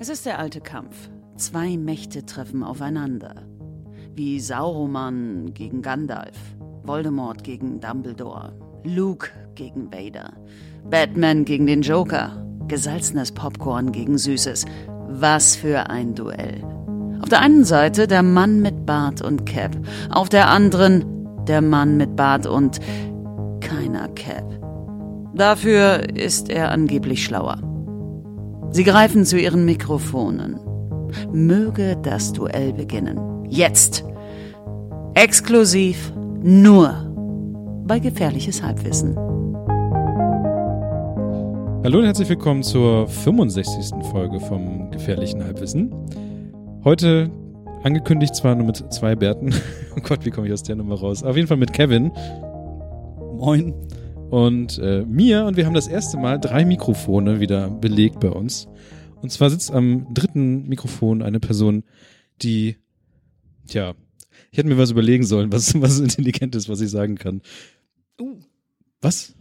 Es ist der alte Kampf. Zwei Mächte treffen aufeinander. Wie Sauroman gegen Gandalf, Voldemort gegen Dumbledore, Luke gegen Vader, Batman gegen den Joker, gesalzenes Popcorn gegen Süßes. Was für ein Duell. Auf der einen Seite der Mann mit Bart und Cap, auf der anderen der Mann mit Bart und keiner Cap. Dafür ist er angeblich schlauer. Sie greifen zu ihren Mikrofonen. Möge das Duell beginnen. Jetzt. Exklusiv nur bei Gefährliches Halbwissen. Hallo und herzlich willkommen zur 65. Folge vom Gefährlichen Halbwissen. Heute angekündigt zwar nur mit zwei Bärten. Oh Gott, wie komme ich aus der Nummer raus? Auf jeden Fall mit Kevin. Moin. Und äh, mir. Und wir haben das erste Mal drei Mikrofone wieder belegt bei uns. Und zwar sitzt am dritten Mikrofon eine Person, die, tja, ich hätte mir was überlegen sollen, was, was intelligent ist, was ich sagen kann. Uh. Was?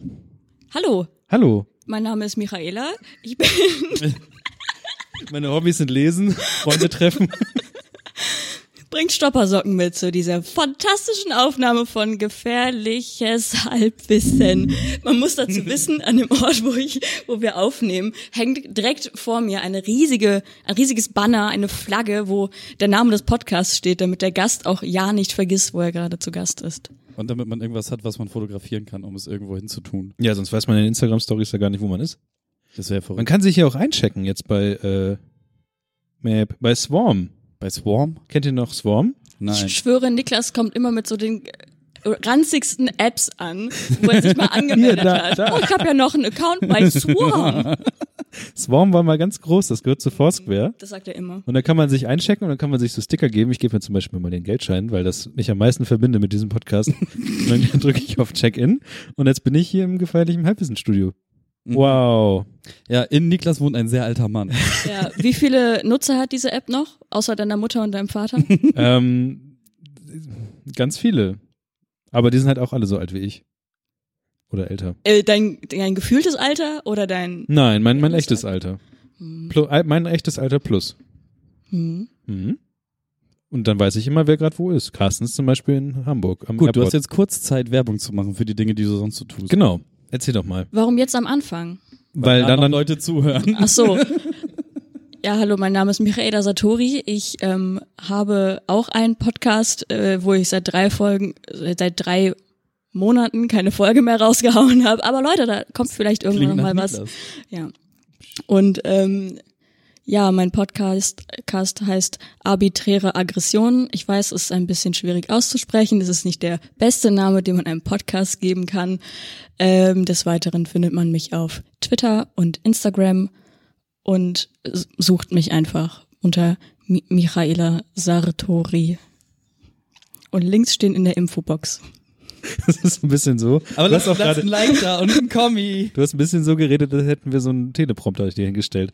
Hallo, Hallo. mein Name ist Michaela. Ich bin Meine Hobbys sind Lesen, Freunde treffen. bringt Stoppersocken mit zu dieser fantastischen Aufnahme von Gefährliches Halbwissen. Man muss dazu wissen, an dem Ort, wo ich, wo wir aufnehmen, hängt direkt vor mir eine riesige, ein riesiges Banner, eine Flagge, wo der Name des Podcasts steht, damit der Gast auch ja nicht vergisst, wo er gerade zu Gast ist. Und damit man irgendwas hat, was man fotografieren kann, um es irgendwo hinzutun. Ja, sonst weiß man in den Instagram-Stories ja gar nicht, wo man ist. Das wäre Man verrückt. kann sich ja auch einchecken jetzt bei äh, Map, bei Swarm. Bei Swarm? Kennt ihr noch Swarm? Nein. Ich schwöre, Niklas kommt immer mit so den äh, ranzigsten Apps an, wo er sich mal angemeldet Hier, da, hat. da. Oh, ich habe ja noch einen Account bei Swarm. Swarm war mal ganz groß, das gehört zu Foursquare. Das sagt er immer. Und da kann man sich einchecken und dann kann man sich so Sticker geben. Ich gebe mir zum Beispiel mal den Geldschein, weil das mich am meisten verbinde mit diesem Podcast. und dann drücke ich auf Check-in und jetzt bin ich hier im gefährlichen Halbwissenstudio. Mhm. Wow. Ja, in Niklas wohnt ein sehr alter Mann. Ja, wie viele Nutzer hat diese App noch, außer deiner Mutter und deinem Vater? ähm, ganz viele. Aber die sind halt auch alle so alt wie ich. Oder älter. äh, dein, dein gefühltes Alter oder dein... Nein, mein, mein echtes Alter. Äh, mein echtes Alter plus. Hm. Mhm. Und dann weiß ich immer, wer gerade wo ist. Carsten ist zum Beispiel in Hamburg am Gut, du Airport. hast jetzt kurz Zeit, Werbung zu machen für die Dinge, die du sonst so tust. Genau. Erzähl doch mal. Warum jetzt am Anfang? Weil da dann, dann Leute zuhören. Ach so. Ja, hallo, mein Name ist Michaela Satori. Ich ähm, habe auch einen Podcast, äh, wo ich seit drei Folgen, äh, seit drei Monaten keine Folge mehr rausgehauen habe. Aber Leute, da kommt vielleicht irgendwann noch mal was. Ja. Und ähm, ja, mein Podcast Cast heißt Arbiträre Aggression. Ich weiß, es ist ein bisschen schwierig auszusprechen. Das ist nicht der beste Name, den man einem Podcast geben kann. Ähm, des Weiteren findet man mich auf Twitter und Instagram und sucht mich einfach unter Mi Michaela Sartori. Und Links stehen in der Infobox. das ist ein bisschen so. Aber lass, auch lass gerade, ein Like da und ein Kommi. du hast ein bisschen so geredet, als hätten wir so einen Teleprompter dir hingestellt.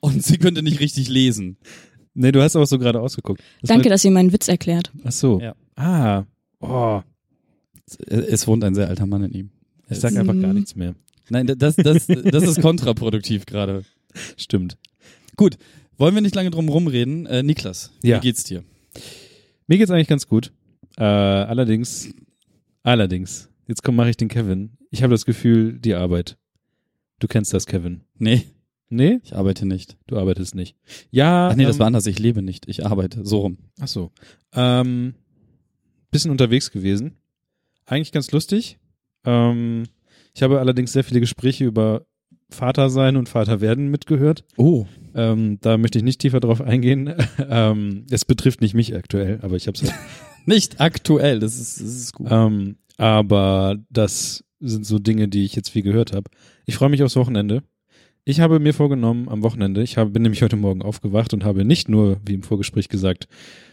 Und sie könnte nicht richtig lesen. Nee, du hast auch so gerade ausgeguckt. Das Danke, war- dass ihr meinen Witz erklärt. Ach so. Ja. Ah. Oh. Es, es wohnt ein sehr alter Mann in ihm. Ich sag einfach gar nichts mehr. Nein, das, das, das ist kontraproduktiv gerade. Stimmt. Gut, wollen wir nicht lange drum rumreden. Äh, Niklas, Ja. wie geht's dir? Mir geht's eigentlich ganz gut. Äh, allerdings, allerdings, jetzt komm, mache ich den Kevin. Ich habe das Gefühl, die Arbeit. Du kennst das, Kevin. Nee, Nee? ich arbeite nicht. Du arbeitest nicht. Ja. Ach nee, das ähm, war anders. Ich lebe nicht. Ich arbeite. So rum. Ach so. Ähm, bisschen unterwegs gewesen. Eigentlich ganz lustig. Ähm, ich habe allerdings sehr viele Gespräche über Vater sein und Vater werden mitgehört. Oh. Ähm, da möchte ich nicht tiefer drauf eingehen. ähm, es betrifft nicht mich aktuell, aber ich habe es. Nicht aktuell, das ist, das ist gut. ähm, aber das sind so Dinge, die ich jetzt viel gehört habe. Ich freue mich aufs Wochenende. Ich habe mir vorgenommen am Wochenende, ich habe, bin nämlich heute Morgen aufgewacht und habe nicht nur, wie im Vorgespräch gesagt,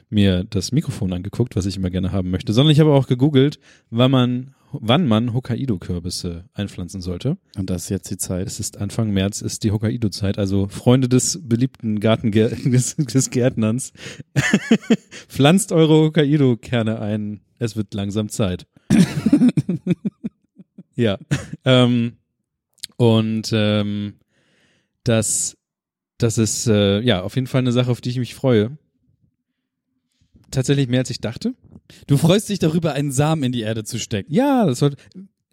mir das Mikrofon angeguckt, was ich immer gerne haben möchte, sondern ich habe auch gegoogelt, wann man, wann man Hokkaido-Kürbisse einpflanzen sollte. Und das ist jetzt die Zeit. Es ist Anfang März, ist die Hokkaido-Zeit, also Freunde des beliebten Gartengär des, des Gärtnerns, pflanzt eure Hokkaido-Kerne ein. Es wird langsam Zeit. ja. Ähm, und ähm, das das ist äh, ja auf jeden Fall eine Sache, auf die ich mich freue. Tatsächlich mehr als ich dachte. Du freust dich darüber, einen Samen in die Erde zu stecken. Ja, das, soll,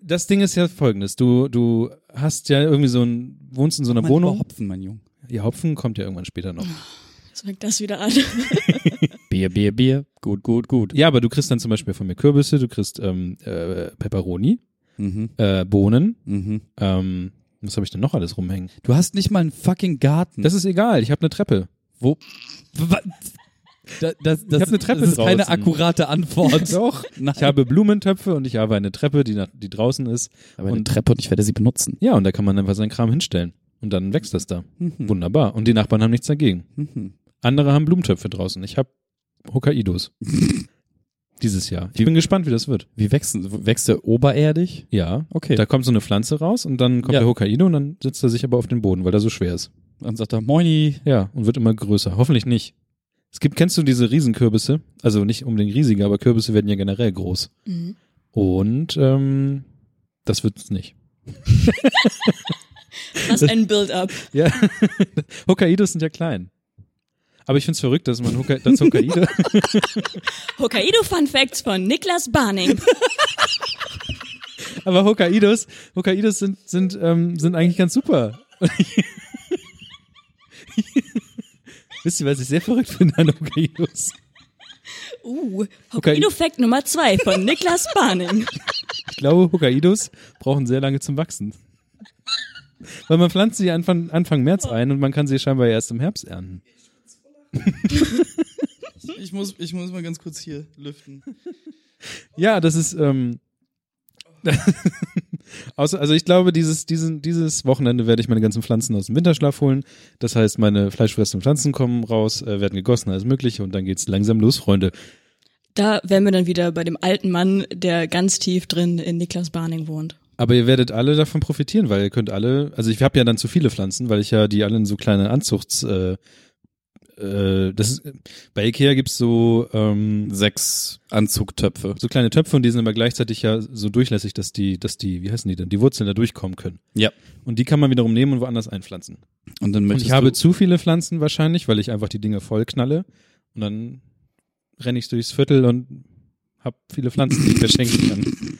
das Ding ist ja folgendes. Du, du hast ja irgendwie so ein, wohnst in so einer Mann, Wohnung. Hopfen, mein Junge. Ja, Hopfen kommt ja irgendwann später noch. Jetzt fängt das wieder an. Bier, Bier, Bier. Gut, gut, gut. Ja, aber du kriegst dann zum Beispiel von mir Kürbisse, du kriegst ähm, äh, Peperoni, Mhm. äh, Bohnen, Mhm. ähm, was habe ich denn noch alles rumhängen? Du hast nicht mal einen fucking Garten. Das ist egal, ich habe eine Treppe. wo? Wa- Da, das, das, hab eine Treppe das ist keine draußen. akkurate Antwort. Doch. Nein. Ich habe Blumentöpfe und ich habe eine Treppe, die, nach, die draußen ist. aber eine und- Treppe und ich werde sie benutzen. Ja, und da kann man einfach seinen Kram hinstellen. Und dann wächst das da. Mhm. Wunderbar. Und die Nachbarn haben nichts dagegen. Mhm. Andere haben Blumentöpfe draußen. Ich habe Hokkaidos. Dieses Jahr. Ich bin gespannt, wie das wird. Wie wächst, wächst der obererdig? Ja. Okay. Da kommt so eine Pflanze raus und dann kommt Ja. der Hokkaido und dann sitzt er sich aber auf den Boden, weil er so schwer ist. Dann sagt er, Moini. Ja, und wird immer größer. Hoffentlich nicht. Es gibt, kennst du diese Riesenkürbisse? Also nicht unbedingt riesige, aber Kürbisse werden ja generell groß. Mhm. Und ähm, das wird's nicht. Was ein Build-up. Ja. Hokkaidos sind ja klein. Aber ich find's verrückt, dass man Hokka das Hokkaido. Hokkaido Fun Facts von Niklas Barning. aber Hokkaidos, Hokkaidos sind, sind, ähm, sind eigentlich ganz super. Wisst ihr, was ich sehr verrückt finde an Hokkaidos? Uh, Hokkaido Fact Nummer zwei von Niklas Barning. Ich glaube, Hokkaidos brauchen sehr lange zum Wachsen. Weil man pflanzt sie Anfang, Anfang März ein und man kann sie scheinbar erst im Herbst ernten. Ich muss, ich muss mal ganz kurz hier lüften. Ja, das ist, ähm, Außer, also ich glaube, dieses, diesen, dieses Wochenende werde ich meine ganzen Pflanzen aus dem Winterschlaf holen. Das heißt, meine fleischfressenden Pflanzen kommen raus, äh, werden gegossen, alles mögliche und dann geht's langsam los, Freunde. Da wären wir dann wieder bei dem alten Mann, der ganz tief drin in Niklas Barning wohnt. Aber ihr werdet alle davon profitieren, weil ihr könnt alle, also ich habe ja dann zu viele Pflanzen, weil ich ja die alle in so kleine Anzuchts, äh, äh, das ist, bei Ikea gibt's so, ähm, Sechs Anzugtöpfe. so kleine Töpfe und die sind aber gleichzeitig ja so durchlässig, dass die, dass die, wie heißen die denn, die Wurzeln da durchkommen können. Ja. Und die kann man wiederum nehmen und woanders einpflanzen. Und dann Und ich habe zu viele Pflanzen wahrscheinlich, weil ich einfach die Dinge voll knalle und dann renne ich durchs Viertel und hab viele Pflanzen, die ich verschenken kann.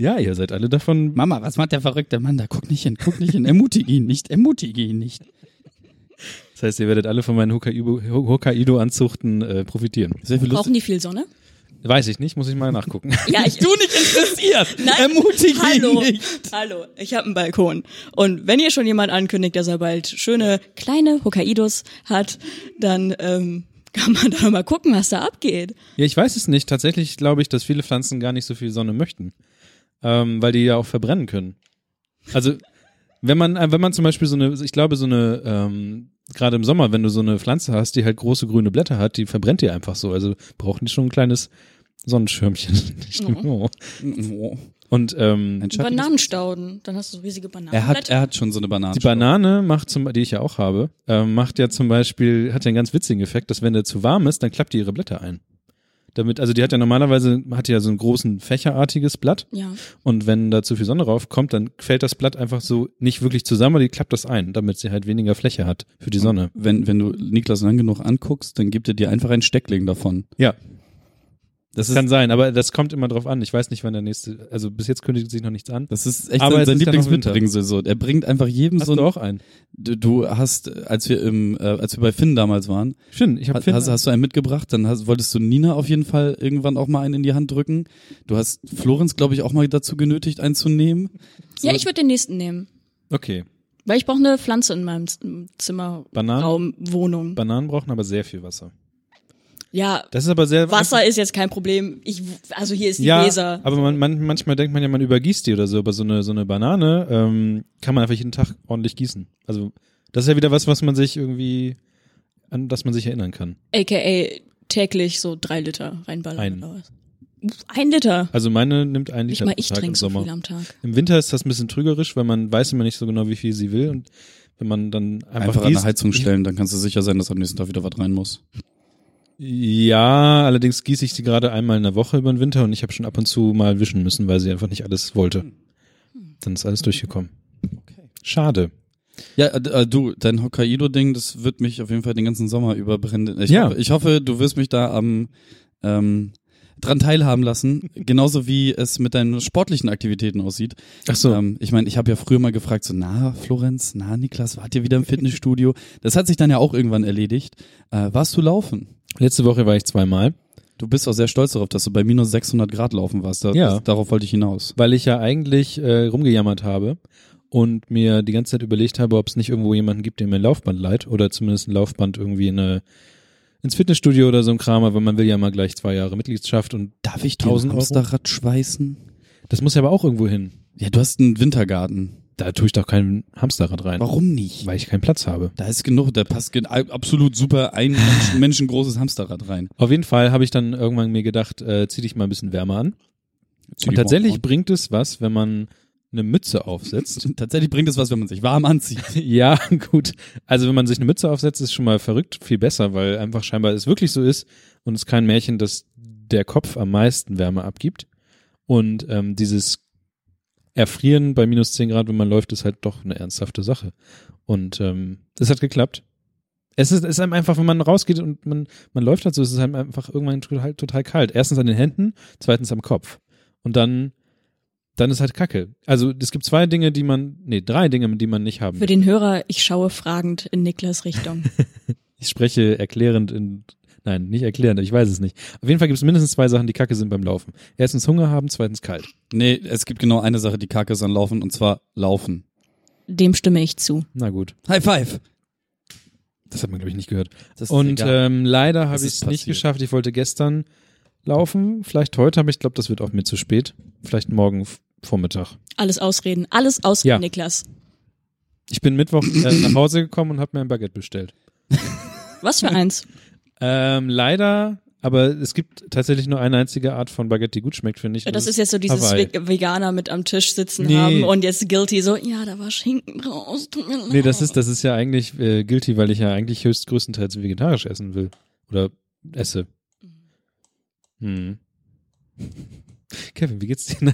Ja, ihr seid alle davon. Mama, was macht der verrückte Mann da? Guck nicht hin, guck nicht hin. Ermutige ihn nicht, ermutige ihn nicht. Das heißt, ihr werdet alle von meinen Hokkaido- Hokkaido-Anzuchten äh, profitieren. Sehr viel Lust. Brauchen die viel Sonne? Weiß ich nicht, muss ich mal nachgucken. Ja, ich Du nicht interessiert. Nein, Ermutige hallo, ihn nicht. hallo, ich habe einen Balkon. Und wenn ihr schon jemand ankündigt, dass er bald schöne kleine Hokkaidos hat, dann ähm, kann man da mal gucken, was da abgeht. Ja, ich weiß es nicht. Tatsächlich glaube ich, dass viele Pflanzen gar nicht so viel Sonne möchten, ähm, weil die ja auch verbrennen können. Also wenn man, äh, wenn man zum Beispiel so eine, ich glaube so eine, ähm, gerade im Sommer, wenn du so eine Pflanze hast, die halt große grüne Blätter hat, die verbrennt die einfach so. Also brauchen die schon ein kleines Sonnenschirmchen. Oh. Und ähm, Ein schattiges- Bananenstauden, dann hast du so riesige Bananen. Er hat, er hat schon so eine Banane. Die Banane macht zum, die ich ja auch habe, ähm, macht ja zum Beispiel, hat ja einen ganz witzigen Effekt, dass wenn der zu warm ist, dann klappt die ihre Blätter ein. Damit, also die hat ja normalerweise, hat ja so einen großen fächerartiges Blatt Ja. und wenn da zu viel Sonne drauf kommt, dann fällt das Blatt einfach so nicht wirklich zusammen, aber die klappt das ein, damit sie halt weniger Fläche hat für die Sonne. Wenn, wenn du Niklas lang genug anguckst, dann gibt er dir einfach ein Steckling davon. Ja. Das Das ist, kann sein, aber das kommt immer drauf an. Ich weiß nicht, wann der nächste, also bis jetzt kündigt sich noch nichts an. das ist echt Aber sein, sein Lieblingsmitbringsel so. Er bringt einfach jedem Hast so du ein, auch einen? du, du hast, als wir im, äh, als wir bei Finn damals waren, Stimmt, ich habe hast, hast, hast du einen mitgebracht, dann hast, wolltest du Nina auf jeden Fall irgendwann auch mal einen in die Hand drücken. Du hast Florenz, glaube ich, auch mal dazu genötigt, einen zu nehmen. Ja, ich würde den nächsten nehmen. Okay. Weil ich brauche eine Pflanze in meinem Zimmer, Bananen? Raum, Wohnung. Bananen brauchen aber sehr viel Wasser. Ja, Das ist aber sehr Wasser ist jetzt kein Problem. Ich, also hier ist die ja, Weser. aber man, man, manchmal denkt man ja, man übergießt die oder so, aber so eine, so eine Banane ähm, kann man einfach jeden Tag ordentlich gießen. Also das ist ja wieder was, was man sich irgendwie, an das man sich erinnern kann. AKA täglich so drei Liter reinballern Ein. oder was? Ein Liter. Also meine nimmt ein Liter ich Tag im trinke so Sommer. viel am Tag. Im Winter ist das ein bisschen trügerisch, weil man weiß immer nicht so genau, wie viel sie will und wenn man dann einfach, Einfach, an der Heizung stellen, dann kannst du sicher sein, dass am nächsten Tag wieder was rein muss. Ja, allerdings gieße ich sie gerade einmal in der Woche über den Winter und ich habe schon ab und zu mal wischen müssen, weil sie einfach nicht alles wollte. Dann ist alles durchgekommen. Okay. Schade. Ja, äh, du, dein Hokkaido-Ding, das wird mich auf jeden Fall den ganzen Sommer überbrennen. Ich, Ja. hoffe, ich hoffe, du wirst mich da am ähm, dran teilhaben lassen, genauso wie es mit deinen sportlichen Aktivitäten aussieht. Ach so. Ähm, ich meine, ich habe ja früher mal gefragt, so, na, Florenz, na, Niklas, wart ihr wieder im Fitnessstudio? Das hat sich dann ja auch irgendwann erledigt. Äh, warst du laufen? Letzte Woche war ich zweimal, Du bist auch sehr stolz darauf, dass du bei minus 600 Grad laufen warst. Da, Ja. das, darauf wollte ich hinaus. weil ich ja eigentlich äh, rumgejammert habe und mir die ganze Zeit überlegt habe, ob es nicht irgendwo jemanden gibt, der mir ein Laufband leiht oder zumindest ein Laufband irgendwie in eine, ins Fitnessstudio oder so ein Kram, aber man will ja mal gleich zwei Jahre Mitgliedschaft und Darf ich 1000 Euro? Hamsterrad schweißen? das muss ja aber auch irgendwo hin. Ja, du hast einen Wintergarten. Da tue ich doch kein Hamsterrad rein, Warum nicht? weil ich keinen Platz habe. Da ist genug, da passt absolut super ein Menschen, menschengroßes Hamsterrad rein. Auf jeden Fall habe ich dann irgendwann mir gedacht, äh, zieh dich mal ein bisschen wärmer an. Zieh Und tatsächlich bringt es was, wenn man eine Mütze aufsetzt. Tatsächlich bringt es was, wenn man sich warm anzieht. ja, gut. Also wenn man sich eine Mütze aufsetzt, ist schon mal verrückt, viel besser, weil einfach scheinbar es wirklich so ist und es ist kein Märchen, dass der Kopf am meisten Wärme abgibt. Und ähm, dieses Erfrieren bei minus 10 Grad, wenn man läuft, ist halt doch eine ernsthafte Sache. Und ähm, es hat geklappt. Es ist, es ist einem einfach, wenn man rausgeht und man, man läuft halt so, es ist einem einfach irgendwann total, total kalt. Erstens an den Händen, zweitens am Kopf. Und dann, dann ist halt Kacke. Also es gibt zwei Dinge, die man, nee, drei Dinge, die man nicht haben Für den Hörer, ich schaue fragend in Niklas Richtung. Ich spreche erklärend in, nein, nicht erklärend, ich weiß es nicht. Auf jeden Fall gibt es mindestens zwei Sachen, die kacke sind beim Laufen. Erstens Hunger haben, zweitens kalt. Nee, es gibt genau eine Sache, die kacke ist an Laufen, und zwar Laufen. Dem stimme ich zu. Na gut, High five! das hat man glaube ich nicht gehört. Und egal. ähm, leider habe ich es nicht geschafft. Ich wollte gestern laufen, vielleicht heute, aber ich glaube, das wird auch mir zu spät. Vielleicht morgen Vormittag. Alles ausreden, alles ausreden, Ja. Niklas. Ich bin Mittwoch äh, nach Hause gekommen und habe mir ein Baguette bestellt. Was für eins? Ähm, leider, aber es gibt tatsächlich nur eine einzige Art von Baguette, die gut schmeckt, finde ich. und Das ist jetzt so dieses Hawaii. Ve- Veganer mit am Tisch sitzen Nee. haben und jetzt guilty so, ja, da war Schinken raus, tut mir leid. Nee, das ist, das ist ja eigentlich äh, guilty, weil ich ja eigentlich höchst größtenteils vegetarisch essen will. Oder esse. Hm. Kevin, wie geht's dir?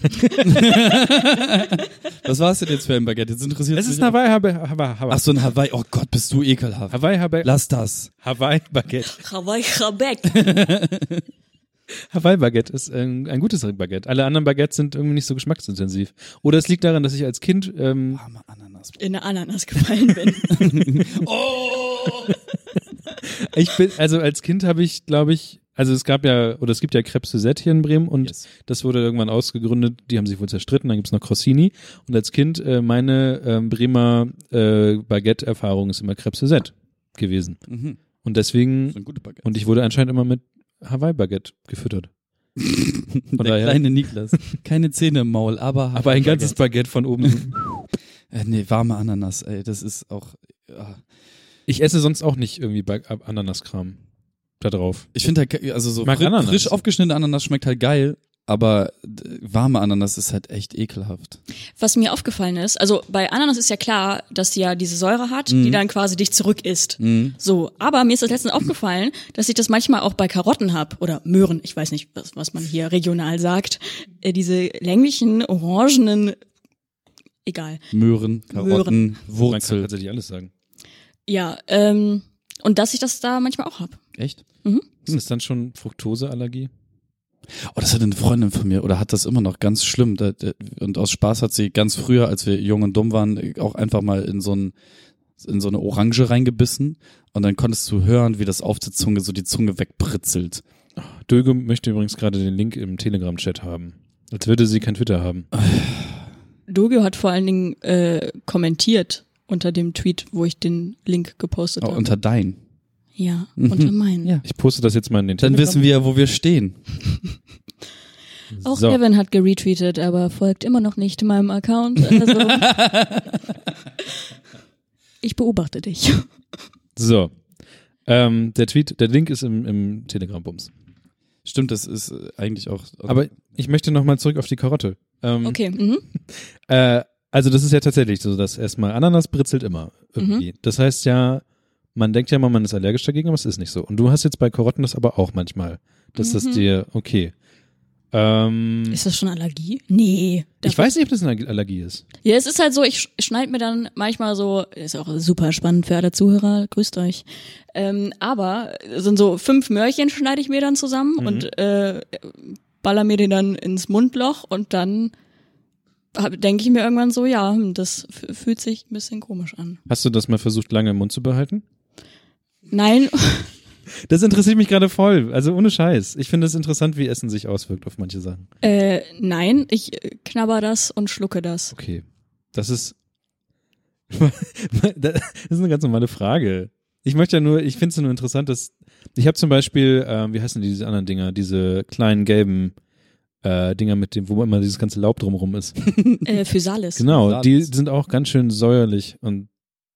Was war es denn jetzt für ein Baguette? Jetzt interessiert Es ist mich ein Hawaii, Hawaii, Hawaii, Hawaii, Ach so, ein Hawaii. Oh Gott, bist du ekelhaft. Hawaii, Hawaii, Lass das. Hawaii Baguette. Hawaii Chabek. Hawaii Baguette ist ein, ein gutes Baguette. Alle anderen Baguettes sind irgendwie nicht so geschmacksintensiv. Oder es liegt daran, dass ich als Kind, ähm, Arme Ananas. in eine Ananas gefallen bin. Oh! ich bin, also als Kind habe ich, glaube ich, also es gab ja, oder es gibt ja Crêpes Suzette hier in Bremen und Yes. Das wurde irgendwann ausgegründet, die haben sich wohl zerstritten, dann gibt's noch Crossini. Und als Kind, äh, meine ähm, Bremer äh, Baguette-Erfahrung ist immer Crêpes Suzette gewesen. Mhm. Und deswegen, und ich wurde anscheinend immer mit Hawaii-Baguette gefüttert. Der daher- kleine Niklas. Keine Zähne im Maul, aber Aber ein ganzes Baguette von oben. Äh, nee, warme Ananas, ey, das ist auch. Ja. Ich esse sonst auch nicht irgendwie Ananaskram da drauf. Ich finde halt, also so fri Ananas. frisch aufgeschnittene Ananas schmeckt halt geil, aber warme Ananas ist halt echt ekelhaft. Was mir aufgefallen ist, also bei Ananas ist ja klar, dass die ja diese Säure hat, Mhm. die dann quasi dich zurück isst. So, aber mir ist das letztens aufgefallen, dass ich das manchmal auch bei Karotten hab oder Möhren, ich weiß nicht, was, was man hier regional sagt, äh, diese länglichen, orangenen, egal. Möhren, Karotten, Möhren. Man kann Wurzel. tatsächlich alles sagen. Ja, ähm, und dass ich das da manchmal auch hab. Echt? Ist das dann schon Fructoseallergie? Oh, das hat eine Freundin von mir oder hat das immer noch ganz schlimm. Und aus Spaß hat sie ganz früher, als wir jung und dumm waren, auch einfach mal in so ein in so eine Orange reingebissen und dann konntest du hören, wie das auf der Zunge so die Zunge wegbritzelt. Döge möchte übrigens gerade den Link im Telegram-Chat haben. Als würde sie kein Twitter haben. Dogo hat vor allen Dingen äh, kommentiert unter dem Tweet, wo ich den Link gepostet Oh, habe. unter dein. Ja, Mhm. unter meinen. Ja. Ich poste das jetzt mal in den Dann Telegram. wissen wir ja, wo wir stehen. Auch So. Kevin hat geretweetet, aber folgt immer noch nicht meinem Account. Also ich beobachte dich. So. Ähm, der Tweet, der Link ist im, im Telegram-Bums. Stimmt, das ist eigentlich auch. Aber ich möchte nochmal zurück auf die Karotte. Ähm, Okay. Mhm. Äh, also das ist ja tatsächlich so, dass erstmal Ananas britzelt immer irgendwie. Mhm. Das heißt ja, man denkt ja mal, man ist allergisch dagegen, aber es ist nicht so. Und du hast jetzt bei Karotten das aber auch manchmal, dass das Mhm. dir, okay. Ähm, Ist das schon Allergie? Nee. ich weiß nicht, ob das eine Allergie ist. Ja, es ist halt so, ich sch- schneid mir dann manchmal so, ist auch super spannend für alle Zuhörer, grüßt euch. Ähm, aber es sind so fünf Möhrchen schneide ich mir dann zusammen Mhm. und äh, baller mir den dann ins Mundloch und dann denke ich mir irgendwann so, ja, hm, das fühlt sich ein bisschen komisch an. Hast du das mal versucht, lange im Mund zu behalten? Nein, Das interessiert mich gerade voll. Also ohne Scheiß. Ich finde es interessant, wie Essen sich auswirkt auf manche Sachen. äh, nein, ich äh, knabber das und schlucke das. Okay. Das ist. das ist eine ganz normale Frage. Ich möchte ja nur, ich finde es nur interessant, dass. Ich habe zum Beispiel, ähm, wie heißen die, diese anderen Dinger, diese kleinen gelben äh, Dinger mit dem, wo immer dieses ganze Laub drumherum ist. Äh, Physalis. Genau, Salat. die sind auch ganz schön säuerlich und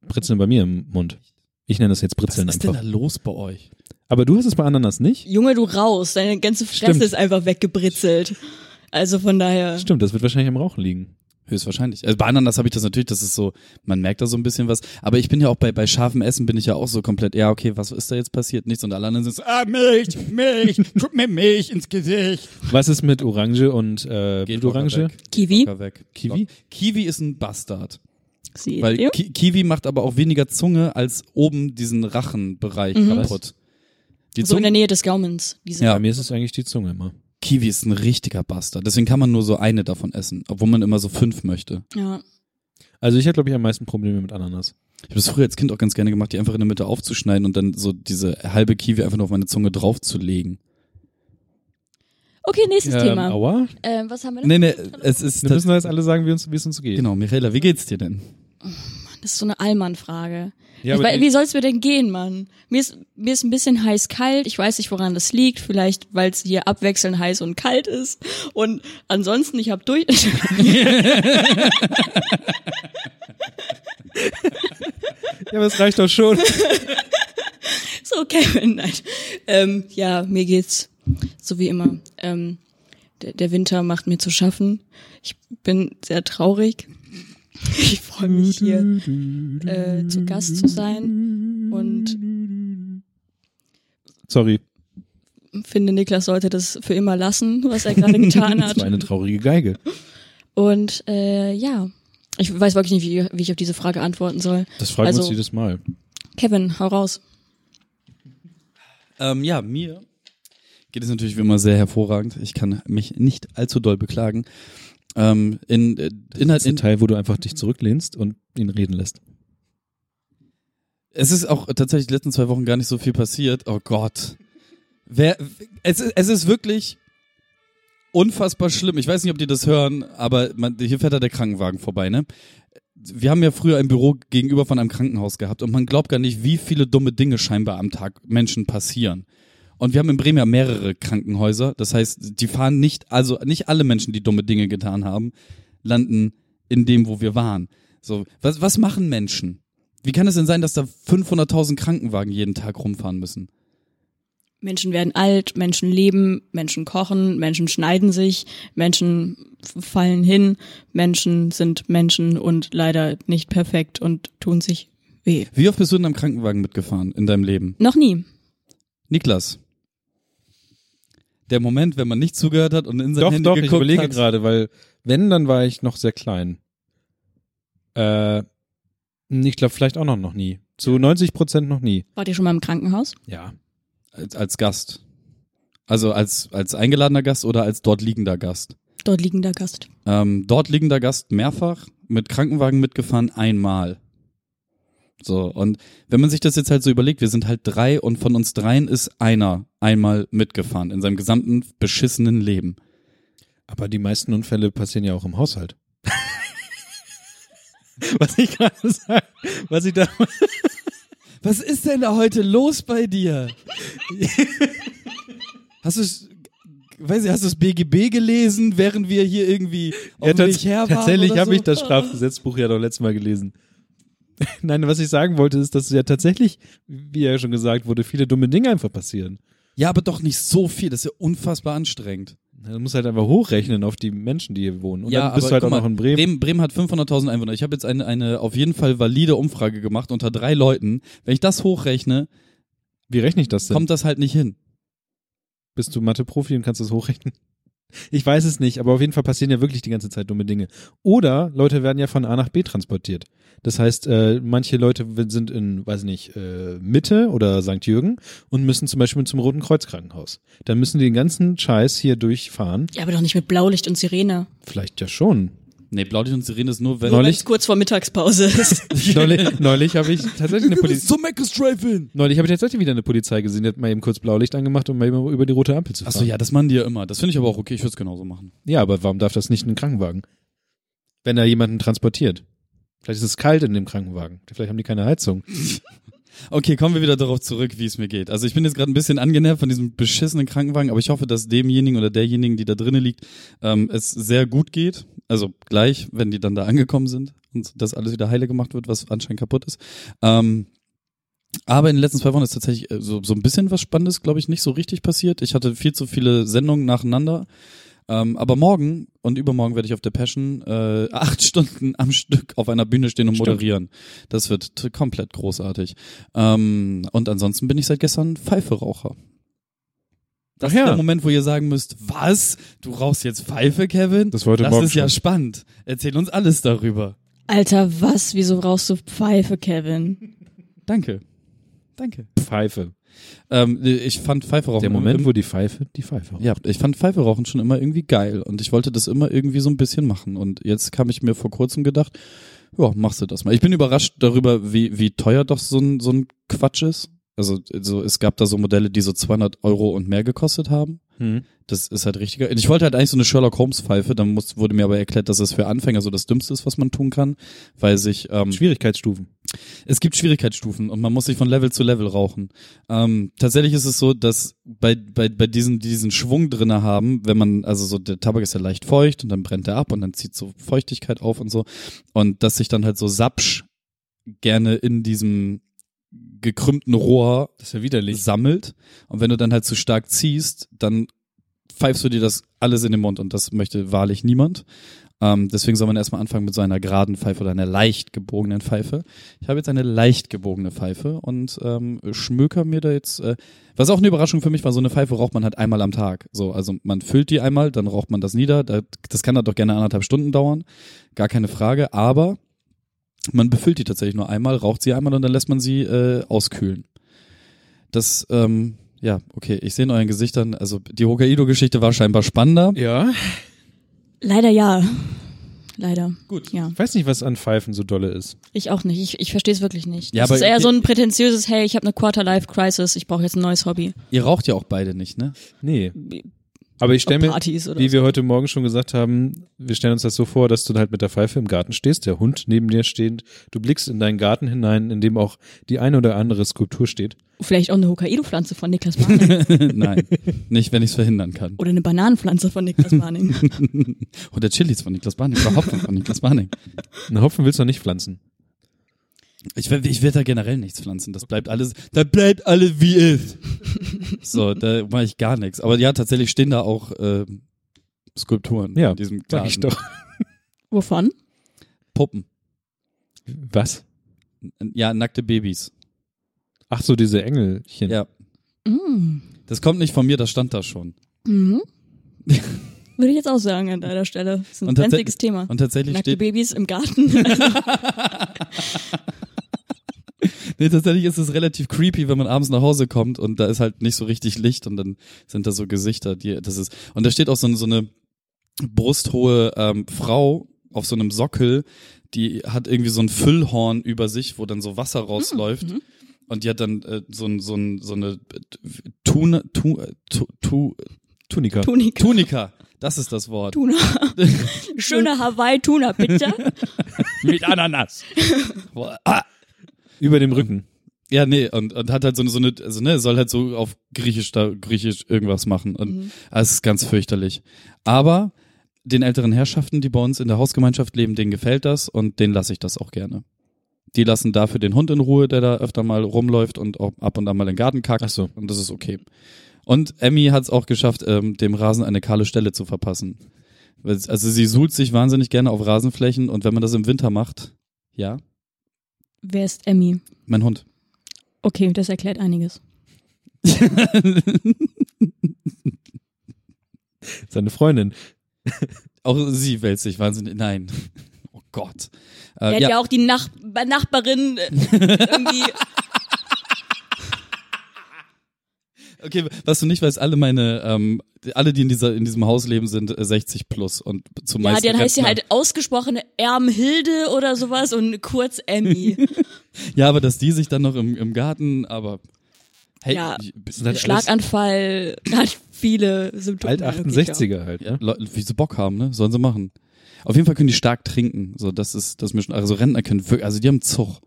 britzeln bei mir im Mund. Ich nenne das jetzt Was britzeln ist denn einfach. da los bei euch? Aber du hast es bei Ananas nicht? Junge, du raus, deine ganze Fresse Stimmt. ist einfach weggebritzelt. Also von daher. Stimmt, das wird wahrscheinlich am Rauchen liegen. Höchstwahrscheinlich. Also bei Ananas habe ich das natürlich, das ist so, man merkt da so ein bisschen was. Aber ich bin ja auch bei, bei scharfem Essen bin ich ja auch so komplett, ja, okay, was ist da jetzt passiert? Nichts. Und alle anderen sind so, ah, Milch, Milch, guck mir Milch ins Gesicht. Was ist mit Orange und äh, Geht Blutorange? locker weg. Kiwi? Weg. Kiwi? Kiwi ist ein Bastard. Seht Weil? Ki Kiwi macht aber auch weniger Zunge als oben diesen Rachenbereich Mhm. kaputt. Die so in der Zunge, Nähe des Gaumens. Diese Ja. Bei mir ist es eigentlich die Zunge immer. Kiwi ist ein richtiger Bastard. Deswegen kann man nur so eine davon essen, obwohl man immer so fünf möchte. ja. Also ich habe, glaube ich, am meisten Probleme mit Ananas. Ich habe das früher als Kind auch ganz gerne gemacht, die einfach in der Mitte aufzuschneiden und dann so diese halbe Kiwi einfach nur auf meine Zunge draufzulegen. Okay, nächstes Ähm, Thema. Aua. Ähm, was haben wir denn? Nee, nee, es ist Wir müssen jetzt alle sagen, wie uns- wie es uns geht. Genau, Michaela, wie geht's dir denn? Das ist so eine Allmann-Frage. Ja, ich aber wei- die- wie soll's mir denn gehen, Mann? Mir ist, mir ist ein bisschen heiß-kalt. Ich weiß nicht, woran das liegt. Vielleicht, weil es hier abwechselnd heiß und kalt ist. Und ansonsten, ich habe durch. Ja, aber es reicht doch schon. so, Kevin, nein. Ähm, ja, mir geht's so wie immer. Ähm, der, der Winter macht mir zu schaffen. Ich bin sehr traurig. Ich freue mich hier äh, zu Gast zu sein und Sorry, finde, Niklas sollte das für immer lassen, was er gerade getan das hat. war eine traurige Geige. Und äh, ja, ich weiß wirklich nicht, wie, wie ich auf diese Frage antworten soll. Das fragen wir Also- uns jedes Mal. Kevin, hau raus. Ähm, ja, mir geht es natürlich wie immer sehr hervorragend. Ich kann mich nicht allzu doll beklagen. Ähm, in, äh, Inhalt, ist ein in, Teil, wo du einfach dich zurücklehnst und ihn reden lässt. es ist auch tatsächlich die letzten zwei Wochen gar nicht so viel passiert. Oh Gott. Wer, es, ist- es ist wirklich unfassbar schlimm. Ich weiß nicht, ob die das hören, aber man, hier fährt da der Krankenwagen vorbei, ne? Wir haben ja früher ein Büro gegenüber von einem Krankenhaus gehabt und man glaubt gar nicht, wie viele dumme Dinge scheinbar am Tag Menschen passieren. Und wir haben in Bremen ja mehrere Krankenhäuser. Das heißt, die fahren nicht, also nicht alle Menschen, die dumme Dinge getan haben, landen in dem, wo wir waren. So, was, was machen Menschen? Wie kann es denn sein, dass da 500.000 Krankenwagen jeden Tag rumfahren müssen? Menschen werden alt, Menschen leben, Menschen kochen, Menschen schneiden sich, Menschen fallen hin, Menschen sind Menschen und leider nicht perfekt und tun sich weh. Wie oft bist du in einem Krankenwagen mitgefahren in deinem Leben? Noch nie. Niklas. Der Moment, wenn man nicht zugehört hat und in sein Doch, Handy doch, ich geguckt überlege hat. gerade, weil wenn, dann war ich noch sehr klein. Äh, ich glaube vielleicht auch noch, noch nie. Zu 90 Prozent noch nie. Wart ihr schon mal im Krankenhaus? Ja. Als, als Gast. Also als, als eingeladener Gast oder als dort liegender Gast. Dort liegender Gast. Ähm, dort liegender Gast mehrfach, mit Krankenwagen mitgefahren einmal. So, und wenn man sich das jetzt halt so überlegt, wir sind halt drei und von uns dreien ist einer einmal mitgefahren in seinem gesamten beschissenen Leben. Aber die meisten Unfälle passieren ja auch im Haushalt. was ich gerade sage, was ich da Was ist denn da heute los bei dir? hast du weiß ich, hast du das BGB gelesen, während wir hier irgendwie auf ja, tats her waren tatsächlich habe so? ich das Strafgesetzbuch ja doch letztes Mal gelesen. Nein, was ich sagen wollte, ist, dass ja tatsächlich, wie ja schon gesagt wurde, viele dumme Dinge einfach passieren. Ja, aber doch nicht so viel, das ist ja unfassbar anstrengend. Du musst halt einfach hochrechnen auf die Menschen, die hier wohnen. Und ja, dann bist aber du halt auch mal, noch in Bremen. Bremen. Bremen hat 500.000 Einwohner. Ich habe jetzt eine, eine auf jeden Fall valide Umfrage gemacht unter drei Leuten. Wenn ich das hochrechne, Wie rechne ich das denn? kommt das halt nicht hin. Bist du Mathe-Profi und kannst das hochrechnen? Ich weiß es nicht, aber auf jeden Fall passieren ja wirklich die ganze Zeit dumme Dinge. Oder Leute werden ja von A nach B transportiert. Das heißt, äh, manche Leute sind in, weiß nicht, äh, Mitte oder St. Jürgen und müssen zum Beispiel zum Roten Kreuz Krankenhaus. Dann müssen die den ganzen Scheiß hier durchfahren. Ja, aber doch nicht mit Blaulicht und Sirene. Vielleicht ja schon. Nee, Blaulicht und Sirene ist nur, wenn... Neulich- Weil es kurz vor Mittagspause ist. neulich neulich habe ich tatsächlich eine Polizei. zum Drive-In. Neulich habe ich tatsächlich wieder eine Polizei gesehen, die hat mal eben kurz Blaulicht angemacht, um mal eben über die rote Ampel zu fahren. Achso, ja, das machen die ja immer. Das finde ich aber auch okay. Ich würde es genauso machen. Ja, aber warum darf das nicht ein Krankenwagen? Wenn er jemanden transportiert. Vielleicht ist es kalt in dem Krankenwagen. Vielleicht haben die keine Heizung. Okay, kommen wir wieder darauf zurück, wie es mir geht. Also ich bin jetzt gerade ein bisschen angenervt von diesem beschissenen Krankenwagen, aber ich hoffe, dass demjenigen oder derjenigen, die da drinnen liegt, ähm, es sehr gut geht. Also gleich, wenn die dann da angekommen sind und das alles wieder heile gemacht wird, was anscheinend kaputt ist. Ähm, aber in den letzten zwei Wochen ist tatsächlich äh, so, so ein bisschen was Spannendes, glaube ich, nicht so richtig passiert. Ich hatte viel zu viele Sendungen nacheinander. Ähm, aber morgen und übermorgen werde ich auf der Passion äh, acht Stunden am Stück auf einer Bühne stehen und Stimmt. moderieren. Das wird komplett großartig. Ähm, und ansonsten bin ich seit gestern Pfeife-Raucher. Das Ach ja. ist der Moment, wo ihr sagen müsst, was? Du rauchst jetzt Pfeife, Kevin? Das heute das Morgen ist ja schon. spannend. Erzähl uns alles darüber. Alter, was? Wieso rauchst du Pfeife, Kevin? Danke. Danke. Pfeife. Ähm, ich fand Pfeife rauchen Der Moment, im- wo die Pfeife die Pfeife raucht. Ja, ich fand Pfeife rauchen schon immer irgendwie geil und ich wollte das immer irgendwie so ein bisschen machen. Und jetzt kam ich mir vor kurzem gedacht, ja, machst du das mal. Ich bin überrascht darüber, wie, wie teuer doch so ein, so ein Quatsch ist. Also, so, es gab da so Modelle, die so 200 Euro und mehr gekostet haben. Hm. Das ist halt richtiger. Ich wollte halt eigentlich so eine Sherlock Holmes Pfeife, dann muss, wurde mir aber erklärt, dass es für Anfänger so das Dümmste ist, was man tun kann, weil sich, ähm, Schwierigkeitsstufen. Es gibt Schwierigkeitsstufen und man muss sich von Level zu Level rauchen. Ähm, tatsächlich ist es so, dass bei, bei, bei diesen, die diesen Schwung drinne haben, wenn man, also so, der Tabak ist ja leicht feucht und dann brennt er ab und dann zieht so Feuchtigkeit auf und so. Und dass sich dann halt so Sapsch gerne in diesem gekrümmten Rohr Das ist ja widerlich. sammelt. Und wenn du dann halt zu stark ziehst, dann pfeifst du dir das alles in den Mund und das möchte wahrlich niemand. Ähm, deswegen soll man erstmal anfangen mit so einer geraden Pfeife oder einer leicht gebogenen Pfeife. Ich habe jetzt eine leicht gebogene Pfeife und ähm, schmöker mir da jetzt, äh, was auch eine Überraschung für mich war, so eine Pfeife raucht man halt einmal am Tag. So, also man füllt die einmal, dann raucht man das nieder. Da, das kann dann doch gerne anderthalb Stunden dauern, gar keine Frage. Aber man befüllt die tatsächlich nur einmal, raucht sie einmal und dann lässt man sie äh, auskühlen. Das, ähm, ja, okay, ich sehe in euren Gesichtern, also die Hokkaido-Geschichte war scheinbar spannender. Ja. Leider ja. Leider. Gut. Ja. Ich weiß nicht, was an Pfeifen so dolle ist. Ich auch nicht. Ich, ich verstehe es wirklich nicht. Ja, das aber ist eher so ein prätentiöses, hey, ich habe eine Quarter-Life-Crisis, ich brauche jetzt ein neues Hobby. Ihr raucht ja auch beide nicht, ne? Nee. Aber ich stelle mir, Partys oder wie so. wir heute Morgen schon gesagt haben, wir stellen uns das so vor, dass du halt mit der Pfeife im Garten stehst, der Hund neben dir steht, du blickst in deinen Garten hinein, in dem auch die eine oder andere Skulptur steht. Vielleicht auch eine Hokkaido-Pflanze von Niklas Marning. Nein, nicht, wenn ich es verhindern kann. oder eine Bananenpflanze von Niklas Marning. Oder Chilis von Niklas Barning, oder Hopfen von Niklas Barning. Einen Hopfen willst du noch nicht pflanzen. Ich, ich werde da generell nichts pflanzen. Das bleibt alles, da bleibt alles wie ist. So, da mache ich gar nichts. Aber ja, tatsächlich stehen da auch ähm, Skulpturen Ja, in diesem Sag ich Garten. doch. Wovon? Puppen. Was? Ja, nackte Babys. Ach so, diese Engelchen. Ja. Mm. Das kommt nicht von mir, das stand da schon. Mhm. Würde ich jetzt auch sagen an deiner Stelle. Das ist ein sensiges Thema. Und tatsächlich Nackte steht, Babys im Garten. Nee, tatsächlich ist es relativ creepy, wenn man abends nach Hause kommt und da ist halt nicht so richtig Licht und dann sind da so Gesichter, die, das ist, und da steht auch so, so eine brusthohe ähm, Frau auf so einem Sockel, die hat irgendwie so ein Füllhorn über sich, wo dann so Wasser rausläuft. Mhm. Und die hat dann äh, so, ein, so, ein, so eine Tun, tu, tu, tu, Tunika. Tunika. Tunika. Das ist das Wort. Tuna. Schöne Hawaii-Tuna, bitte. Mit Ananas. Boah, ah. Über dem Rücken. Ja, nee, und, und hat halt so eine, so eine, also ne, soll halt so auf Griechisch da, Griechisch irgendwas machen. Und Mhm. es ist ganz fürchterlich. Aber den älteren Herrschaften, die bei uns in der Hausgemeinschaft leben, denen gefällt das und denen lasse ich das auch gerne. Die lassen dafür den Hund in Ruhe, der da öfter mal rumläuft und auch ab und an mal in den Garten kackt. Ach so. Und das ist okay. Und Emmy hat es auch geschafft, ähm, dem Rasen eine kahle Stelle zu verpassen. Also sie suhlt sich wahnsinnig gerne auf Rasenflächen und wenn man das im Winter macht, ja, Wer ist Emmy? mein Hund. Okay, das erklärt einiges. Seine Freundin. Auch sie wälzt sich wahnsinnig. Nein. Oh Gott. Er Äh, hat ja. auch die Nach Nachbarin äh, irgendwie. Okay, was du nicht weißt, alle meine, ähm, alle, die in dieser in diesem Haus leben, sind äh, 60 plus und Ja, zumeist. dann heißt sie halt ausgesprochene Ermhilde oder sowas und kurz Emmy. Ja, aber dass die sich dann noch im, im Garten, aber hey, Ja. halt Schlaganfall hat viele Symptome. alt wirklich auch. 68er halt, ja, ne? Leute, wie sie Bock haben, ne? Sollen sie machen. Auf jeden Fall können die stark trinken. So, das ist, das ist mir schon, also Rentner können wirklich, also die haben Zug.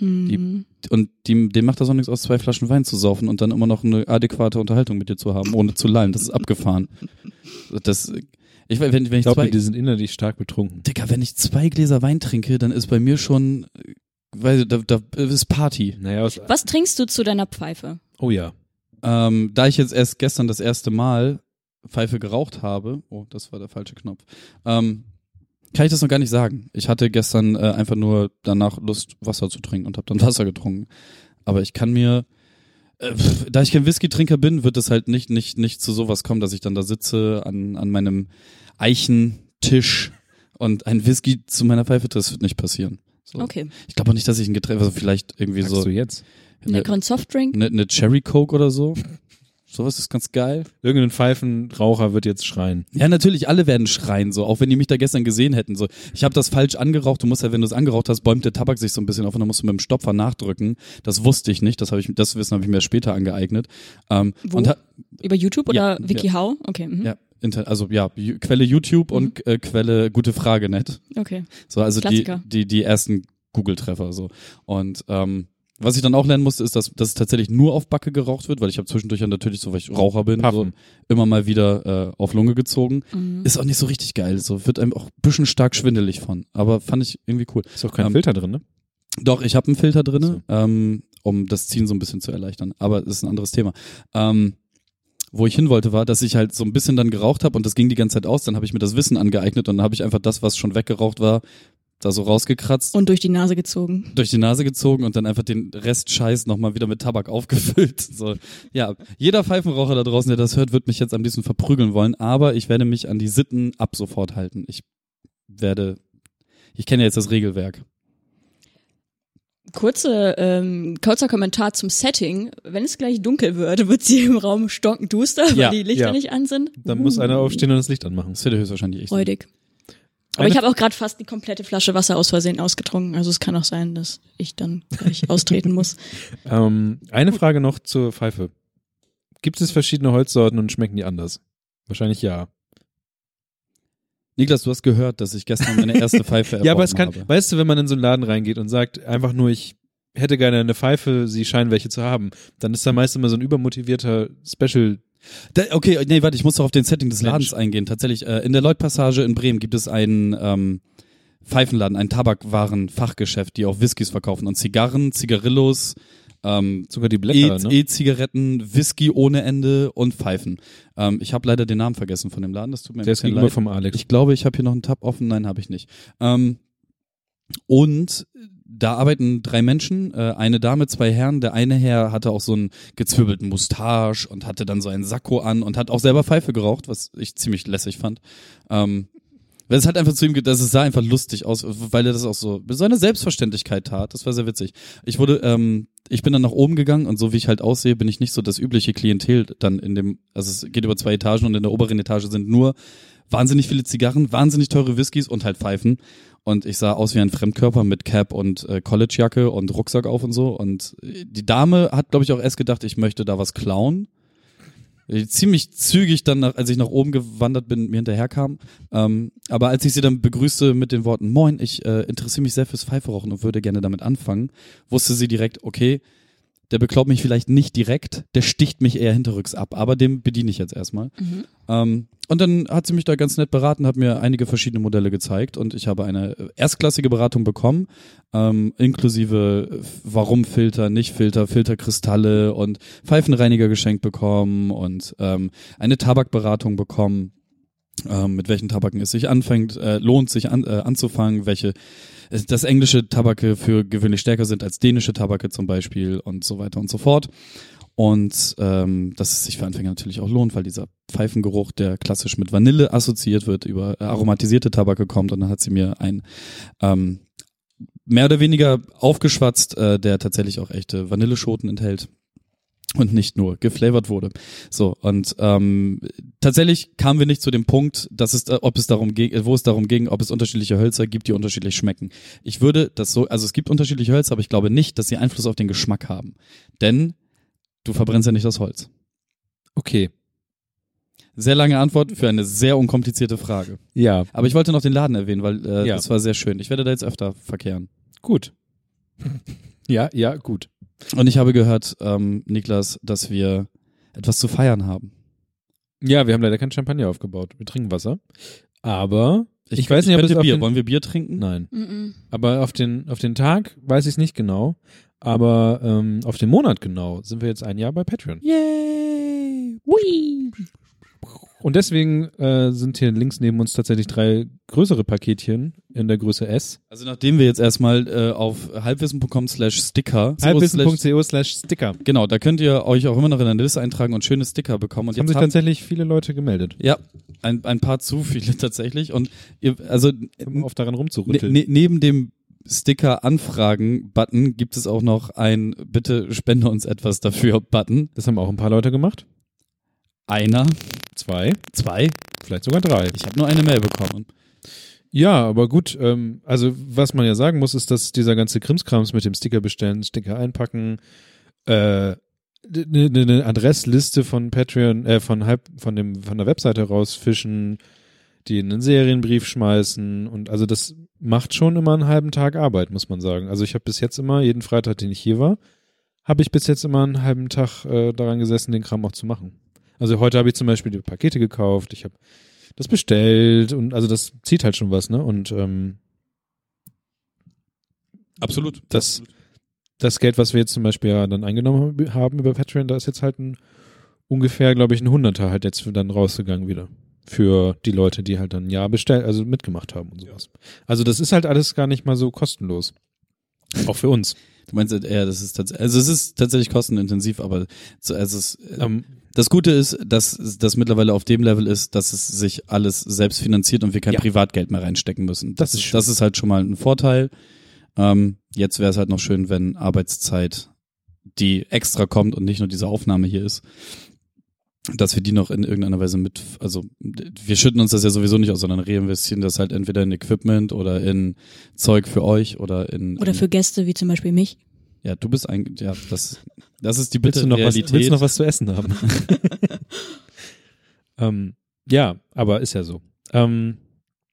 Mhm. Die, und die, denen macht das auch nichts aus, zwei Flaschen Wein zu saufen und dann immer noch eine adäquate Unterhaltung mit dir zu haben, ohne zu lallen. Das ist abgefahren. Das, ich, wenn, wenn ich Ich glaube, die sind innerlich stark betrunken. Digga, wenn ich zwei Gläser Wein trinke, dann ist bei mir schon, weil da, da ist Party. Naja, aus, Was trinkst du zu deiner Pfeife? oh ja. Ähm, da ich jetzt erst gestern das erste Mal Pfeife geraucht habe, oh, das war der falsche Knopf, ähm, kann ich das noch gar nicht sagen. Ich hatte gestern äh, einfach nur danach Lust, Wasser zu trinken und habe dann Wasser getrunken. Aber ich kann mir, äh, da ich kein Whisky-Trinker bin, wird es halt nicht, nicht, nicht zu sowas kommen, dass ich dann da sitze an, an meinem Eichentisch und ein Whisky zu meiner Pfeife, das wird nicht passieren. So. Okay. Ich glaube auch nicht, dass ich ein Getränk, also vielleicht irgendwie Sagst so du jetzt? Einen leckeren Softdrink? eine, eine Cherry Coke oder so. Sowas ist ganz geil. Irgendein Pfeifenraucher wird jetzt schreien. Ja, natürlich, alle werden schreien, so, auch wenn die mich da gestern gesehen hätten. So, ich habe das falsch angeraucht. Du musst ja, wenn du es angeraucht hast, bäumt der Tabak sich so ein bisschen auf und dann musst du mit dem Stopfer nachdrücken. Das wusste ich nicht. Das habe ich, das Wissen habe ich mir später angeeignet. Ähm, Wo? Und Über YouTube oder Ja, WikiHow? Okay. Mhm. ja, inter, also ja, Quelle YouTube und äh, Quelle gute Frage net. Okay. So, also die, Klassiker. die, die ersten Google-Treffer so. Und ähm, was ich dann auch lernen musste, ist, dass, dass es tatsächlich nur auf Backe geraucht wird, weil ich habe zwischendurch ja natürlich, so weil ich Raucher bin, so, immer mal wieder äh, auf Lunge gezogen. Mhm. Ist auch nicht so richtig geil. So wird einem auch ein bisschen stark schwindelig von. Aber fand ich irgendwie cool. Ist auch kein Ähm, Filter drin, ne? Doch, ich habe einen Filter drinne, So. ähm, um das Ziehen so ein bisschen zu erleichtern. Aber das ist ein anderes Thema. Ähm, wo ich hin wollte, war, dass ich halt so ein bisschen dann geraucht habe und das ging die ganze Zeit aus. Dann habe ich mir das Wissen angeeignet und dann habe ich einfach das, was schon weggeraucht war, da so rausgekratzt, Und durch die Nase gezogen. durch die Nase gezogen und dann einfach den Rest Scheiß nochmal wieder mit Tabak aufgefüllt. So, ja, jeder Pfeifenraucher da draußen, der das hört, wird mich jetzt am liebsten verprügeln wollen, aber ich werde mich an die Sitten ab sofort halten. Ich werde, ich kenne ja jetzt das Regelwerk. Kurze, ähm, kurzer Kommentar zum Setting. Wenn es gleich dunkel wird, wird sie im Raum stockduster, weil Ja, die Lichter ja. nicht an sind. Dann muss einer aufstehen und das Licht anmachen. Das wird höchstwahrscheinlich ich sein. Freudig. Aber Eine- ich habe auch gerade fast die komplette Flasche Wasser aus Versehen ausgetrunken. Also es kann auch sein, dass ich dann gleich austreten muss. Ähm, eine Frage noch zur Pfeife. Gibt es verschiedene Holzsorten und schmecken die anders? Wahrscheinlich ja. Niklas, du hast gehört, dass ich gestern meine erste Pfeife Ja, aber es kann, habe. weißt du, wenn man in so einen Laden reingeht und sagt einfach nur, ich hätte gerne eine Pfeife, sie scheinen welche zu haben, dann ist da meist immer so ein übermotivierter Special. Da, okay, nee, warte, ich muss doch auf den Setting des Mensch. Ladens eingehen. Tatsächlich, äh, in der Lloyd-Passage in Bremen gibt es einen ähm, Pfeifenladen, ein Tabakwaren-Fachgeschäft, die auch Whiskys verkaufen und Zigarren, Zigarillos, ähm, Sogar die Blätter, E- ne? E-Zigaretten, Whisky ohne Ende und Pfeifen. Ähm, ich habe leider den Namen vergessen von dem Laden, das tut mir Der ist gegenüber leid. vom Alex. Ich glaube, ich habe hier noch einen Tab offen. Nein, habe ich nicht. Ähm, und da arbeiten drei Menschen, äh, eine Dame, zwei Herren. Der eine Herr hatte auch so einen gezwirbelten Mustache und hatte dann so einen Sakko an und hat auch selber Pfeife geraucht, was ich ziemlich lässig fand. Ähm, weil es hat einfach zu ihm, es sah einfach lustig aus, weil er das auch so mit so einer Selbstverständlichkeit tat. Das war sehr witzig. Ich wurde, ähm, ich bin dann nach oben gegangen und so wie ich halt aussehe, bin ich nicht so das übliche Klientel dann in dem, also es geht über zwei Etagen und in der oberen Etage sind nur wahnsinnig viele Zigarren, wahnsinnig teure Whiskys und halt Pfeifen. Und ich sah aus wie ein Fremdkörper mit Cap und äh, Collegejacke und Rucksack auf und so. Und äh, die Dame hat, glaube ich, auch erst gedacht, ich möchte da was klauen. Die ziemlich zügig dann, nach, als ich nach oben gewandert bin, mir hinterherkam. Ähm, aber als ich sie dann begrüßte mit den Worten, Moin, ich äh, interessiere mich sehr fürs Pfeiferochen und würde gerne damit anfangen, wusste sie direkt, okay, der beklaut mich vielleicht nicht direkt, der sticht mich eher hinterrücks ab, aber dem bediene ich jetzt erstmal. Ähm, und dann hat sie mich da ganz nett beraten, hat mir einige verschiedene Modelle gezeigt und ich habe eine erstklassige Beratung bekommen, ähm, inklusive äh, warum Filter, nicht Filter, Filterkristalle und Pfeifenreiniger geschenkt bekommen und ähm, eine Tabakberatung bekommen, ähm, mit welchen Tabaken es sich anfängt, äh, lohnt sich an, äh, anzufangen, welche äh, dass englische Tabake für gewöhnlich stärker sind als dänische Tabake zum Beispiel und so weiter und so fort. Und ähm, dass es sich für Anfänger natürlich auch lohnt, weil dieser Pfeifengeruch, der klassisch mit Vanille assoziiert wird, über aromatisierte Tabake kommt und dann hat sie mir ein ähm, mehr oder weniger aufgeschwatzt, äh, der tatsächlich auch echte Vanilleschoten enthält und nicht nur geflavored wurde. So und ähm, tatsächlich kamen wir nicht zu dem Punkt, dass es, ob es darum ging, wo es darum ging, ob es unterschiedliche Hölzer gibt, die unterschiedlich schmecken. Ich würde das so, also es gibt unterschiedliche Hölzer, aber ich glaube nicht, dass sie Einfluss auf den Geschmack haben, denn du verbrennst ja nicht das Holz. Okay. Sehr lange Antwort für eine sehr unkomplizierte Frage. Ja, Aber ich wollte noch den Laden erwähnen, weil äh, Ja. das war sehr schön. Ich werde da jetzt öfter verkehren. gut. ja, ja, gut. Und ich habe gehört, ähm, Niklas, dass wir etwas zu feiern haben. Ja, wir haben leider kein Champagner aufgebaut. Wir trinken Wasser. Aber ich, weiß nicht, ob es Bier. den, Wollen wir Bier trinken? Nein. Mhm. Aber auf den, auf den Tag weiß ich es nicht genau. Aber ähm, auf den Monat genau sind wir jetzt ein Jahr bei Patreon. Yay! Hui. Und deswegen äh, sind hier links neben uns tatsächlich drei größere Paketchen in der Größe S. Also nachdem wir jetzt erstmal äh, auf halbwissen.com slash Sticker Halbwissen.co slash Sticker. Genau, da könnt ihr euch auch immer noch in eine Liste eintragen und schöne Sticker bekommen. Und Es haben jetzt sich haben, tatsächlich viele Leute gemeldet, ja, ein, ein paar zu viele tatsächlich. Und ihr, also um oft daran ne, rumzurütteln. ne, neben dem Sticker Anfragen Button gibt es auch noch ein Bitte spende uns etwas dafür Button. Das haben auch ein paar Leute gemacht. Einer, Zwei, zwei. vielleicht sogar drei. Ich habe nur eine Mail bekommen. Ja, aber gut, ähm, also was man ja sagen muss, ist, dass dieser ganze Krimskrams mit dem Sticker bestellen, Sticker einpacken, äh, eine ne, ne Adressliste von Patreon, äh, von halb, von dem, von der Webseite rausfischen, die in einen Serienbrief schmeißen und also das macht schon immer einen halben Tag Arbeit, muss man sagen. Also ich habe bis jetzt immer, jeden Freitag, den ich hier war, habe ich bis jetzt immer einen halben Tag äh, daran gesessen, den Kram auch zu machen. Also heute habe ich zum Beispiel die Pakete gekauft, ich habe das bestellt und also das zieht halt schon was, ne? Und ähm, Absolut. Das- das Geld, was wir jetzt zum Beispiel ja dann eingenommen haben über Patreon, da ist jetzt halt ein ungefähr, glaube ich, ein Hunderter halt jetzt dann rausgegangen wieder. Für die Leute, die halt dann ein Jahr bestellt, also mitgemacht haben und sowas. Also das ist halt alles gar nicht mal so kostenlos. Auch für uns. Du meinst eher, das ist tatsächlich, also es ist tatsächlich kostenintensiv, aber so, also es, Ähm, das Gute ist, dass das mittlerweile auf dem Level ist, dass es sich alles selbst finanziert und wir kein Ja. Privatgeld mehr reinstecken müssen. Das Das, ist ist, schön. das ist halt schon mal ein Vorteil. Ähm, jetzt wäre es halt noch schön, wenn Arbeitszeit, die extra kommt und nicht nur diese Aufnahme hier ist, dass wir die noch in irgendeiner Weise mit, also wir schütten uns das ja sowieso nicht aus, sondern reinvestieren das halt entweder in Equipment oder in Zeug für euch oder in Oder in, für Gäste wie zum Beispiel mich. ja, du bist ein, ja, das, das ist die willst, bitte du noch was, Realität. willst du noch was zu essen haben? ähm, ja, aber ist ja so. Ähm,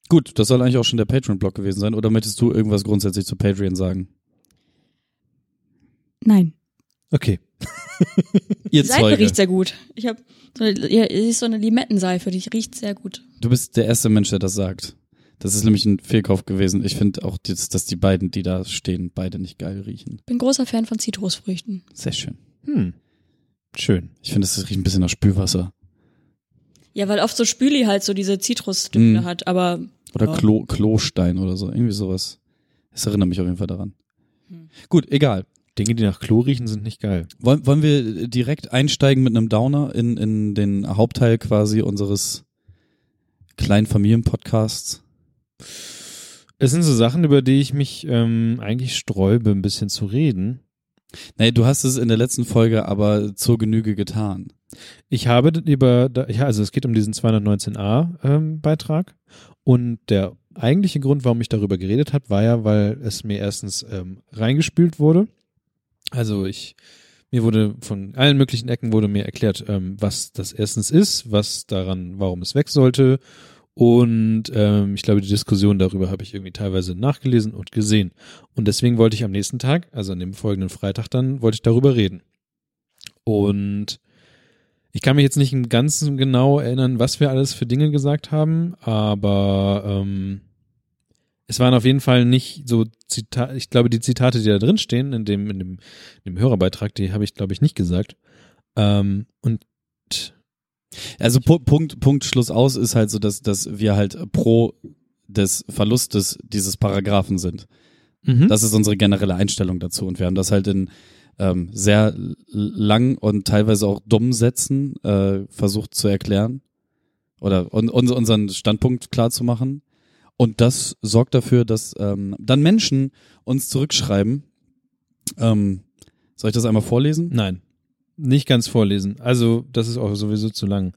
Gut, das soll eigentlich auch schon der Patreon-Blog gewesen sein. Oder möchtest du irgendwas grundsätzlich zu Patreon sagen? Nein. okay. Ihr Seife Zeuge. riecht sehr gut. Ich habe, ja, es ist so eine Limettenseife, die riecht sehr gut. Du bist der erste Mensch, der das sagt. Das ist nämlich ein Fehlkauf gewesen. Ich finde auch, jetzt, dass die beiden, die da stehen, beide nicht geil riechen. Bin großer Fan von Zitrusfrüchten. Sehr schön. Hm. Schön. Ich finde, das riecht ein bisschen nach Spülwasser. Ja, weil oft so Spüli halt so diese Zitrusdüfte Mm. hat, aber Oder Ja. Klo, Klostein oder so. Irgendwie sowas. Das erinnert mich auf jeden Fall daran. Hm. Gut, egal. Dinge, die nach Klo riechen, sind nicht geil. Wollen, wollen wir direkt einsteigen mit einem Downer in, in den Hauptteil quasi unseres kleinen Familienpodcasts? Es sind so Sachen, über die ich mich ähm, eigentlich sträube, ein bisschen zu reden. Nee, du hast es in der letzten Folge aber zur Genüge getan. Ich habe über, ja, also es geht um diesen 219a ähm, Beitrag und der eigentliche Grund, warum ich darüber geredet habe, war ja, weil es mir erstens ähm, reingespült wurde. Also ich, mir wurde von allen möglichen Ecken wurde mir erklärt, ähm, was das erstens ist, was daran, warum es weg sollte und ähm, ich glaube, die Diskussion darüber habe ich irgendwie teilweise nachgelesen und gesehen. Und deswegen wollte ich am nächsten Tag, also an dem folgenden Freitag dann, wollte ich darüber reden. Und ich kann mich jetzt nicht im Ganzen genau erinnern, was wir alles für Dinge gesagt haben, aber ähm, es waren auf jeden Fall nicht so Zitate, ich glaube, die Zitate, die da drin stehen, in dem, in dem, in dem Hörerbeitrag, die habe ich, glaube ich, nicht gesagt. Ähm, und Also Pu Punkt, Punkt, Schluss aus ist halt so, dass, dass wir halt pro des Verlustes dieses Paragraphen sind. mhm. Das ist unsere generelle Einstellung dazu. Und wir haben das halt in ähm, sehr lang und teilweise auch dummen Sätzen äh, versucht zu erklären. oder un, unseren Standpunkt klar zu machen. Und das sorgt dafür, dass ähm, dann Menschen uns zurückschreiben. Ähm, soll ich das einmal vorlesen? Nein, nicht ganz vorlesen. Also, das ist auch sowieso zu lang.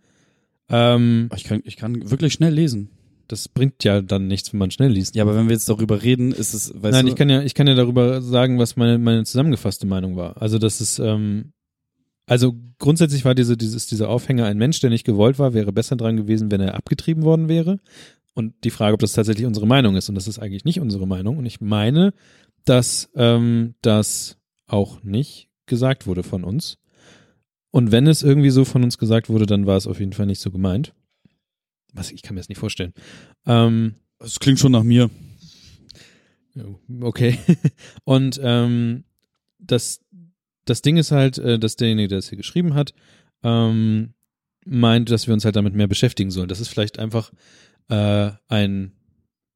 Ähm, Ich kann, ich kann wirklich schnell lesen. das bringt ja dann nichts, wenn man schnell liest. Ja, aber wenn wir jetzt darüber reden, ist es, weißt Nein, du, ich kann ja, ich kann ja darüber sagen, was meine, meine zusammengefasste Meinung war. Also, das ist, ähm, also grundsätzlich war diese, dieses, dieser Aufhänger ein Mensch, der nicht gewollt war, wäre besser dran gewesen, wenn er abgetrieben worden wäre. Und die Frage, ob das tatsächlich unsere Meinung ist. Und das ist eigentlich nicht unsere Meinung. Und ich meine, dass ähm, das auch nicht gesagt wurde von uns. Und wenn es irgendwie so von uns gesagt wurde, dann war es auf jeden Fall nicht so gemeint. Was, ich kann mir das nicht vorstellen. Ähm, es klingt schon nach mir. Okay. Und ähm, das, das Ding ist halt, äh, dass derjenige, der es hier geschrieben hat, ähm, meint, dass wir uns halt damit mehr beschäftigen sollen. Das ist vielleicht einfach äh, ein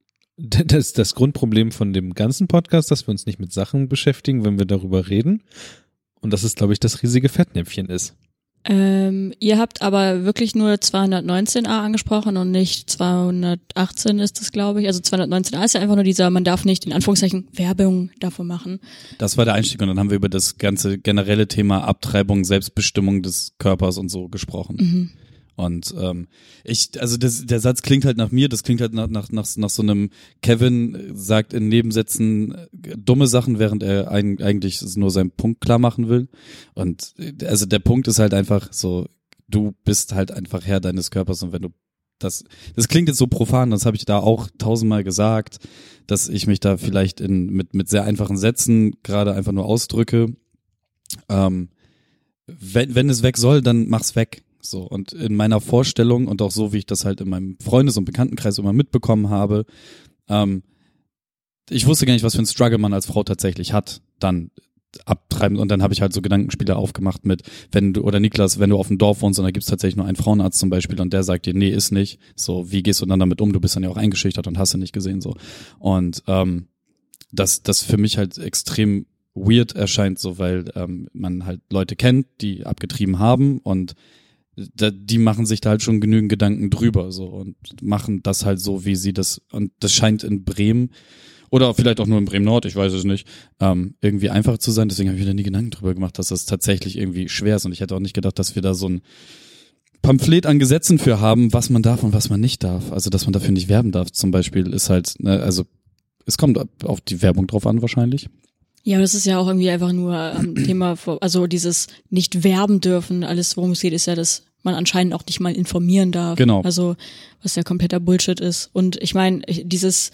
das, das Grundproblem von dem ganzen Podcast, dass wir uns nicht mit Sachen beschäftigen, wenn wir darüber reden. Und dass es, glaube ich, das riesige Fettnäpfchen ist. Ähm, ihr habt aber wirklich nur 219a angesprochen und nicht 218 ist das, glaube ich. Also 219a ist ja einfach nur dieser, man darf nicht in Anführungszeichen Werbung davon machen. Das war der Einstieg und dann haben wir über das ganze generelle Thema Abtreibung, Selbstbestimmung des Körpers und so gesprochen. Mhm. Und ähm, ich, also das, der Satz klingt halt nach mir, das klingt halt nach, nach, nach, nach so einem Kevin sagt in Nebensätzen äh, dumme Sachen, während er ein, eigentlich nur seinen Punkt klar machen will. Und äh, also der Punkt ist halt einfach so, du bist halt einfach Herr deines Körpers und wenn du das, das klingt jetzt so profan, das habe ich da auch tausendmal gesagt, dass ich mich da vielleicht in, mit, mit sehr einfachen Sätzen gerade einfach nur ausdrücke. Ähm, wenn, wenn es weg soll, dann mach's weg. So, und in meiner Vorstellung und auch so, wie ich das halt in meinem Freundes- und Bekanntenkreis immer mitbekommen habe, ähm, ich wusste gar nicht, was für ein Struggle man als Frau tatsächlich hat, dann abtreiben und dann habe ich halt so Gedankenspiele aufgemacht mit, wenn du, oder Niklas, wenn du auf dem Dorf wohnst und da gibt's tatsächlich nur einen Frauenarzt zum Beispiel und der sagt dir, nee, ist nicht, so, wie gehst du dann damit um? Du bist dann ja auch eingeschüchtert und hast du nicht gesehen, so. Und ähm, das, das für mich halt extrem weird erscheint, so weil ähm, man halt Leute kennt, die abgetrieben haben und da, die machen sich da halt schon genügend Gedanken drüber so und machen das halt so, wie sie das und das scheint in Bremen oder vielleicht auch nur in Bremen Nord, ich weiß es nicht, ähm, irgendwie einfach zu sein. Deswegen habe ich mir da nie Gedanken drüber gemacht, dass das tatsächlich irgendwie schwer ist und ich hätte auch nicht gedacht, dass wir da so ein Pamphlet an Gesetzen für haben, was man darf und was man nicht darf. Also dass man dafür nicht werben darf, zum Beispiel, ist halt, ne, also es kommt auf die Werbung drauf an wahrscheinlich. Ja, aber das ist ja auch irgendwie einfach nur am Thema, vor- also dieses nicht werben dürfen, alles worum es geht, ist ja, dass man anscheinend auch nicht mal informieren darf. Genau. Also was ja kompletter Bullshit ist. Und ich meine, dieses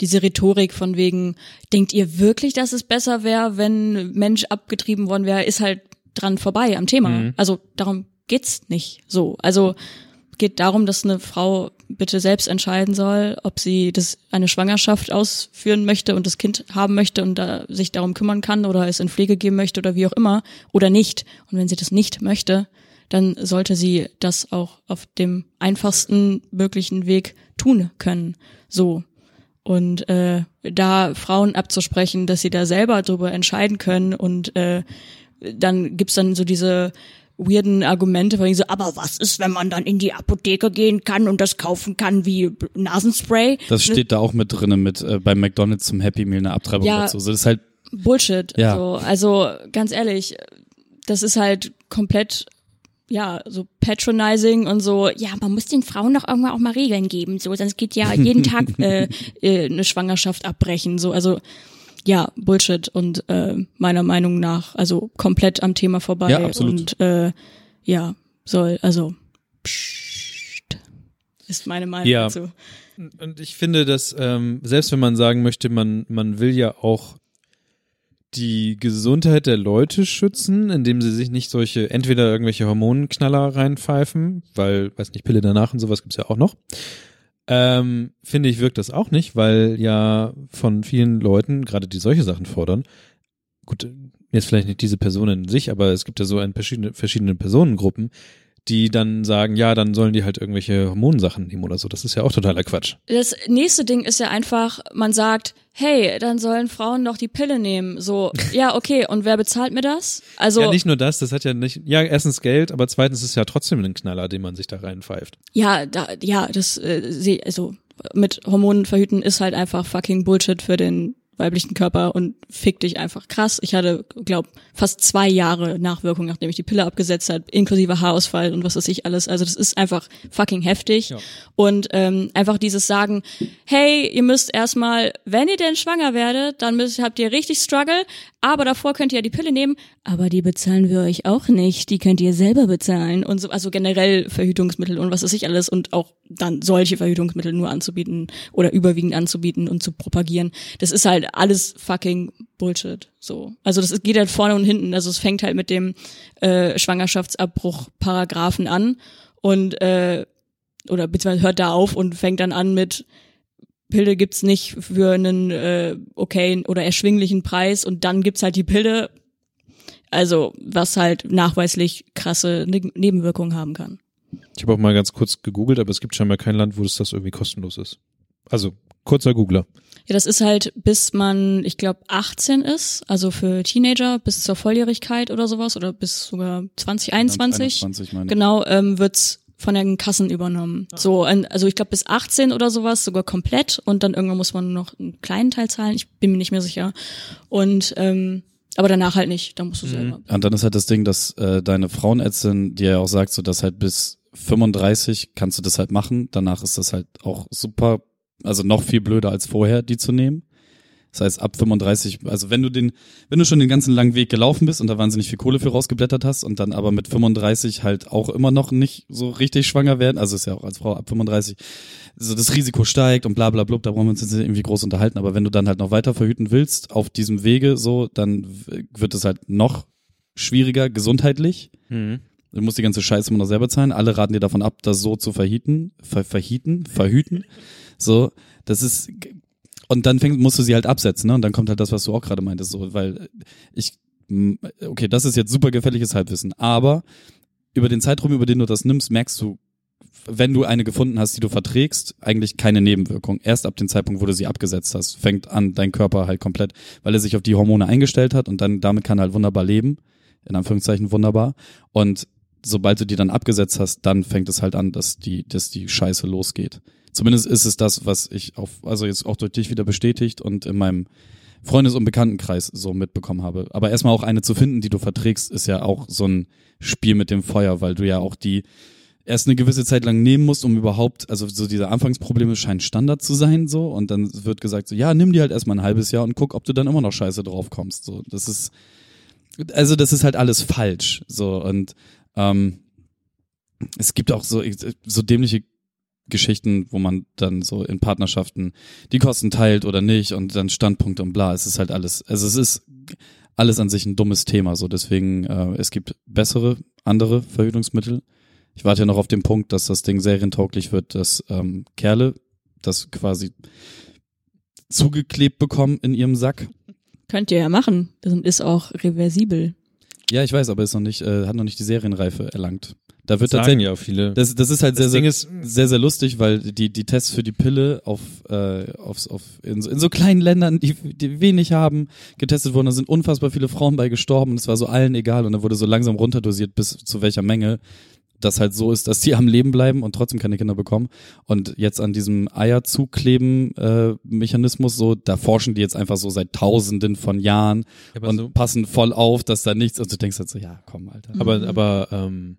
diese Rhetorik von wegen, denkt ihr wirklich, dass es besser wäre, wenn Mensch abgetrieben worden wäre, ist halt dran vorbei am Thema. Mhm. Also darum geht's nicht so. Also geht darum, dass eine Frau bitte selbst entscheiden soll, ob sie das eine Schwangerschaft ausführen möchte und das Kind haben möchte und da sich darum kümmern kann oder es in Pflege geben möchte oder wie auch immer oder nicht. Und wenn sie das nicht möchte, dann sollte sie das auch auf dem einfachsten möglichen Weg tun können. So. Und äh, da Frauen abzusprechen, dass sie da selber drüber entscheiden können und äh, dann gibt's dann so diese weirden Argumente, von so, aber was ist, wenn man dann in die Apotheke gehen kann und das kaufen kann wie Nasenspray? Das steht da auch mit drinne mit äh, beim McDonald's zum Happy Meal eine Abtreibung Ja. dazu. So, das ist halt Bullshit. Ja. So. Also ganz ehrlich, das ist halt komplett ja, so patronizing und so, ja, man muss den Frauen doch irgendwann auch mal Regeln geben, so, sonst geht ja jeden Tag äh, äh, eine Schwangerschaft abbrechen, so, also ja, Bullshit und äh, meiner Meinung nach, also komplett am Thema vorbei Ja, absolut. und äh, ja, soll, also pssst, ist meine Meinung Ja. dazu. Und ich finde, dass ähm, selbst wenn man sagen möchte, man, man will ja auch die Gesundheit der Leute schützen, indem sie sich nicht solche, entweder irgendwelche Hormonenknaller reinpfeifen, weil, weiß nicht, Pille danach und sowas gibt's ja auch noch. Ähm, finde ich, wirkt das auch nicht, weil ja von vielen Leuten, gerade die solche Sachen fordern, gut, jetzt vielleicht nicht diese Person in sich, aber es gibt ja so ein verschiedene, verschiedene Personengruppen, die dann sagen, ja, dann sollen die halt irgendwelche Hormonsachen nehmen oder so. Das ist ja auch totaler Quatsch. Das nächste Ding ist ja einfach, man sagt, hey, dann sollen Frauen doch die Pille nehmen. So, ja, okay, und wer bezahlt mir das? Also. Ja, nicht nur das, das hat ja nicht, ja, erstens Geld, aber zweitens ist es ja trotzdem ein Knaller, den man sich da reinpfeift. Ja, da, ja, das, äh, also, mit Hormonen verhüten ist halt einfach fucking Bullshit für den weiblichen Körper und fick dich einfach krass. Ich hatte, glaub, fast zwei Jahre Nachwirkung, nachdem ich die Pille abgesetzt hat, inklusive Haarausfall und was weiß ich alles. Also das ist einfach fucking heftig. Ja. Und ähm, einfach dieses Sagen, hey, ihr müsst erstmal, wenn ihr denn schwanger werdet, dann müsst, habt ihr richtig Struggle, aber davor könnt ihr ja die Pille nehmen, aber die bezahlen wir euch auch nicht, die könnt ihr selber bezahlen und so, also generell Verhütungsmittel und was weiß ich alles und auch dann solche Verhütungsmittel nur anzubieten oder überwiegend anzubieten und zu propagieren. Das ist halt alles fucking Bullshit. So. Also das geht halt vorne und hinten. Also es fängt halt mit dem äh, Schwangerschaftsabbruch-Paragraphen an und äh, oder beziehungsweise hört da auf und fängt dann an mit Pille gibt's nicht für einen äh, okayen oder erschwinglichen Preis und dann gibt's halt die Pille, also was halt nachweislich krasse ne Nebenwirkungen haben kann. Ich habe auch mal ganz kurz gegoogelt, aber es gibt scheinbar kein Land, wo das, das irgendwie kostenlos ist. Also kurzer Googler. Ja, das ist halt, bis man, ich glaube, 18 ist, also für Teenager bis zur Volljährigkeit oder sowas oder bis sogar 2021. 21 meine ich. Genau, ähm, wird's von den Kassen übernommen. So, ein- also ich glaube bis 18 oder sowas, sogar komplett und dann irgendwann muss man noch einen kleinen Teil zahlen, ich bin mir nicht mehr sicher. Und ähm, aber danach halt nicht, da musst du selber. Und dann ist halt das Ding, dass äh, deine Frauenärztin dir ja auch sagt, so dass halt bis 35 kannst du das halt machen. Danach ist das halt auch super, also noch viel blöder als vorher, die zu nehmen. Das heißt, ab 35, also wenn du den, wenn du schon den ganzen langen Weg gelaufen bist und da wahnsinnig viel Kohle für rausgeblättert hast und dann aber mit 35 halt auch immer noch nicht so richtig schwanger werden, also ist ja auch als Frau ab 35, so das Risiko steigt und bla bla blub, da brauchen wir uns jetzt nicht irgendwie groß unterhalten, aber wenn du dann halt noch weiter verhüten willst auf diesem Wege so, dann wird es halt noch schwieriger gesundheitlich. Mhm. Du musst die ganze Scheiße immer noch selber zahlen. Alle raten dir davon ab, das so zu verhieten, ver verhieten, verhüten. So, das ist und dann fängst, musst du sie halt absetzen, ne? Und dann kommt halt das, was du auch gerade meintest, so, weil ich okay, das ist jetzt super gefährliches Halbwissen, aber über den Zeitraum, über den du das nimmst, merkst du, wenn du eine gefunden hast, die du verträgst, eigentlich keine Nebenwirkung. Erst ab dem Zeitpunkt, wo du sie abgesetzt hast, fängt an dein Körper halt komplett, weil er sich auf die Hormone eingestellt hat und dann damit kann er halt wunderbar leben, in Anführungszeichen wunderbar. Und sobald du die dann abgesetzt hast, dann fängt es halt an, dass die, dass die Scheiße losgeht. Zumindest ist es das, was ich auf, also jetzt auch durch dich wieder bestätigt und in meinem Freundes- und Bekanntenkreis so mitbekommen habe. Aber erstmal auch eine zu finden, die du verträgst, ist ja auch so ein Spiel mit dem Feuer, weil du ja auch die erst eine gewisse Zeit lang nehmen musst, um überhaupt, also so diese Anfangsprobleme scheinen Standard zu sein, so, und dann wird gesagt so, ja, nimm die halt erstmal ein halbes Jahr und guck, ob du dann immer noch scheiße drauf kommst, so, das ist, also das ist halt alles falsch, so, und, ähm, es gibt auch so, so dämliche Geschichten, wo man dann so in Partnerschaften die Kosten teilt oder nicht und dann Standpunkt und bla. Es ist halt alles, also es ist alles an sich ein dummes Thema. So deswegen, äh, es gibt bessere, andere Verhütungsmittel. Ich warte ja noch auf den Punkt, dass das Ding serientauglich wird, dass ähm, Kerle das quasi zugeklebt bekommen in ihrem Sack. Könnt ihr ja machen. Das ist auch reversibel. Ja, ich weiß, aber ist noch nicht, äh, hat noch nicht die Serienreife erlangt. Da wird Sagen tatsächlich, ja auch viele. das, das ist halt sehr, Das sehr, Ding ist- sehr, sehr lustig, weil die, die Tests für die Pille auf, äh, auf, auf in, so, in so kleinen Ländern, die, die wenig haben, getestet wurden. Da sind unfassbar viele Frauen bei gestorben und es war so allen egal und da wurde so langsam runterdosiert, bis zu welcher Menge das halt so ist, dass die am Leben bleiben und trotzdem keine Kinder bekommen. Und jetzt an diesem Eierzukleben-Mechanismus, so, da forschen die jetzt einfach so seit tausenden von Jahren aber, und so, passen voll auf, dass da nichts, und du denkst halt so, ja, komm, Alter. aber, Mhm. aber ähm,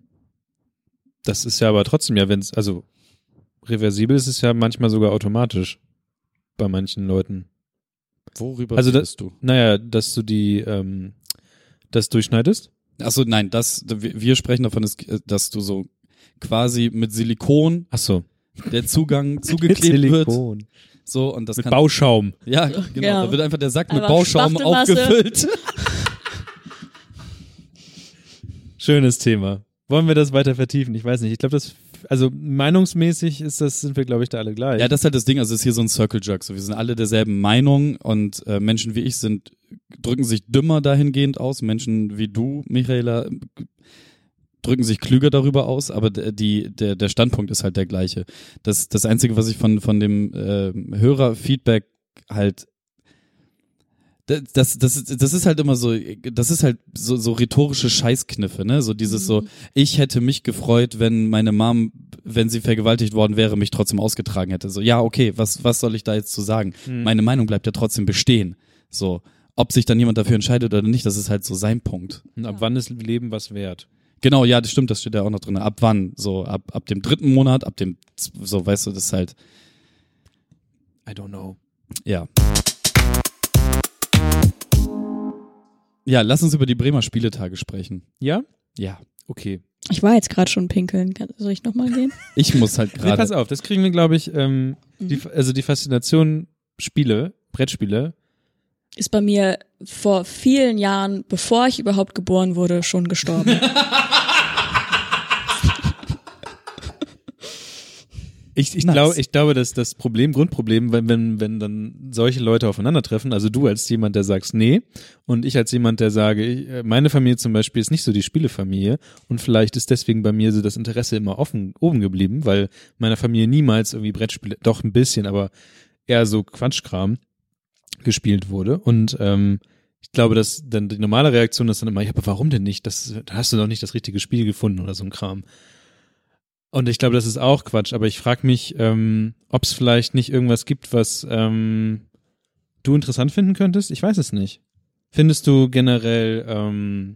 das ist ja aber trotzdem ja, wenn es, also reversibel ist es ja manchmal sogar automatisch bei manchen Leuten. Worüber Also da- redest du? Naja, dass du die ähm, das durchschneidest. Achso, nein, das, wir sprechen davon, dass du so quasi mit Silikon Ach so. der Zugang zugeklebt wird. So, und das Mit kann, Bauschaum. Ja, genau. Genau. Da wird einfach der Sack mit Einfach Bauschaum aufgefüllt. Schönes Thema. Wollen wir das weiter vertiefen? Ich weiß nicht. Ich glaube, das, also meinungsmäßig ist das, sind wir, glaube ich, da alle gleich. Ja, das ist halt das Ding, also es ist hier so ein Circle Jerk. So, wir sind alle derselben Meinung und äh, Menschen wie ich sind, drücken sich dümmer dahingehend aus. Menschen wie du, Michaela, drücken sich klüger darüber aus, aber die, der, der Standpunkt ist halt der gleiche. Das, das Einzige, was ich von, von dem äh, Hörerfeedback halt das, das, das, ist- halt immer so, das ist halt so, so rhetorische Scheißkniffe, ne? So dieses so, ich hätte mich gefreut, wenn meine Mom, wenn sie vergewaltigt worden wäre, mich trotzdem ausgetragen hätte. So, ja, okay, was, was soll ich da jetzt zu sagen? Meine Meinung bleibt ja trotzdem bestehen. So, ob sich dann jemand dafür entscheidet oder nicht, das ist halt so sein Punkt. Und ab wann ist Leben was wert? Genau, ja, das stimmt, das steht ja auch noch drin. Ab wann? So, ab, ab dem dritten Monat, ab dem, so, weißt du, das ist halt, I don't know. ja. Ja, lass uns über die Bremer Spieletage sprechen. Ja? Ja. Okay. Ich war jetzt gerade schon pinkeln. Kann- Soll ich nochmal gehen? Ich muss halt Nee, pass gerade. auf, das kriegen wir, glaube ich, ähm, die, also die Faszination Spiele, Brettspiele, Ist bei mir vor vielen Jahren, bevor ich überhaupt geboren wurde, schon gestorben. Ich, ich Nice. glaube, ich glaube, dass das Problem, Grundproblem, wenn, wenn, wenn dann solche Leute aufeinandertreffen, also du als jemand, der sagst, nee, und ich als jemand, der sage, ich, äh, meine Familie zum Beispiel ist nicht so die Spielefamilie und vielleicht ist deswegen bei mir so das Interesse immer offen oben geblieben, weil meiner Familie niemals irgendwie Brettspiele, doch ein bisschen, aber eher so Quatschkram gespielt wurde und ähm, ich glaube, dass dann die normale Reaktion ist dann immer, ja, aber warum denn nicht? Das, da hast du doch nicht das richtige Spiel gefunden oder so ein Kram. Und ich glaube, das ist auch Quatsch, aber ich frage mich, ähm, ob es vielleicht nicht irgendwas gibt, was ähm, du interessant finden könntest. Ich weiß es nicht. Findest du generell ähm,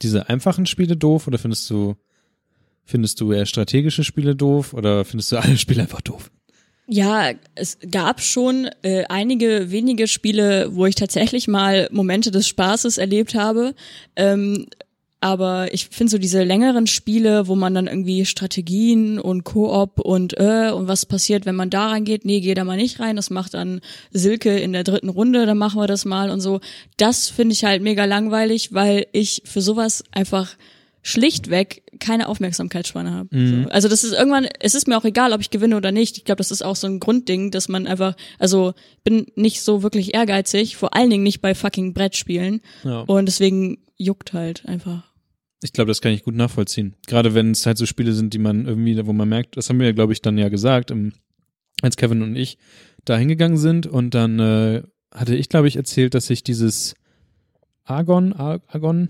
diese einfachen Spiele doof oder findest du findest du eher strategische Spiele doof oder findest du alle Spiele einfach doof? Ja, es gab schon äh, einige wenige Spiele, wo ich tatsächlich mal Momente des Spaßes erlebt habe. Ähm, aber ich finde so diese längeren Spiele, wo man dann irgendwie Strategien und Koop und äh, und was passiert, wenn man da reingeht, nee, geh da mal nicht rein, das macht dann Silke in der dritten Runde, dann machen wir das mal und so. Das finde ich halt mega langweilig, weil ich für sowas einfach schlichtweg keine Aufmerksamkeitsspanne habe. So. Also das ist irgendwann, es ist mir auch egal, ob ich gewinne oder nicht. Ich glaube, das ist auch so ein Grundding, dass man einfach, also bin nicht so wirklich ehrgeizig, vor allen Dingen nicht bei fucking Brettspielen. Ja. Und deswegen juckt halt einfach. Ich glaube, das kann ich gut nachvollziehen. Gerade wenn es halt so Spiele sind, die man irgendwie, wo man merkt, das haben wir ja, glaube ich, dann ja gesagt, im, als Kevin und ich da hingegangen sind und dann äh, hatte ich, glaube ich, erzählt, dass ich dieses Argon, Ar Argon,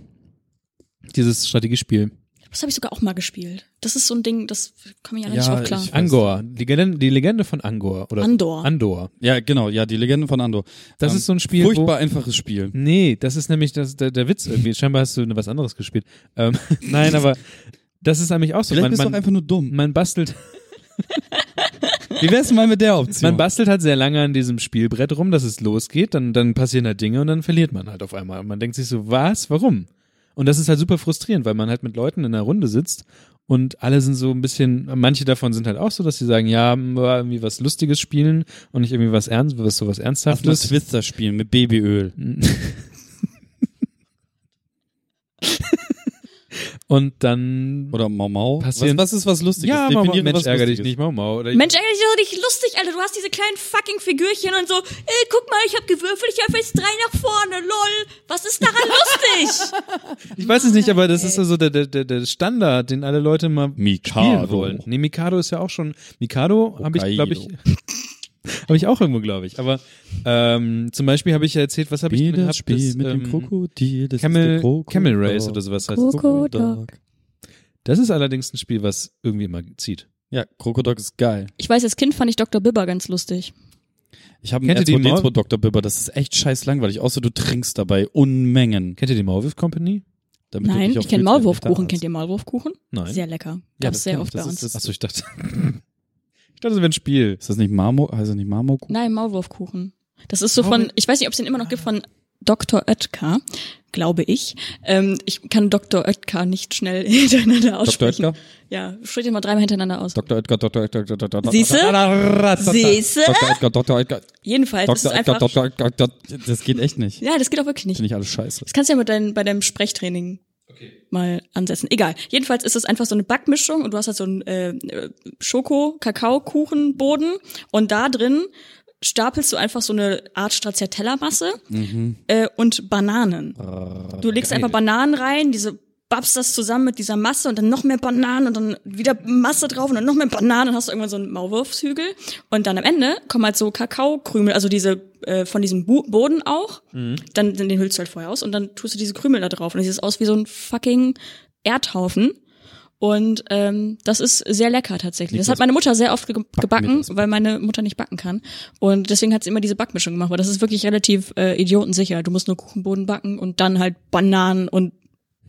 dieses Strategiespiel, Das habe ich sogar auch mal gespielt. Das ist so ein Ding, das komme ich ja Ja, nicht drauf klar. ich- Angor, die Legende, die Legende von Angor oder Andor. Andor. Ja, genau, ja, die Legende von Andor. Das Ähm, ist so ein Spiel, Furchtbar wo, einfaches Spiel. Nee, das ist nämlich das, der, der Witz irgendwie. Scheinbar hast du was anderes gespielt. Ähm, nein, aber das ist nämlich auch so. Vielleicht Man, bist man, einfach nur dumm. man bastelt, Wie wär's denn mal mit der Option? man bastelt halt sehr lange an diesem Spielbrett rum, dass es losgeht, dann, dann passieren halt Dinge und dann verliert man halt auf einmal. Und man denkt sich so, was? Warum? Und das ist halt super frustrierend, weil man halt mit Leuten in einer Runde sitzt und alle sind so ein bisschen, manche davon sind halt auch so, dass sie sagen, ja, irgendwie was Lustiges spielen und nicht irgendwie was ernst, was sowas Lass mal Ernsthaftes. Twister spielen mit Babyöl. Und dann Oder Mau Mau. Was, Passieren- was ist was Lustiges? ja, Mau, Mau, Mensch, was ärger dich nicht, Mau Mau. Oder Mensch, eigentlich ist doch nicht lustig, Alter. Du hast diese kleinen fucking Figürchen und so, ey, guck mal, ich hab gewürfelt, ich hab jetzt drei nach vorne, lol. Was ist daran lustig? Ich weiß es nicht, aber das ist also der, der, der, Standard, den alle Leute mal Mikado. spielen wollen. Nee, Mikado ist ja auch schon. Mikado habe ich, glaube ich, habe ich auch irgendwo, glaube ich. Aber ähm, zum Beispiel habe ich ja erzählt, was habe ich denn das gehabt? Spiel Das, mit ähm, dem Krokodil. Das Camel, ist der Krokodil. Camel Race oder sowas heißt das. Krokodok. Das ist allerdings ein Spiel, was irgendwie immer zieht. Ja, Krokodok ist geil. Ich weiß, als Kind fand ich Dr. Bibber ganz lustig. Ich habe einen Kennt ihr die R2D2 Dr. Bibber, das ist echt scheiß langweilig, außer du trinkst dabei Unmengen. Kennt ihr die Maulwurf Company? Damit Nein, ich kenne ein Maulwurfkuchen. Kennt ihr Maulwurfkuchen? Nein. Sehr lecker. Ja, Gab's das sehr oft Das bei uns. das- Achso, ich dachte. dachte, das wäre ein Spiel. Ist das nicht Marmor, heißt das nicht Marmorkuchen? Nein, Maulwurfkuchen. Das ist so von, ich weiß nicht, ob es den immer noch gibt, von Dr. Oetker, glaube ich. Ähm, ich kann Dr. Oetker nicht schnell hintereinander Dr. aussprechen. Oetker? Ja, sprich den mal dreimal hintereinander aus. Dr. Oetker, Dr. Oetker, Dr. Oetker. Siehste? Siehste? Dr. Oetker, Dr. Oetker. Jedenfalls ist es Dr. Oetker, einfach, Dr. Oetker, Dr. Das geht echt nicht. ja, das geht auch wirklich nicht. Finde ich alles scheiße. Das kannst du ja mit dein, bei deinem Sprechtraining mal ansetzen. Egal. Jedenfalls ist es einfach so eine Backmischung und du hast halt so einen äh, Schoko-Kakao-Kuchenboden und da drin stapelst du einfach so eine Art Stracciatella-Masse Mhm. äh, und Bananen. Ah, Du legst einfach Bananen rein, diese babst das zusammen mit dieser Masse und dann noch mehr Bananen und dann wieder Masse drauf und dann noch mehr Bananen, dann hast du irgendwann so einen Maulwurfshügel und dann am Ende kommen halt so Kakaokrümel, also diese äh, von diesem Bu Boden auch, Mhm. dann, den hüllst du halt vorher aus und dann tust du diese Krümel da drauf und dann sieht es aus wie so ein fucking Erdhaufen. Und ähm, das ist sehr lecker tatsächlich. Das hat meine Mutter sehr oft ge gebacken, weil meine Mutter nicht backen kann. Und deswegen hat sie immer diese Backmischung gemacht, weil das ist wirklich relativ äh, idiotensicher. Du musst nur Kuchenboden backen und dann halt Bananen und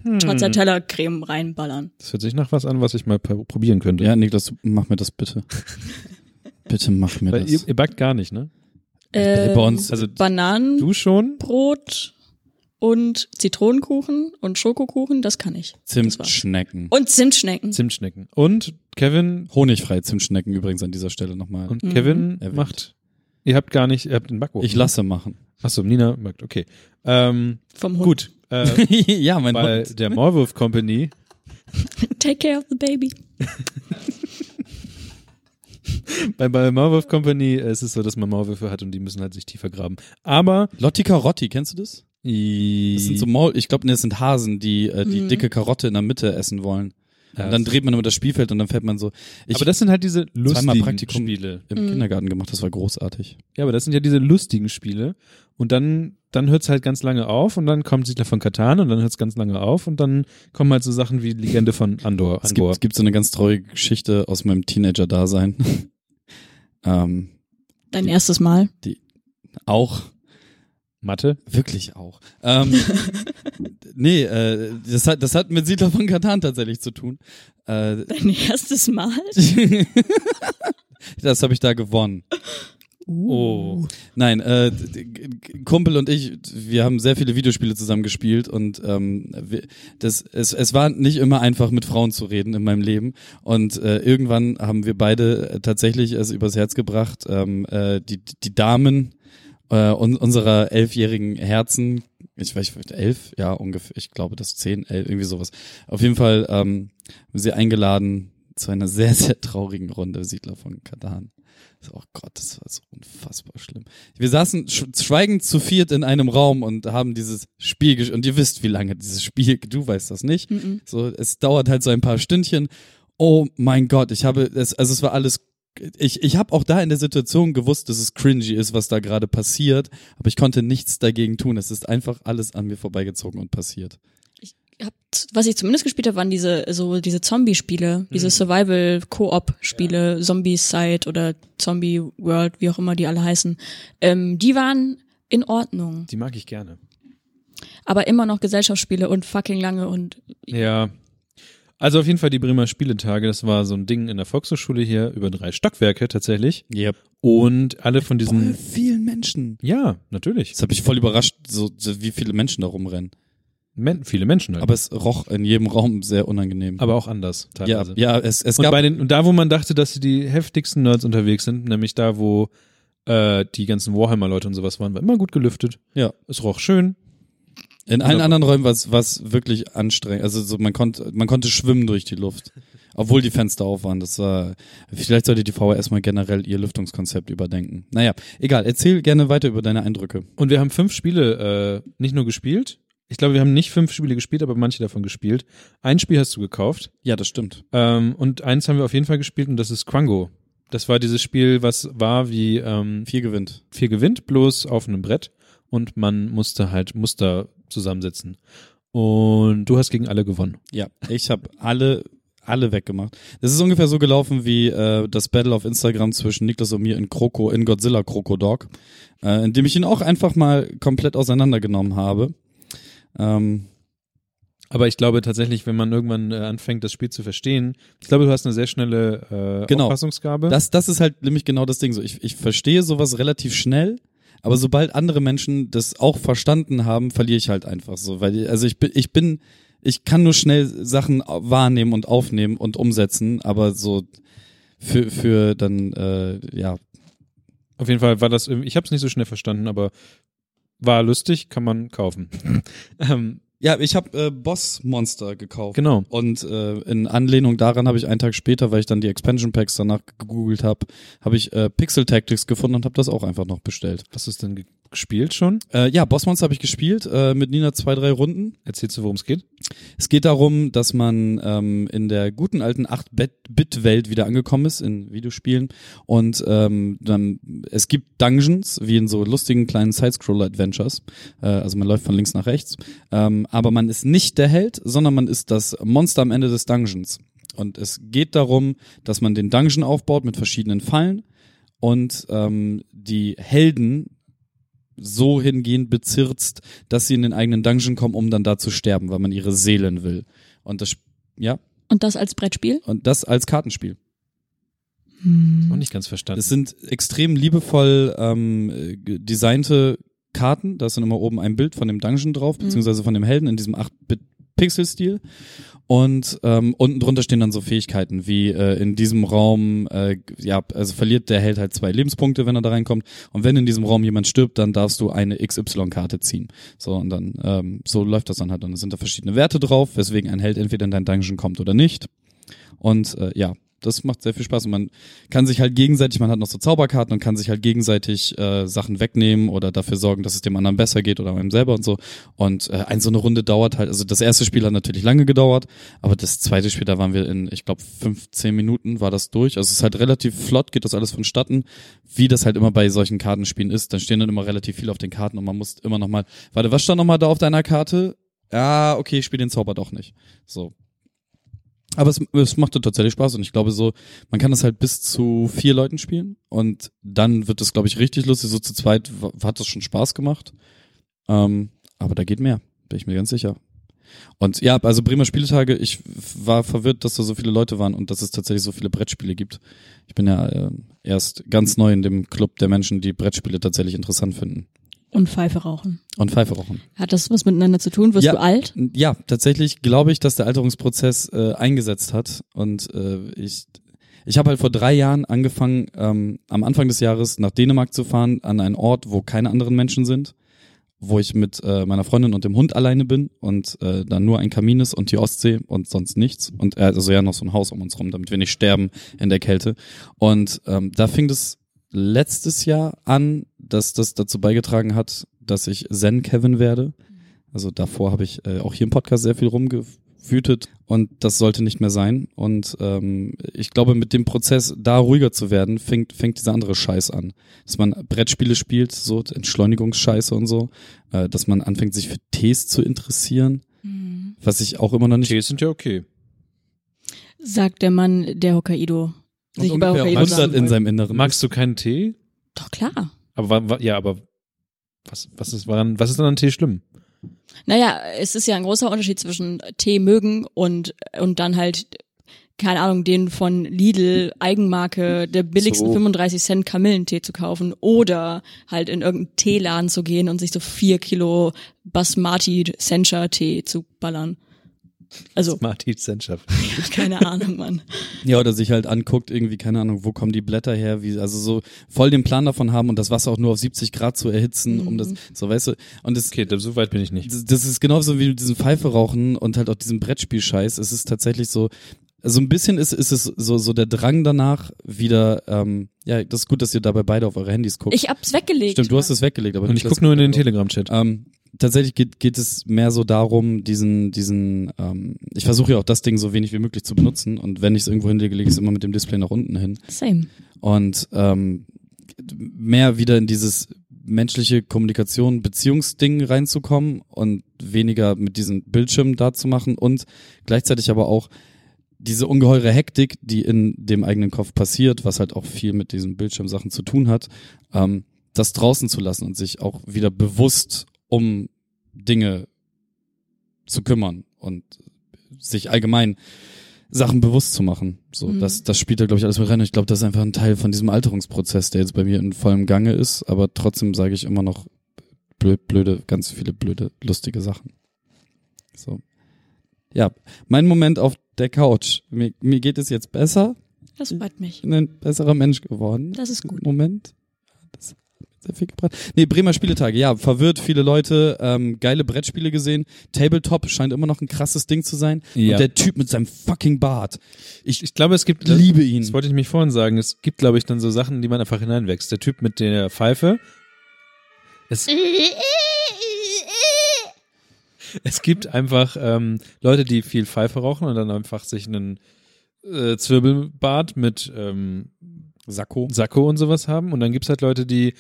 Hm. Stracciatella-Creme reinballern. Das hört sich nach was an, was ich mal probieren könnte. Ja, Niklas, mach mir das bitte. bitte mach mir Weil das. ihr, ihr backt gar nicht, ne? Bei Ähm, uns, Also Bananenbrot du schon? und Zitronenkuchen und Schokokuchen, das kann ich. Zimtschnecken. Und Zimtschnecken. Zimtschnecken. Und Kevin Honigfreie Zimtschnecken übrigens an dieser Stelle nochmal. und Mhm. Kevin Erwähnt. macht. Ihr habt gar nicht, ihr habt den Backofen. Ich lasse machen. Achso, Nina backt, okay. Ähm, Vom Hund. gut. Äh, ja, mein bei Hund. der Maulwurf Company Take care of the baby. bei, bei Maulwurf Company äh, ist es so, dass man Maulwürfe hat und die müssen halt sich tiefer graben. Aber Lotti Carotti, kennst du das? Das sind so Maul, ich glaube, das sind Hasen, die äh, die Mhm. dicke Karotte in der Mitte essen wollen. Ja, und dann dreht man immer das Spielfeld und dann fällt man so. Ich aber das sind halt diese zweimal lustigen Praktikum Spiele. im Kindergarten gemacht, das war großartig. Ja, aber das sind ja diese lustigen Spiele. Und dann, dann hört's halt ganz lange auf und dann kommt Siedler von Katan und dann hört's ganz lange auf und dann kommen halt so Sachen wie Legende von Andor. Es gibt, es gibt so eine ganz traurige Geschichte aus meinem Teenager-Dasein. ähm, Dein erstes Mal. auch Mathe. Wirklich auch. Ähm, nee, äh, das hat das hat mit Siedler von Katan tatsächlich zu tun. Äh, Dein erstes Mal? das habe ich da gewonnen. Oh. Nein, äh, Kumpel und ich, wir haben sehr viele Videospiele zusammen gespielt und ähm, wir, das, es, es war nicht immer einfach, mit Frauen zu reden in meinem Leben. Und äh, irgendwann haben wir beide tatsächlich es übers Herz gebracht, ähm, äh, die, die Damen äh, un, unserer elfjährigen Herzen, ich weiß nicht, elf, ja ungefähr, ich glaube das zehn, elf, irgendwie sowas. Auf jeden Fall ähm, haben sie eingeladen zu einer sehr, sehr traurigen Runde Siedler von Katan. Oh Gott, das war so unfassbar schlimm. Wir saßen sch schweigend zu viert in einem Raum und haben dieses Spiel gesch und ihr wisst, wie lange dieses Spiel, du weißt das nicht. Mhm. So, es dauert halt so ein paar Stündchen. Oh mein Gott, ich habe es, also es war alles. Ich, ich habe auch da in der Situation gewusst, dass es cringy ist, was da gerade passiert, aber ich konnte nichts dagegen tun. Es ist einfach alles an mir vorbeigezogen und passiert. Hab, was ich zumindest gespielt habe, waren diese so diese Zombie-Spiele, diese Survival-Koop-Spiele, Zombie-Side oder Zombie World, wie auch immer die alle heißen. Ähm, die waren in Ordnung, Die mag ich gerne. aber immer noch Gesellschaftsspiele und fucking lange und Ja. Also auf jeden Fall die Bremer Spieletage, das war so ein Ding in der Volkshochschule hier über drei Stockwerke tatsächlich. Yep. Und alle von Voll diesen. vielen Menschen. Ja, natürlich. Das hat mich voll überrascht, so, so wie viele Menschen da rumrennen. Men viele Menschen halt. Aber es roch in jedem Raum sehr unangenehm. aber auch anders ja, teilweise. ja, es, es Und gab bei den, und da, wo man dachte, dass sie die heftigsten Nerds unterwegs sind, nämlich da, wo äh, die ganzen Warhammer-Leute und sowas waren, war immer gut gelüftet. Ja. Es roch schön. In allen anderen Räumen war es wirklich anstrengend. Also so man konnte man konnte schwimmen durch die Luft, obwohl die Fenster auf waren. Das war vielleicht sollte die VHS mal generell ihr Lüftungskonzept überdenken. Naja, egal. Erzähl gerne weiter über deine Eindrücke. Und wir haben fünf Spiele äh, nicht nur gespielt. Ich glaube, wir haben nicht fünf Spiele gespielt, aber manche davon gespielt. Ein Spiel hast du gekauft. Ja, das stimmt. Ähm, und eins haben wir auf jeden Fall gespielt und das ist Quango. Das war dieses Spiel, was war wie ähm, Vier gewinnt. vier gewinnt, bloß auf einem Brett. Und man musste halt Muster zusammensetzen. Und du hast gegen alle gewonnen. Ja, ich habe alle alle weggemacht. Das ist ungefähr so gelaufen wie äh, das Battle auf Instagram zwischen Niklas und mir in Kroko, in Godzilla Krokodog, äh, in dem ich ihn auch einfach mal komplett auseinandergenommen habe. Ähm, Aber ich glaube tatsächlich, wenn man irgendwann äh, anfängt, das Spiel zu verstehen, ich glaube, du hast eine sehr schnelle äh, Genau. Auffassungsgabe. Das, das ist halt nämlich genau das Ding. So, ich, ich verstehe sowas relativ schnell, aber sobald andere Menschen das auch verstanden haben, verliere ich halt einfach so. Weil, also ich bin, ich bin, ich kann nur schnell Sachen wahrnehmen und aufnehmen und umsetzen, aber so für, für dann, äh, ja, Auf jeden Fall war das, ich habe es nicht so schnell verstanden, aber war lustig, kann man kaufen. ähm, Ja, ich habe äh, Boss Monster gekauft. genau. Und äh, in Anlehnung daran habe ich einen Tag später, weil ich dann die Expansion Packs danach gegoogelt habe, habe ich äh, Pixel Tactics gefunden und habe das auch einfach noch bestellt. Was ist denn gespielt schon? Äh, ja, Bossmonster habe ich gespielt, äh, mit Nina zwei, drei Runden. Erzählst du, worum es geht? Es geht darum, dass man ähm, in der guten alten 8-Bit-Welt wieder angekommen ist, in Videospielen. Und ähm, dann, es gibt Dungeons, wie in so lustigen kleinen Sidescroller-Adventures. Äh, also man läuft von links nach rechts. Ähm, aber man ist nicht der Held, sondern man ist das Monster am Ende des Dungeons. Und es geht darum, dass man den Dungeon aufbaut mit verschiedenen Fallen und ähm, die Helden so hingehend bezirzt, dass sie in den eigenen Dungeon kommen, um dann da zu sterben, weil man ihre Seelen will. Und das, ja, Und das als Brettspiel? und das als Kartenspiel. Noch nicht ganz verstanden. Es sind extrem liebevoll ähm, äh, designte Karten. Da ist dann immer oben ein Bild von dem Dungeon drauf, beziehungsweise von dem Helden in diesem 8-Bit-Pixel-Stil. Und ähm, unten drunter stehen dann so Fähigkeiten wie äh, in diesem Raum, äh, ja, also verliert der Held halt zwei Lebenspunkte, wenn er da reinkommt. Und wenn in diesem Raum jemand stirbt, dann darfst du eine XY-Karte ziehen. So, und dann, ähm, so läuft das dann halt. Und dann sind da verschiedene Werte drauf, weswegen ein Held entweder in dein Dungeon kommt oder nicht. Und äh, ja, das macht sehr viel Spaß und man kann sich halt gegenseitig, man hat noch so Zauberkarten und kann sich halt gegenseitig äh, Sachen wegnehmen oder dafür sorgen, dass es dem anderen besser geht oder einem selber und so. Und äh, ein so eine Runde dauert halt, also das erste Spiel hat natürlich lange gedauert, aber das zweite Spiel, da waren wir in, ich glaube, 15 Minuten war das durch. Also es ist halt relativ flott, geht das alles vonstatten, wie das halt immer bei solchen Kartenspielen ist. Dann stehen dann immer relativ viel auf den Karten und man muss immer noch mal, warte, was stand noch mal da auf deiner Karte? Ja, okay, ich spiele den Zauber doch nicht. So, aber es, es machte tatsächlich Spaß und ich glaube so, man kann das halt bis zu vier Leuten spielen und dann wird es, glaube ich, richtig lustig. So zu zweit hat das schon Spaß gemacht. Ähm, aber da geht mehr, bin ich mir ganz sicher. Und ja, also Bremer Spieletage, ich war verwirrt, dass da so viele Leute waren und dass es tatsächlich so viele Brettspiele gibt. Ich bin ja äh, erst ganz neu in dem Club der Menschen, die Brettspiele tatsächlich interessant finden. Und Pfeife rauchen. Und Pfeife rauchen. Hat das was miteinander zu tun? Wirst Ja. du alt? Ja, tatsächlich glaube ich, dass der Alterungsprozess äh, eingesetzt hat und äh, ich ich habe halt vor drei Jahren angefangen, ähm, am Anfang des Jahres nach Dänemark zu fahren, an einen Ort, wo keine anderen Menschen sind, wo ich mit äh, meiner Freundin und dem Hund alleine bin und äh, da nur ein Kamin ist und die Ostsee und sonst nichts und äh, also ja noch so ein Haus um uns rum, damit wir nicht sterben in der Kälte. Und ähm, da fing das letztes Jahr an, dass das dazu beigetragen hat, dass ich Zen Kevin werde. Also davor habe ich äh, auch hier im Podcast sehr viel rumgewütet und das sollte nicht mehr sein. Und ähm, ich glaube, mit dem Prozess, da ruhiger zu werden, fängt, fängt dieser andere Scheiß an. Dass man Brettspiele spielt, so Entschleunigungsscheiße und so, äh, dass man anfängt, sich für Tees zu interessieren, was ich auch immer noch nicht Tees sind ja okay. Sagt der Mann, der Hokkaido sich ungefähr Hokkaido 100 in seinem Inneren. Magst du keinen Tee? Doch klar. Aber wa- wa- ja, aber was, was ist waran, was ist dann an Tee schlimm? Naja, es ist ja ein großer Unterschied zwischen Tee mögen und, und dann halt, keine Ahnung, den von Lidl Eigenmarke der billigsten So. 35 Cent Kamillentee zu kaufen oder halt in irgendeinen Teeladen zu gehen und sich so vier Kilo Basmati Sencha Tee zu ballern. Also, Martin Zenschaft. keine Ahnung, Mann. Ja, oder sich halt anguckt, irgendwie, keine Ahnung, wo kommen die Blätter her, wie, also so voll den Plan davon haben und das Wasser auch nur auf 70 Grad zu erhitzen, um das, so weißt du, und das, Okay, so weit bin ich nicht. das, das ist genauso wie mit diesem Pfeife rauchen und halt auch diesem Brettspielscheiß. Es ist tatsächlich so, so ein bisschen ist, ist es so, so der Drang danach wieder, ähm, ja, das ist gut, dass ihr dabei beide auf eure Handys guckt. Ich hab's weggelegt. Stimmt, du hast es weggelegt, aber Und ich gucke nur in den. Telegram-Chat. Ähm, tatsächlich geht, geht es mehr so darum, diesen, diesen, ähm, ich versuche ja auch das Ding so wenig wie möglich zu benutzen und wenn ich es irgendwo hinlege, lege ich es immer mit dem Display nach unten hin Same. und ähm, mehr wieder in dieses menschliche Kommunikation, Beziehungsding reinzukommen und weniger mit diesen Bildschirmen da zu machen und gleichzeitig aber auch diese ungeheure Hektik, die in dem eigenen Kopf passiert, was halt auch viel mit diesen Bildschirmsachen zu tun hat, ähm, das draußen zu lassen und sich auch wieder bewusst um Dinge zu kümmern und sich allgemein Sachen bewusst zu machen. So, Mhm. das, das spielt da, glaube ich, alles mit rein. Ich glaube, das ist einfach ein Teil von diesem Alterungsprozess, der jetzt bei mir in vollem Gange ist, aber trotzdem sage ich immer noch blöd, blöde, ganz viele blöde, lustige Sachen. So. Ja, mein Moment auf der Couch. Mir, mir geht es jetzt besser. Das freut mich. Ich bin ein besserer Mensch geworden. Das ist gut. Moment. Sehr viel gebracht. Nee, Bremer Spieletage, ja, verwirrt viele Leute, ähm, geile Brettspiele gesehen. Tabletop scheint immer noch ein krasses Ding zu sein. Ja. Und der Typ mit seinem fucking Bart. Ich, ich glaube, es gibt, Liebe ihn. Das wollte ich mich vorhin sagen. Es gibt, glaube ich, dann so Sachen, die man einfach hineinwächst. Der Typ mit der Pfeife, Es, es gibt einfach ähm, Leute, die viel Pfeife rauchen und dann einfach sich einen äh, Zwirbelbart mit ähm, Sakko. Sakko und sowas haben. Und dann gibt's halt Leute, die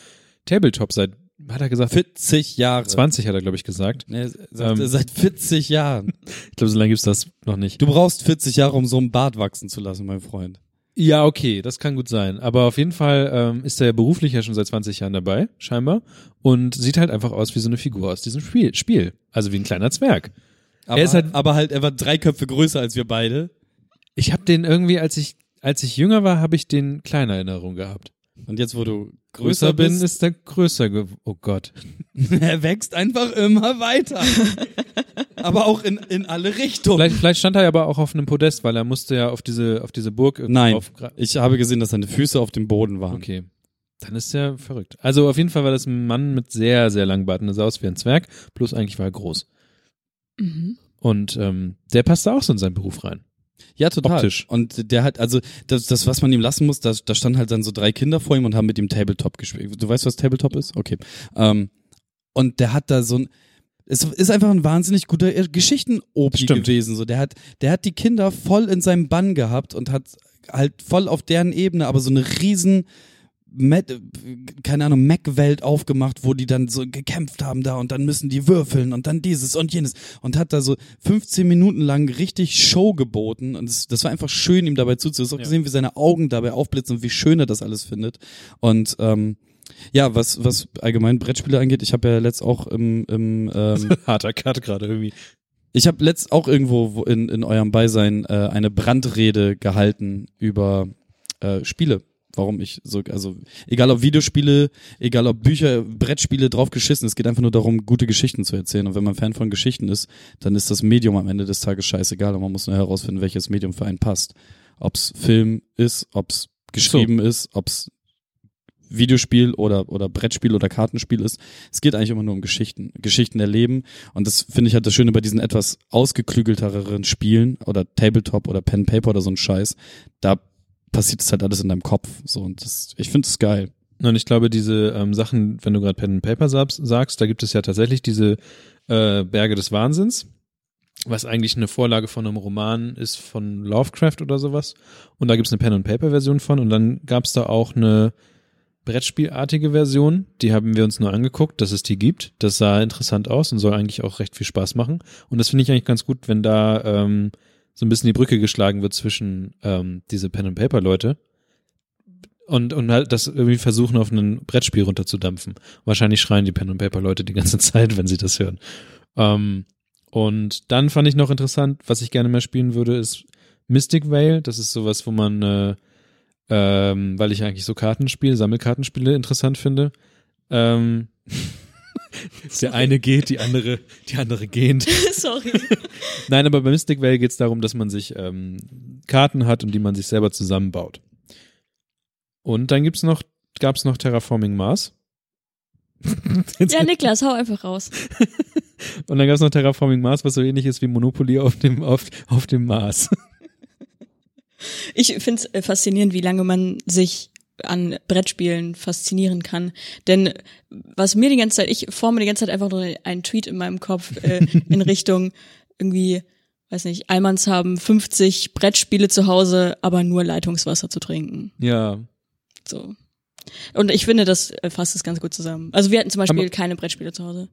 Tabletop seit, hat er gesagt, 40 Jahre. 20 hat er, glaube ich, gesagt. Ne, sagt, Ähm. Seit 40 Jahren. Ich glaube, so lange gibt's das noch nicht. Du brauchst 40 Jahre, um so einen Bart wachsen zu lassen, mein Freund. Ja, okay, das kann gut sein. Aber auf jeden Fall ähm, ist er ja beruflich ja schon seit 20 Jahren dabei, scheinbar. Und sieht halt einfach aus wie so eine Figur aus diesem Spiel. Spiel. Also wie ein kleiner Zwerg. Aber, ist halt- aber halt, er war drei Köpfe größer als wir beide. Ich habe den irgendwie, als ich, als ich jünger war, habe ich den kleiner Erinnerung gehabt. Und jetzt, wo du Größer größer bin, bist, ist er größer geworden. Oh Gott. er wächst einfach immer weiter. aber auch in, in alle Richtungen. Vielleicht, vielleicht stand er ja aber auch auf einem Podest, weil er musste ja auf diese, auf diese Burg Nein, ich habe gesehen, dass seine Füße auf dem Boden waren. Okay. Dann ist er verrückt. Also auf jeden Fall war das ein Mann mit sehr, sehr langen Bart und er sah aus wie ein Zwerg, bloß eigentlich war er groß. Mhm. Und ähm, der passte auch so in seinen Beruf rein. Ja, total. Optisch. Und der hat, also das, das, was man ihm lassen muss, da, da standen halt dann so drei Kinder vor ihm und haben mit ihm Tabletop gespielt. Du weißt, was Tabletop ist? Okay. Ähm, und der hat da so ein, es ist einfach ein wahnsinnig guter Geschichten-Opi gewesen. So, der hat, der hat die Kinder voll in seinem Bann gehabt und hat halt voll auf deren Ebene, aber so eine riesen Met, keine Ahnung, Mac-Welt aufgemacht, wo die dann so gekämpft haben da und dann müssen die würfeln und dann dieses und jenes und hat da so 15 Minuten lang richtig Show geboten und das, das war einfach schön, ihm dabei zuzusehen. Du hast auch Ja. gesehen, wie seine Augen dabei aufblitzen und wie schön er das alles findet und ähm, ja, was, was allgemein Brettspiele angeht, ich habe ja letzt auch im, im ähm, Harter Cut gerade irgendwie. ich habe letzt auch irgendwo wo in, in eurem Beisein äh, eine Brandrede gehalten über äh, Spiele. Warum ich so, also egal ob Videospiele, egal ob Bücher, Brettspiele drauf geschissen, es geht einfach nur darum, gute Geschichten zu erzählen. Und wenn man Fan von Geschichten ist, dann ist das Medium am Ende des Tages scheißegal und man muss nur herausfinden, welches Medium für einen passt. Ob's Film ist, ob's geschrieben ist, ob's Videospiel oder, oder Brettspiel oder Kartenspiel ist. Es geht eigentlich immer nur um Geschichten. Geschichten erleben. Und das finde ich halt das Schöne bei diesen etwas ausgeklügelteren Spielen oder Tabletop oder Pen Paper oder so ein Scheiß. Da passiert es halt alles in deinem Kopf. So und das, ich finde es geil. Und ich glaube, diese ähm, Sachen, wenn du gerade Pen and Paper sagst, da gibt es ja tatsächlich diese äh, Berge des Wahnsinns, was eigentlich eine Vorlage von einem Roman ist von Lovecraft oder sowas. Und da gibt es eine Pen and Paper Version von. Und dann gab es da auch eine Brettspielartige Version, die haben wir uns nur angeguckt, dass es die gibt. Das sah interessant aus und soll eigentlich auch recht viel Spaß machen. Und das finde ich eigentlich ganz gut, wenn da ähm, so ein bisschen die Brücke geschlagen wird zwischen ähm, diese Pen and Paper Leute und und halt das irgendwie versuchen auf ein Brettspiel runterzudampfen. Wahrscheinlich schreien die Pen and Paper Leute die ganze Zeit, wenn sie das hören. Ähm, und dann fand ich noch interessant, was ich gerne mehr spielen würde, ist Mystic Vale. Das ist sowas, wo man äh, ähm, weil ich eigentlich so Kartenspiele, Sammelkartenspiele interessant finde. Ähm, der eine geht, die andere, die andere gehend. Sorry. Nein, aber bei Mystic Vale geht es darum, dass man sich ähm, Karten hat und die man sich selber zusammenbaut. Und dann gibt's noch, gab's noch Terraforming Mars. Ja, Niklas, hau einfach raus. Und dann gab's noch Terraforming Mars, was so ähnlich ist wie Monopoly auf dem, auf, auf dem Mars. Ich finde es faszinierend, wie lange man sich an Brettspielen faszinieren kann. Denn was mir die ganze Zeit, ich forme die ganze Zeit einfach nur einen Tweet in meinem Kopf äh, in Richtung irgendwie, weiß nicht, Almans haben 50 Brettspiele zu Hause, aber nur Leitungswasser zu trinken. Ja. So. Und ich finde, das äh, fasst es ganz gut zusammen. Also wir hatten zum Beispiel Aber- keine Brettspiele zu Hause.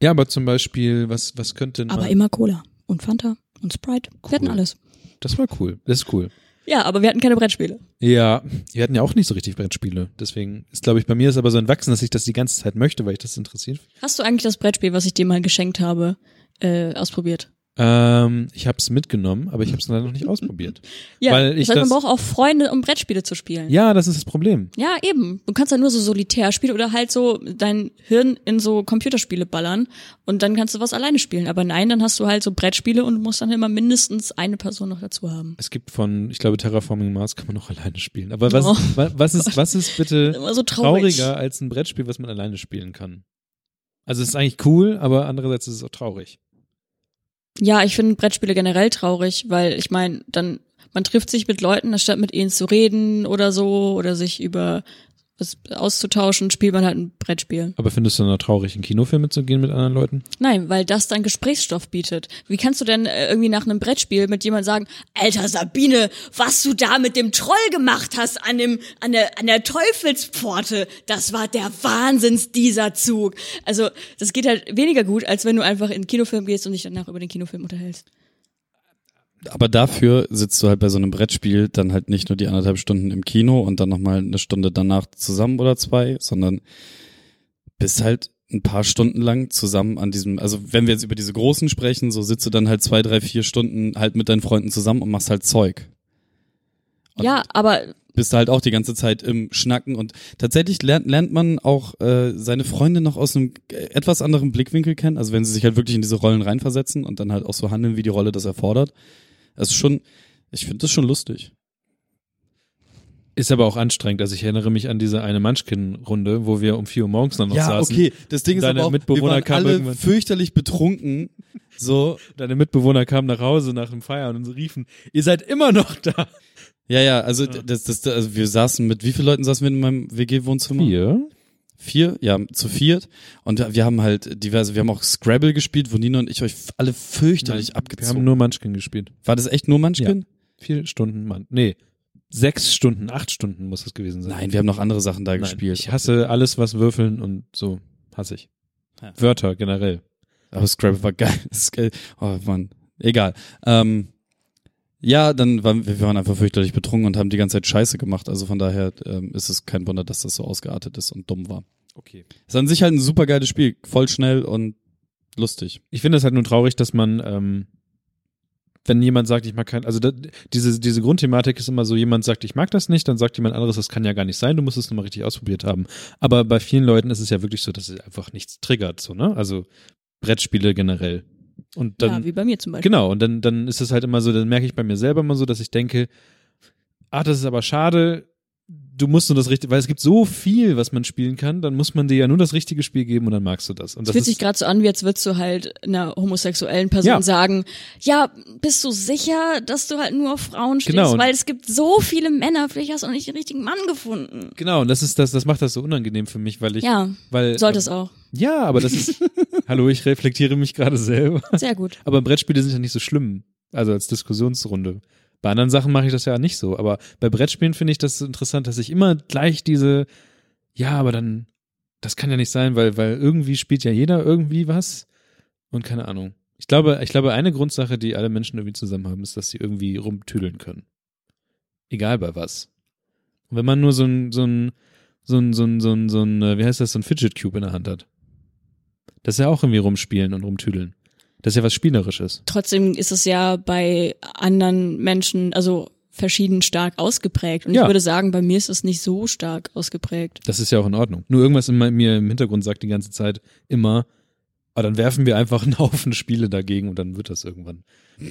Ja, aber zum Beispiel, was, was könnte Aber immer Cola und Fanta und Sprite. Wir hatten Cool. alles. Das war cool. Das ist cool. Ja, aber wir hatten keine Brettspiele. Ja, wir hatten ja auch nicht so richtig Brettspiele. Deswegen ist, glaube ich, bei mir ist aber so entwachsen, dass ich das die ganze Zeit möchte, weil ich das interessiert. Hast du eigentlich das Brettspiel, was ich dir mal geschenkt habe, äh, ausprobiert? Ähm, ich habe es mitgenommen, aber ich habe es leider noch nicht ausprobiert. Ja, Weil ich das heißt, man braucht auch Freunde, um Brettspiele zu spielen. Ja, das ist das Problem. Ja, eben. Du kannst ja nur so solitär spielen oder halt so dein Hirn in so Computerspiele ballern und dann kannst du was alleine spielen. Aber nein, dann hast du halt so Brettspiele und musst dann immer mindestens eine Person noch dazu haben. Es gibt von, ich glaube, Terraforming Mars kann man noch alleine spielen. Aber was, Oh. wa- was ist, was ist bitte Immer so traurig. trauriger als ein Brettspiel, was man alleine spielen kann? Also es ist eigentlich cool, aber andererseits ist es auch traurig. Ja, ich finde Brettspiele generell traurig, weil ich meine, dann man trifft sich mit Leuten, anstatt mit ihnen zu reden oder so oder sich über was auszutauschen, spielt man halt ein Brettspiel. Aber findest du dann traurig, in Kinofilme zu gehen mit anderen Leuten? Nein, weil das dann Gesprächsstoff bietet. Wie kannst du denn äh, irgendwie nach einem Brettspiel mit jemand sagen, Alter Sabine, was du da mit dem Troll gemacht hast an dem, an der, an der Teufelspforte, das war der Wahnsinns dieser Zug. Also, das geht halt weniger gut, als wenn du einfach in den Kinofilm gehst und dich danach über den Kinofilm unterhältst. Aber dafür sitzt du halt bei so einem Brettspiel dann halt nicht nur die anderthalb Stunden im Kino und dann nochmal eine Stunde danach zusammen oder zwei, sondern bist halt ein paar Stunden lang zusammen an diesem, also wenn wir jetzt über diese großen sprechen, so sitzt du dann halt zwei, drei, vier Stunden halt mit deinen Freunden zusammen und machst halt Zeug. Und ja, aber bist halt auch die ganze Zeit im Schnacken und tatsächlich lernt, lernt man auch äh, seine Freunde noch aus einem etwas anderen Blickwinkel kennen, also wenn sie sich halt wirklich in diese Rollen reinversetzen und dann halt auch so handeln, wie die Rolle das erfordert. Es ist schon, ich finde das schon lustig. Ist aber auch anstrengend. Also ich erinnere mich an diese eine Munchkin-Runde, wo wir um vier Uhr morgens dann noch saßen. Das Ding ist Deine aber auch, Mitbewohner wir waren alle irgendwann- fürchterlich betrunken. So, Deine Mitbewohner kamen nach Hause nach dem Feiern und riefen, ihr seid immer noch da. ja, ja, also das, das, also wir saßen mit, wie viele Leuten saßen wir in meinem WG-Wohnzimmer? Vier? Vier, ja, zu viert. Und wir haben halt diverse, wir haben auch Scrabble gespielt, wo Nina und ich euch alle fürchterlich Wir abgezogen. haben nur Munchkin gespielt. War das echt nur Munchkin? Vier Stunden, Mann. Nee, sechs Stunden, acht Stunden muss es gewesen sein. Nein, wir haben noch andere Sachen da Nein, gespielt. Ich hasse alles, was würfeln und so hasse ich. Ja. Wörter generell. Aber Scrabble war. Das geil. Oh Mann, egal. Ähm, ja, dann waren wir waren einfach fürchterlich betrunken und haben die ganze Zeit Scheiße gemacht. Also von daher ähm, ist es kein Wunder, dass das so ausgeartet ist und dumm war. Okay. Ist an sich halt ein super geiles Spiel, voll schnell und lustig. Ich finde es halt nur traurig, dass man, ähm, wenn jemand sagt, ich mag kein, also da, diese, diese Grundthematik ist immer so, jemand sagt, ich mag das nicht, dann sagt jemand anderes, das kann ja gar nicht sein, du musst es nochmal richtig ausprobiert haben. Aber bei vielen Leuten ist es ja wirklich so, dass es einfach nichts triggert, so, ne? Also Brettspiele generell. Und dann, ja, wie bei mir zum Beispiel. Genau, und dann, dann ist es halt immer so, dann merke ich bei mir selber immer so, dass ich denke, ah, das ist aber schade, du musst nur das richtige, weil es gibt so viel, was man spielen kann, dann muss man dir ja nur das richtige Spiel geben und dann magst du das. Und Es das fühlt sich gerade so an, wie als würdest du halt einer homosexuellen Person Ja. sagen, ja, bist du sicher, dass du halt nur auf Frauen stehst? Genau. Weil es gibt so viele Männer, vielleicht hast du noch nicht den richtigen Mann gefunden. genau, und das ist das, das macht das so unangenehm für mich, weil ich, Ja, weil, sollte es auch. ja, aber das ist, hallo, ich reflektiere mich gerade selber. Sehr gut. Aber Brettspiele sind ja nicht so schlimm, also als Diskussionsrunde. Bei anderen Sachen mache ich das ja nicht so, aber bei Brettspielen finde ich das interessant, dass ich immer gleich diese, ja, aber dann, das kann ja nicht sein, weil, weil irgendwie spielt ja jeder irgendwie was und keine Ahnung. Ich glaube, ich glaube, eine Grundsache, die alle Menschen irgendwie zusammen haben, ist, dass sie irgendwie rumtüdeln können. Egal bei was. Und wenn man nur so ein, so ein, so ein, so ein, so ein, so ein, äh, wie heißt das, so ein Fidget Cube in der Hand hat. Das ist ja auch irgendwie rumspielen und rumtüdeln. Das ist ja was Spielerisches. Trotzdem ist es ja bei anderen Menschen, also verschieden stark ausgeprägt. Und Ja. ich würde sagen, bei mir ist es nicht so stark ausgeprägt. Das ist ja auch in Ordnung. Nur irgendwas in mir im Hintergrund sagt die ganze Zeit immer, aber dann werfen wir einfach einen Haufen Spiele dagegen und dann wird das irgendwann.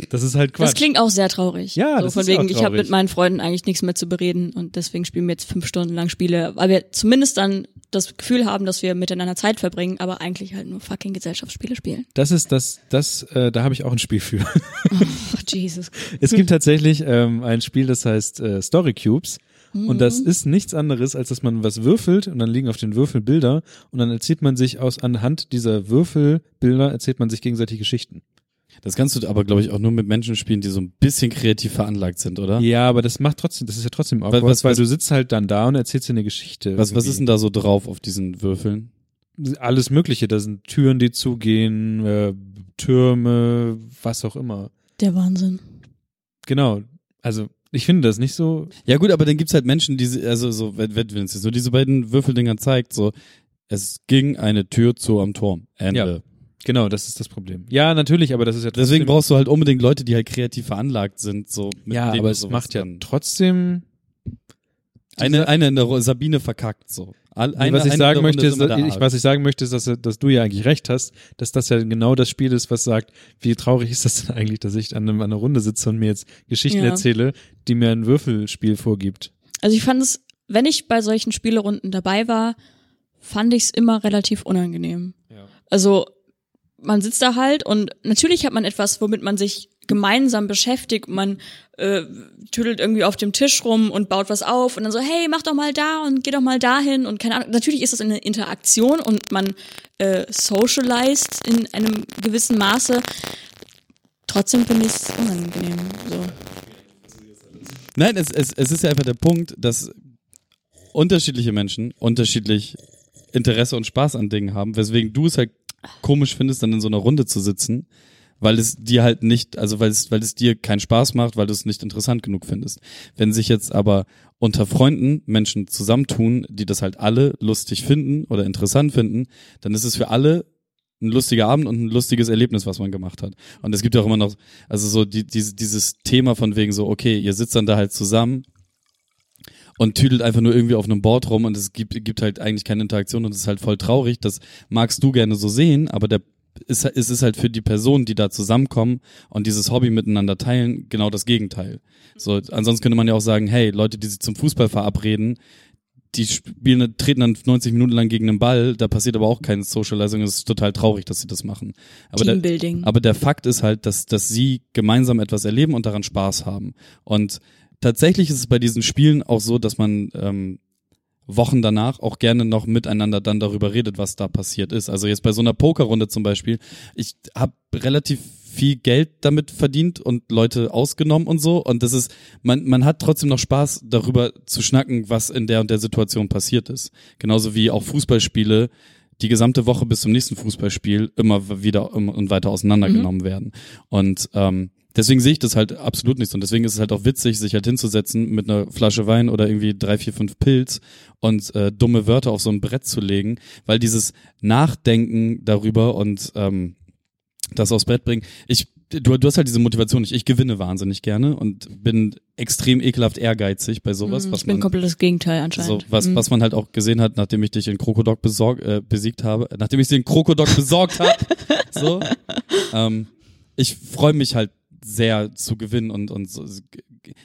Das ist halt Quatsch. Das klingt auch sehr traurig. Ja, so das von ist wegen, ich habe mit meinen Freunden eigentlich nichts mehr zu bereden und deswegen spielen wir jetzt fünf Stunden lang Spiele, weil wir zumindest dann das Gefühl haben, dass wir miteinander Zeit verbringen, aber eigentlich halt nur fucking Gesellschaftsspiele spielen. das ist das, das, äh, da habe ich auch ein Spiel für. Oh, Jesus. es gibt tatsächlich ähm, ein Spiel, das heißt äh, Story Cubes. Und das ist nichts anderes, als dass man was würfelt und dann liegen auf den Würfeln Bilder und dann erzählt man sich aus anhand dieser Würfelbilder erzählt man sich gegenseitig Geschichten. Das kannst du aber, glaube ich, auch nur mit Menschen spielen, die so ein bisschen kreativ veranlagt sind, oder? Ja, aber das macht trotzdem, das ist ja trotzdem awkward, was- weil was- du sitzt halt dann da und erzählst dir eine Geschichte. Was, was ist denn da so drauf auf diesen Würfeln? alles Mögliche. Da sind Türen, die zugehen, äh, Türme, was auch immer. Der Wahnsinn. Genau. Also ich finde das nicht so. Ja gut, aber dann gibt's halt Menschen, die, also so, wenn, es so diese beiden Würfeldinger zeigt, so, es ging eine Tür zu am Turm. Ende. Ja. Genau, das ist das Problem. Ja, natürlich, aber das ist ja trotzdem. Deswegen brauchst du halt unbedingt Leute, die halt kreativ veranlagt sind, so. mit ja, aber es macht ja trotzdem. eine, eine in der Ru- Sabine verkackt, so. All, eine, was ich sagen Runde möchte, ist der ich, was ich sagen möchte, ist, dass, dass du ja eigentlich recht hast, dass das ja genau das Spiel ist, was sagt, wie traurig ist das denn eigentlich, dass ich an, einem, an einer Runde sitze und mir jetzt Geschichten Ja. erzähle, die mir ein Würfelspiel vorgibt. Also ich fand es, wenn ich bei solchen Spielerunden dabei war, fand ich es immer relativ unangenehm. Ja. Also man sitzt da halt und natürlich hat man etwas, womit man sich gemeinsam beschäftigt. Man äh, tüdelt irgendwie auf dem Tisch rum und baut was auf und dann so, hey, mach doch mal da und geh doch mal dahin und keine Ahnung. Natürlich ist das eine Interaktion und man äh, socialized in einem gewissen Maße. Trotzdem finde ich es unangenehm. So. Nein, es, es, es ist ja einfach der Punkt, dass unterschiedliche Menschen unterschiedlich Interesse und Spaß an Dingen haben, weswegen du es halt komisch findest, dann in so einer Runde zu sitzen, weil es dir halt nicht, also weil es, weil es dir keinen Spaß macht, weil du es nicht interessant genug findest. Wenn sich jetzt aber unter Freunden Menschen zusammentun, die das halt alle lustig finden oder interessant finden, dann ist es für alle ein lustiger Abend und ein lustiges Erlebnis, was man gemacht hat. Und es gibt ja auch immer noch, also so die, diese, dieses Thema von wegen so, okay, ihr sitzt dann da halt zusammen und tüdelt einfach nur irgendwie auf einem Board rum und es gibt, gibt halt eigentlich keine Interaktion und es ist halt voll traurig. Das magst du gerne so sehen, aber der ist, es ist halt für die Personen, die da zusammenkommen und dieses Hobby miteinander teilen, genau das Gegenteil. So, ansonsten könnte man ja auch sagen, hey, Leute, die sich zum Fußball verabreden, die spielen, treten dann 90 Minuten lang gegen einen Ball, da passiert aber auch keine Socializing, es ist total traurig, dass sie das machen. Aber Teambuilding. Der, aber der Fakt ist halt, dass, dass sie gemeinsam etwas erleben und daran Spaß haben. Und tatsächlich ist es bei diesen Spielen auch so, dass man ähm, Wochen danach auch gerne noch miteinander dann darüber redet, was da passiert ist. Also jetzt bei so einer Pokerrunde zum Beispiel, ich habe relativ viel Geld damit verdient und Leute ausgenommen und so. Und das ist, man, man hat trotzdem noch Spaß darüber zu schnacken, was in der und der Situation passiert ist. Genauso wie auch Fußballspiele die gesamte Woche bis zum nächsten Fußballspiel immer wieder und weiter auseinandergenommen mhm. werden. Und ähm, deswegen sehe ich das halt absolut nicht so. Und deswegen ist es halt auch witzig, sich halt hinzusetzen mit einer Flasche Wein oder irgendwie drei, vier, fünf Pilz und äh, dumme Wörter auf so ein Brett zu legen, weil dieses Nachdenken darüber und ähm, das aufs Brett bringen. Ich, du, du hast halt diese Motivation. Ich, ich gewinne wahnsinnig gerne und bin extrem ekelhaft ehrgeizig bei sowas. Mm, was ich bin man, komplett das Gegenteil anscheinend. So, was, mm. was man halt auch gesehen hat, nachdem ich dich in Krokodok besorg, äh, besiegt habe, nachdem ich den Krokodok besorgt habe. So. Ähm, ich freue mich halt sehr zu gewinnen und, und so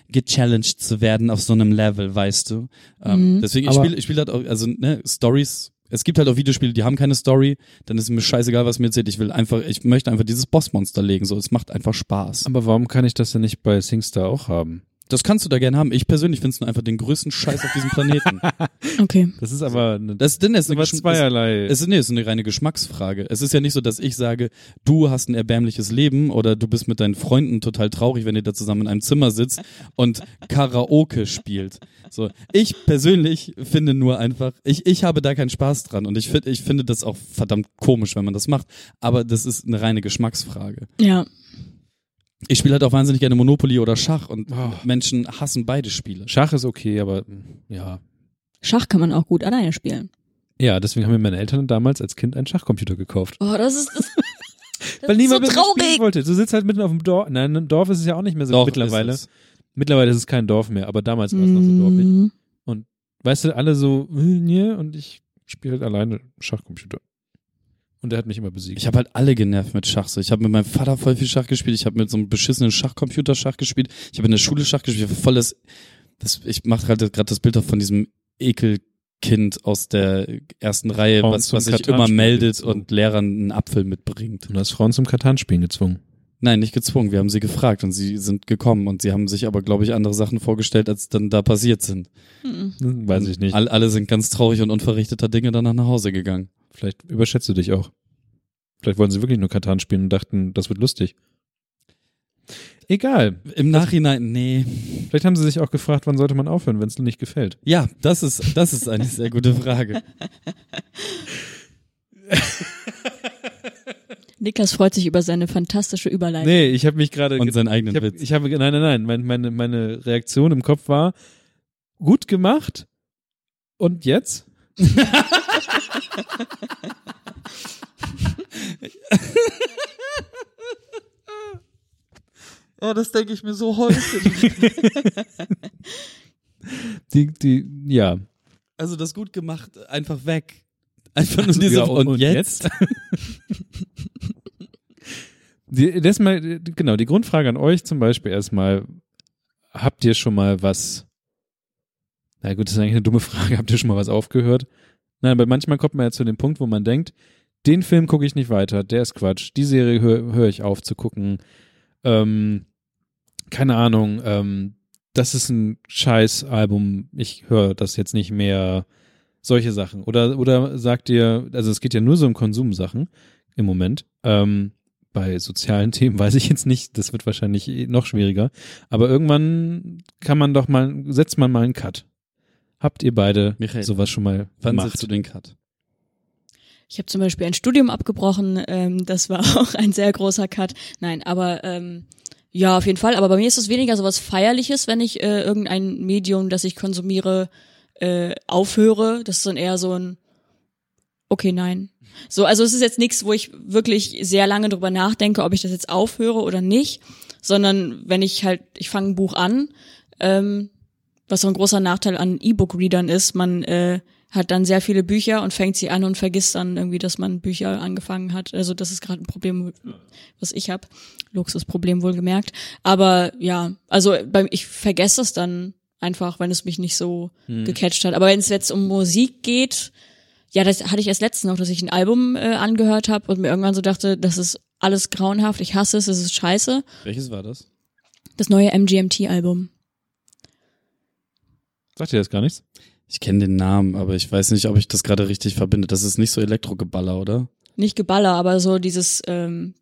gechallenged zu werden auf so einem Level, weißt du. Ähm, mm. Deswegen, ich spiele ich spiel halt auch, also ne, Stories es gibt halt auch Videospiele, die haben keine Story, dann ist mir scheißegal, was mir erzählt. Ich will einfach, ich möchte einfach dieses Bossmonster legen, so, es macht einfach Spaß. Aber warum kann ich das denn nicht bei SingStar auch haben? Das kannst du da gerne haben. Ich persönlich finde es nur einfach den größten Scheiß auf diesem Planeten. okay. Das ist aber eine, das, denn ist eine zweierlei. Es, es, nee, es ist eine reine Geschmacksfrage. Es ist ja nicht so, dass ich sage, du hast ein erbärmliches Leben oder du bist mit deinen Freunden total traurig, wenn ihr da zusammen in einem Zimmer sitzt und Karaoke spielt. So, ich persönlich finde nur einfach, ich, ich habe da keinen Spaß dran und ich finde, ich finde das auch verdammt komisch, wenn man das macht. Aber das ist eine reine Geschmacksfrage. Ja. Ich spiele halt auch wahnsinnig gerne Monopoly oder Schach und oh. Menschen hassen beide Spiele. Schach ist okay, aber ja. Schach kann man auch gut alleine spielen. Ja, deswegen haben mir meine Eltern damals als Kind einen Schachcomputer gekauft. Oh, das ist. Das, das Weil niemand so traurig. spielen wollte. Du sitzt halt mitten auf dem Dorf. Nein, ein Dorf ist es ja auch nicht mehr so Doch, mittlerweile. Ist mittlerweile ist es kein Dorf mehr, aber damals war es noch so dorfig. Mhm. Und weißt du, alle so, nee, und ich spiele halt alleine Schachcomputer. Und der hat mich immer besiegt. Ich habe halt alle genervt mit Schach. So. Ich habe mit meinem Vater voll viel Schach gespielt. Ich habe mit so einem beschissenen Schachcomputer Schach gespielt. Ich habe in der Schule Schach gespielt. Ich voll das, das ich mache halt gerade das Bild von diesem Ekelkind aus der ersten Reihe, Frauen was, was sich immer meldet gezwungen. und Lehrern einen Apfel mitbringt. Und hast Frauen zum Katan-Spielen gezwungen. Nein, nicht gezwungen. Wir haben sie gefragt und sie sind gekommen und sie haben sich aber, glaube ich, andere Sachen vorgestellt, als dann da passiert sind. Mhm. Weiß ich nicht. All, alle sind ganz traurig und unverrichteter Dinge danach nach Hause gegangen. Vielleicht überschätzt du dich auch. Vielleicht wollten sie wirklich nur Katan spielen und dachten, das wird lustig. Egal. Im Nachhinein, nee. Vielleicht haben sie sich auch gefragt, wann sollte man aufhören, wenn es nicht gefällt. Ja, das ist, das ist eine sehr gute Frage. Niklas freut sich über seine fantastische Überleitung. Nee, ich habe mich gerade und seinen eigenen ich hab, Witz. Ich habe nein, nein, nein, meine, meine meine Reaktion im Kopf war gut gemacht. Und jetzt? ja, das denke ich mir so häufig. die, die, ja. Also das gut gemacht, einfach weg. Einfach nur diese ja, und, und, jetzt? jetzt? die, das mal, genau, die Grundfrage an euch zum Beispiel erstmal, habt ihr schon mal was, na gut, das ist eigentlich eine dumme Frage, habt ihr schon mal was aufgehört? Nein, aber manchmal kommt man ja zu dem Punkt, wo man denkt, den Film gucke ich nicht weiter, der ist Quatsch, die Serie höre hör ich auf zu gucken. ähm, keine Ahnung, ähm, das ist ein scheiß Album, ich höre das jetzt nicht mehr, solche Sachen. Oder, oder sagt ihr, also es geht ja nur so um Konsumsachen im Moment. Ähm, bei sozialen Themen weiß ich jetzt nicht, das wird wahrscheinlich noch schwieriger. Aber irgendwann kann man doch mal, setzt man mal einen Cut. Habt ihr beide Michael, sowas schon mal Wann gemacht? setzt du den Cut? Ich habe zum Beispiel ein Studium abgebrochen, ähm, das war auch ein sehr großer Cut. Nein, aber ähm, ja, auf jeden Fall. Aber bei mir ist es weniger sowas Feierliches, wenn ich äh, irgendein Medium, das ich konsumiere, äh, aufhöre. Das ist dann eher so ein Okay, nein. So, also es ist jetzt nichts, wo ich wirklich sehr lange drüber nachdenke, ob ich das jetzt aufhöre oder nicht, sondern wenn ich halt, ich fange ein Buch an, ähm, was so ein großer Nachteil an E-Book-Readern ist, man äh, hat dann sehr viele Bücher und fängt sie an und vergisst dann irgendwie, dass man Bücher angefangen hat. Also das ist gerade ein Problem, was ich habe. Luxusproblem wohlgemerkt. Aber ja, also beim, ich vergesse es dann einfach, wenn es mich nicht so gecatcht hat. Aber wenn es jetzt um Musik geht, ja, das hatte ich erst letztens noch, dass ich ein Album äh, angehört habe und mir irgendwann so dachte, das ist alles grauenhaft, ich hasse es, es ist scheiße. Welches war das? Das neue MGMT-Album. Sagt ihr das gar nichts? Ich kenne den Namen, aber ich weiß nicht, ob ich das gerade richtig verbinde. Das ist nicht so Elektrogeballer, oder? Nicht Geballer, aber so dieses, ähm,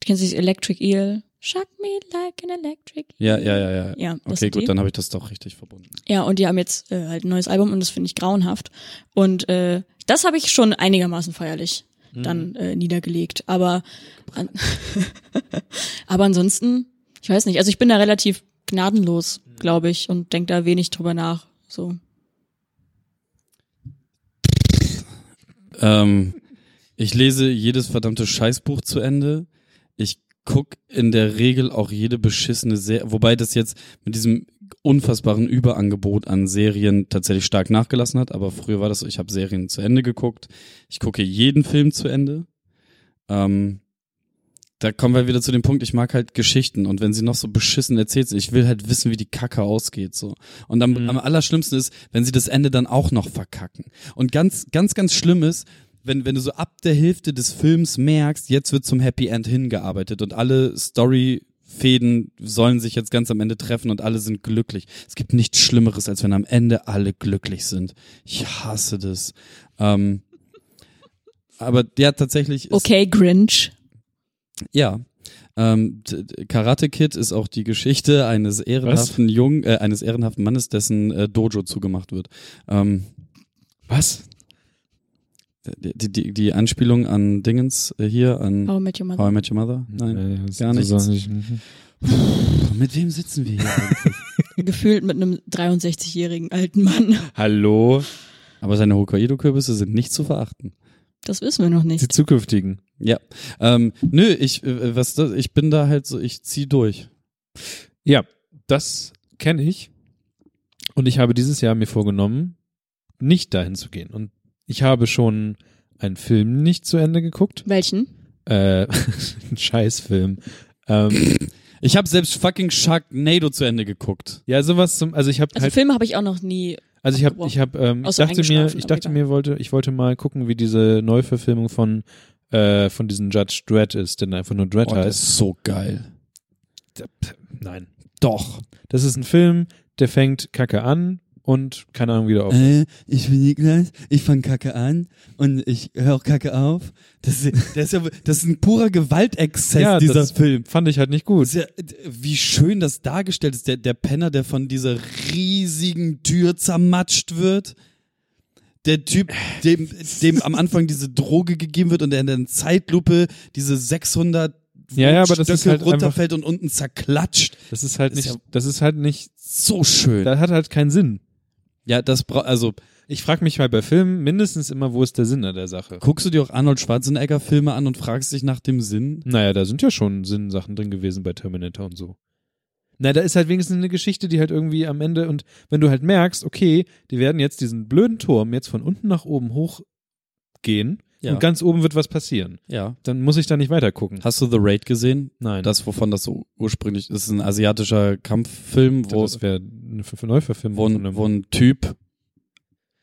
kennst du dieses Electric Eel? Shock me like an electric Ja, ja, ja, ja. Ja, Okay, gut, die. dann habe ich das doch richtig verbunden. Ja, und die haben jetzt äh, halt ein neues Album und das finde ich grauenhaft. Und äh, das habe ich schon einigermaßen feierlich dann äh, niedergelegt. Aber an aber ansonsten, ich weiß nicht, also ich bin da relativ gnadenlos, glaube ich, und denk da wenig drüber nach. So. Ähm, ich lese jedes verdammte Scheißbuch zu Ende. Ich guck in der Regel auch jede beschissene Serie, wobei das jetzt mit diesem unfassbaren Überangebot an Serien tatsächlich stark nachgelassen hat, aber früher war das so, ich habe Serien zu Ende geguckt. Ich gucke jeden Film zu Ende. Ähm, da kommen wir wieder zu dem Punkt, ich mag halt Geschichten und wenn sie noch so beschissen erzählt sind, ich will halt wissen, wie die Kacke ausgeht so. Und am, Mhm. am allerschlimmsten ist, wenn sie das Ende dann auch noch verkacken. Und ganz, ganz, ganz schlimm ist, wenn, wenn du so ab der Hälfte des Films merkst, jetzt wird zum Happy End hingearbeitet und alle Storyfäden sollen sich jetzt ganz am Ende treffen und alle sind glücklich. Es gibt nichts Schlimmeres, als wenn am Ende alle glücklich sind. Ich hasse das. Ähm, aber ja, tatsächlich ist, Okay, Grinch. Ja. Ähm, Karate Kid ist auch die Geschichte eines ehrenhaften Jungen, äh, eines ehrenhaften Mannes, dessen äh, Dojo zugemacht wird. Ähm, Was? die, die, die Anspielung an Dingens äh, hier, an How I Met Your Mother. How I Met Your Mother? Nein. Äh, das- gar nicht- mhm. Mit wem sitzen wir hier eigentlich? Gefühlt mit einem 63-jährigen alten Mann. Hallo? Aber seine Hokkaido-Kürbisse sind nicht zu verachten. Das wissen wir noch Die nicht. zukünftigen. Ja. Ähm, nö, ich, äh, was das, ich bin da halt so, ich zieh durch. Ja, das kenne ich. Und ich habe dieses Jahr mir vorgenommen, nicht dahin zu gehen. Und ich habe schon einen Film nicht zu Ende geguckt. Welchen? Äh, ein Scheißfilm. Ähm, Ich habe selbst fucking Sharknado zu Ende geguckt. ja, sowas zum, also ich habe Also halt, Filme habe ich auch noch nie. also ich habe, ich habe, ähm, ich dachte mir, ich dachte mir, wollte, ich wollte mal gucken, wie diese Neuverfilmung von, äh, von diesem Judge Dredd ist, denn einfach nur Dredd Oh, das heißt. ist so geil. Nein. Doch. Das ist ein Film, der fängt kacke an und keine Ahnung wieder auf. Äh, ich bin Niklas, ich fang Kacke an und ich höre auch Kacke auf. Das ist, das ist ja, das ist ein purer Gewaltexzess, Ja, dieser Film. Fand ich halt nicht gut. Ist ja, wie schön das dargestellt ist. Der, der Penner, der von dieser riesigen Tür zermatscht wird. Der Typ, dem, dem am Anfang diese Droge gegeben wird und der in der Zeitlupe diese 600 Ja, ja, aber das ist Stöcke halt runterfällt und unten zerklatscht. Das ist halt Das ist nicht, ja- das ist halt nicht, So schön. das hat halt keinen Sinn. Ja, das bra also Ich frage mich halt bei Filmen mindestens immer, wo ist der Sinn an der Sache? guckst du dir auch Arnold Schwarzenegger Filme an und fragst dich nach dem Sinn? Naja, da sind ja schon Sinnsachen drin gewesen bei Terminator und so. Na, da ist halt wenigstens eine Geschichte, die halt irgendwie am Ende und wenn du halt merkst, okay, die werden jetzt diesen blöden Turm jetzt von unten nach oben hochgehen Ja. und ganz oben wird was passieren. Ja. Dann muss ich da nicht weiter gucken. Hast du The Raid gesehen? Nein. Das, wovon das so ursprünglich ist, ist ein asiatischer Kampffilm, wo, das wäre eine Ver- Neuverfilmung wo, ein, wo ein Typ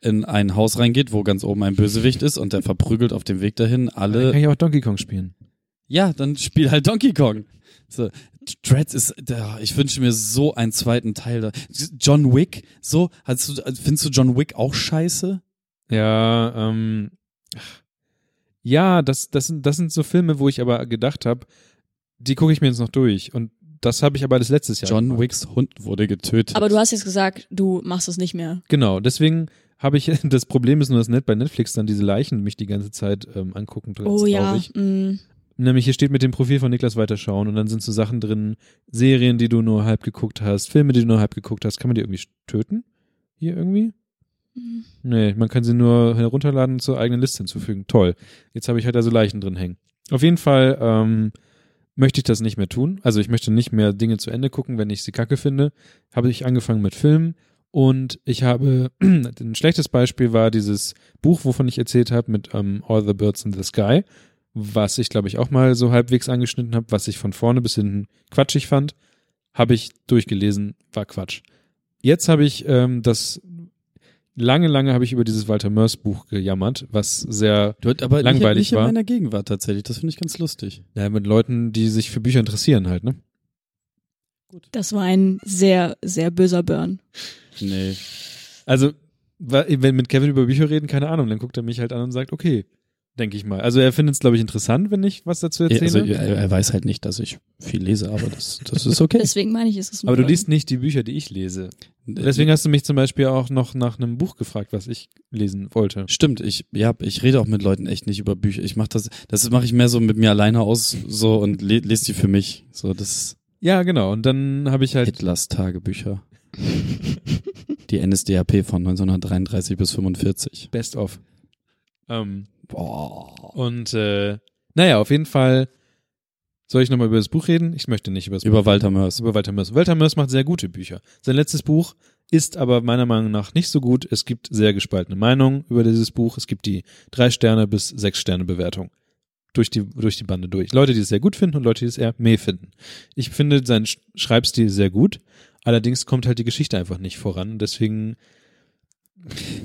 in ein Haus reingeht, wo ganz oben ein Bösewicht ist und der verprügelt auf dem Weg dahin Dann alle. kann ich auch Donkey Kong spielen. Ja, dann spiel halt Donkey Kong. So, Dreads ist, ich wünsche mir so einen zweiten Teil da. John Wick, so, hast du, findest du John Wick auch scheiße? Ja, ähm, ja, das, das, sind, das sind so Filme, wo ich aber gedacht habe, die gucke ich mir jetzt noch durch. Und das habe ich aber alles letztes Jahr. John gemacht. Wicks Hund wurde getötet. Aber du hast jetzt gesagt, du machst es nicht mehr. Genau, deswegen habe ich, das Problem ist nur, dass net bei Netflix dann diese Leichen mich die ganze Zeit ähm, angucken. Das Oh ja. Mm. Nämlich hier steht mit dem Profil von Niklas weiterschauen und dann sind so Sachen drin, Serien, die du nur halb geguckt hast, Filme, die du nur halb geguckt hast. Kann man die irgendwie töten? Hier irgendwie? Mhm. Nee, man kann sie nur herunterladen und zur eigenen Liste hinzufügen. Toll. Jetzt habe ich halt also Leichen drin hängen. Auf jeden Fall ähm, möchte ich das nicht mehr tun. Also ich möchte nicht mehr Dinge zu Ende gucken, wenn ich sie kacke finde. Habe ich angefangen mit Filmen und ich habe, ein schlechtes Beispiel war dieses Buch, wovon ich erzählt habe, mit ähm, All the Birds in the Sky, was ich glaube ich auch mal so halbwegs angeschnitten habe, was ich von vorne bis hinten quatschig fand, habe ich durchgelesen, war Quatsch. Jetzt habe ich ähm, das lange, lange habe ich über dieses Walter Mörs Buch gejammert, was sehr aber langweilig nicht, nicht war. in meiner Gegenwart tatsächlich. Das finde ich ganz lustig. ja, mit Leuten, die sich für Bücher interessieren halt, ne? Das war ein sehr, sehr böser Burn. Nee. Also, wenn mit Kevin über Bücher reden, keine Ahnung, dann guckt er mich halt an und sagt, okay, denke ich mal. Also er findet es, glaube ich, interessant, wenn ich was dazu erzähle. Also, er, er weiß halt nicht, dass ich viel lese, aber das, das ist okay. Deswegen meine ich, ist es ein aber du liest nicht die Bücher, die ich lese. Deswegen hast du mich zum Beispiel auch noch nach einem Buch gefragt, was ich lesen wollte. Stimmt, ich ja, ich rede auch mit Leuten echt nicht über Bücher. Ich mache das, das mache ich mehr so mit mir alleine aus so und le lese die für mich. So das Ja, genau. Und dann habe ich halt Hitlers Tagebücher. die NSDAP von 1933 bis 45. Best of. Ähm, Boah. und äh, naja, auf jeden Fall soll ich nochmal über das Buch reden? Ich möchte nicht über das Buch Über Walter Mörs. über Walter Mörs. Walter Mörs macht sehr gute Bücher. Sein letztes Buch ist aber meiner Meinung nach nicht so gut. Es gibt sehr gespaltene Meinungen über dieses Buch. Es gibt die drei Sterne bis sechs Sterne Bewertung. Durch die, durch die Bande durch. Leute, die es sehr gut finden und Leute, die es eher meh finden. Ich finde seinen Sch- Schreibstil sehr gut. Allerdings kommt halt die Geschichte einfach nicht voran. Deswegen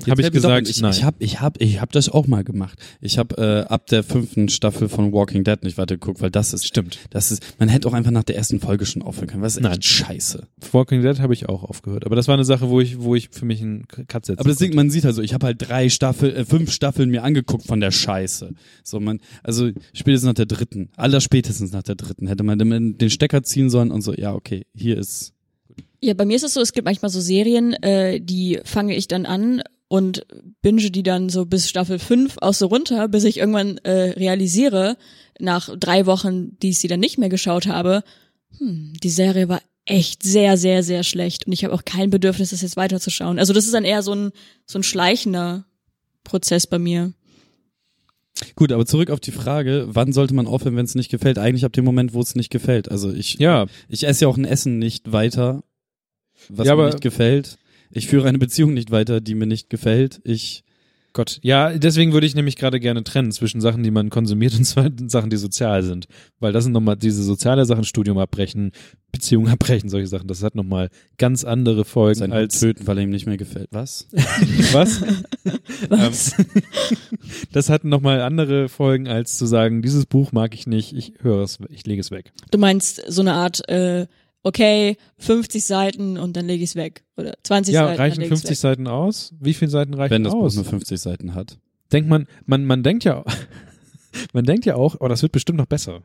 habe ich gesagt, ich, nein. ich habe ich hab, ich hab das auch mal gemacht. Ich habe äh, ab der fünften Staffel von Walking Dead nicht weitergeguckt, weil das ist Stimmt. das ist man hätte auch einfach nach der ersten Folge schon aufhören können. Was ist Nein. echt scheiße. Walking Dead habe ich auch aufgehört. Aber das war eine Sache, wo ich, wo ich für mich einen Cut setzen Aber das Ding, man sieht also, ich habe halt drei Staffel, äh, fünf Staffeln mir angeguckt von der Scheiße. So man, also spätestens nach der dritten, aller spätestens nach der dritten hätte man den Stecker ziehen sollen und so. Ja, okay, hier ist Ja, bei mir ist es so, es gibt manchmal so Serien, äh, die fange ich dann an und binge die dann so bis Staffel 5 aus so runter, bis ich irgendwann äh, realisiere, nach drei Wochen, die ich sie dann nicht mehr geschaut habe, hm, die Serie war echt sehr, sehr, sehr schlecht und ich habe auch kein Bedürfnis, das jetzt weiterzuschauen. Also das ist dann eher so ein, so ein schleichender Prozess bei mir. Gut, aber zurück auf die Frage, wann sollte man aufhören, wenn es nicht gefällt? Eigentlich ab dem Moment, wo es nicht gefällt. Also ich, Ja, ich esse ja auch ein Essen nicht weiter, was Ja, mir aber- nicht gefällt. Ich führe eine Beziehung nicht weiter, die mir nicht gefällt. Ich, Gott. Ja, deswegen würde ich nämlich gerade gerne trennen zwischen Sachen, die man konsumiert und Sachen, die sozial sind. Weil das sind nochmal diese soziale Sachen, Studium abbrechen, Beziehung abbrechen, solche Sachen. Das hat nochmal ganz andere Folgen sein als. töten, weil er ihm nicht mehr gefällt. Was? Was? Was? Ähm, das hat nochmal andere Folgen, als zu sagen, dieses Buch mag ich nicht, ich höre es, ich lege es weg. Du meinst so eine Art, äh, okay, 50 Seiten und dann lege ich es weg. Oder 20 Ja, Seiten. reichen dann leg ich's 50 weg. Seiten aus? Wie viele Seiten reichen Wenn das Buch aus? nur 50 Seiten hat. denkt man, man, man denkt ja, man denkt ja auch, oh, das wird bestimmt noch besser.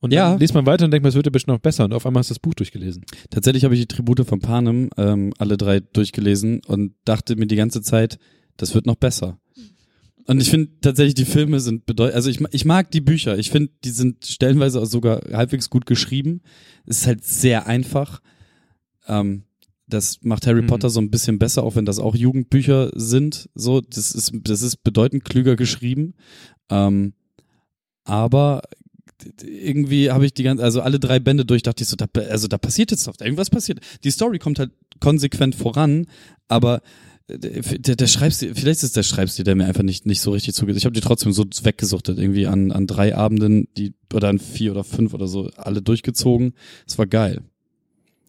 Und Ja. dann liest man weiter und denkt man, es wird ja bestimmt noch besser und auf einmal hast du das Buch durchgelesen. Tatsächlich habe ich die Tribute von Panem ähm, alle drei durchgelesen und dachte mir die ganze Zeit, das wird noch besser. Und ich finde tatsächlich, die Filme sind bedeutend, also ich, ich mag die Bücher. Ich finde, die sind stellenweise auch sogar halbwegs gut geschrieben. Es ist halt sehr einfach. Ähm, das macht Harry Mhm. Potter so ein bisschen besser, auch wenn das auch Jugendbücher sind. So, das ist, das ist bedeutend klüger geschrieben. Ähm, aber irgendwie habe ich die ganze, also alle drei Bände durch, dachte ich so, da, also da passiert jetzt noch, irgendwas passiert. Die Story kommt halt konsequent voran, aber der, der, Schreibstil, vielleicht ist der Schreibstil, der mir einfach nicht, nicht so richtig zugeht. Ich habe die trotzdem so weggesuchtet, irgendwie an, an drei Abenden, die, oder an vier oder fünf oder so, alle durchgezogen. Es war geil.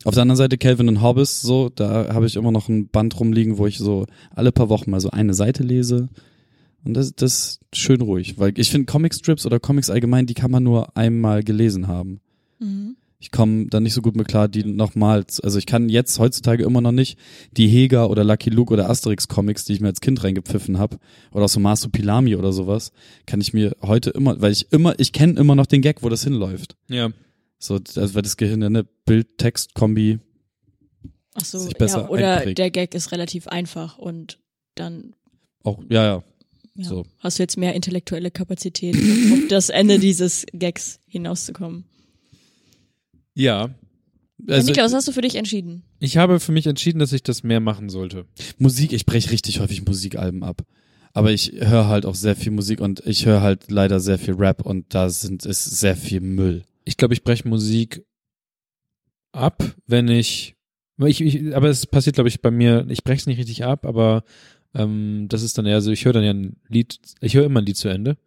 Auf der anderen Seite Calvin und Hobbes, so, da habe ich immer noch ein Band rumliegen, wo ich so alle paar Wochen mal so eine Seite lese Und das, das ist schön ruhig, weil ich finde Comicstrips oder Comics allgemein, die kann man nur einmal gelesen haben. Mhm. Ich komme da nicht so gut mit klar, die nochmal, also ich kann jetzt heutzutage immer noch nicht die Heger oder Lucky Luke oder Asterix Comics, die ich mir als Kind reingepfiffen habe, oder auch so Marsupilami oder sowas, kann ich mir heute immer, weil ich immer, ich kenne immer noch den Gag, wo das hinläuft. Ja. So, also weil das Gehirn ja eine Bild-Text-Kombi Ach so, sich besser ja, oder einprägt. der Gag ist relativ einfach und dann auch, ja, ja. ja, So. hast du jetzt mehr intellektuelle Kapazität, um auf das Ende dieses Gags hinauszukommen. Ja. Also, Niklas, was hast du für dich entschieden? Ich habe für mich entschieden, dass ich das mehr machen sollte. Musik, ich breche richtig häufig Musikalben ab. Aber ich höre halt auch sehr viel Musik und ich höre halt leider sehr viel Rap und da sind ist sehr viel Müll. Ich glaube, ich breche Musik ab, wenn ich, ich, ich aber es passiert, glaube ich, bei mir, ich breche es nicht richtig ab, aber ähm, das ist dann eher so, ich höre dann ja ein Lied, ich höre immer ein Lied zu Ende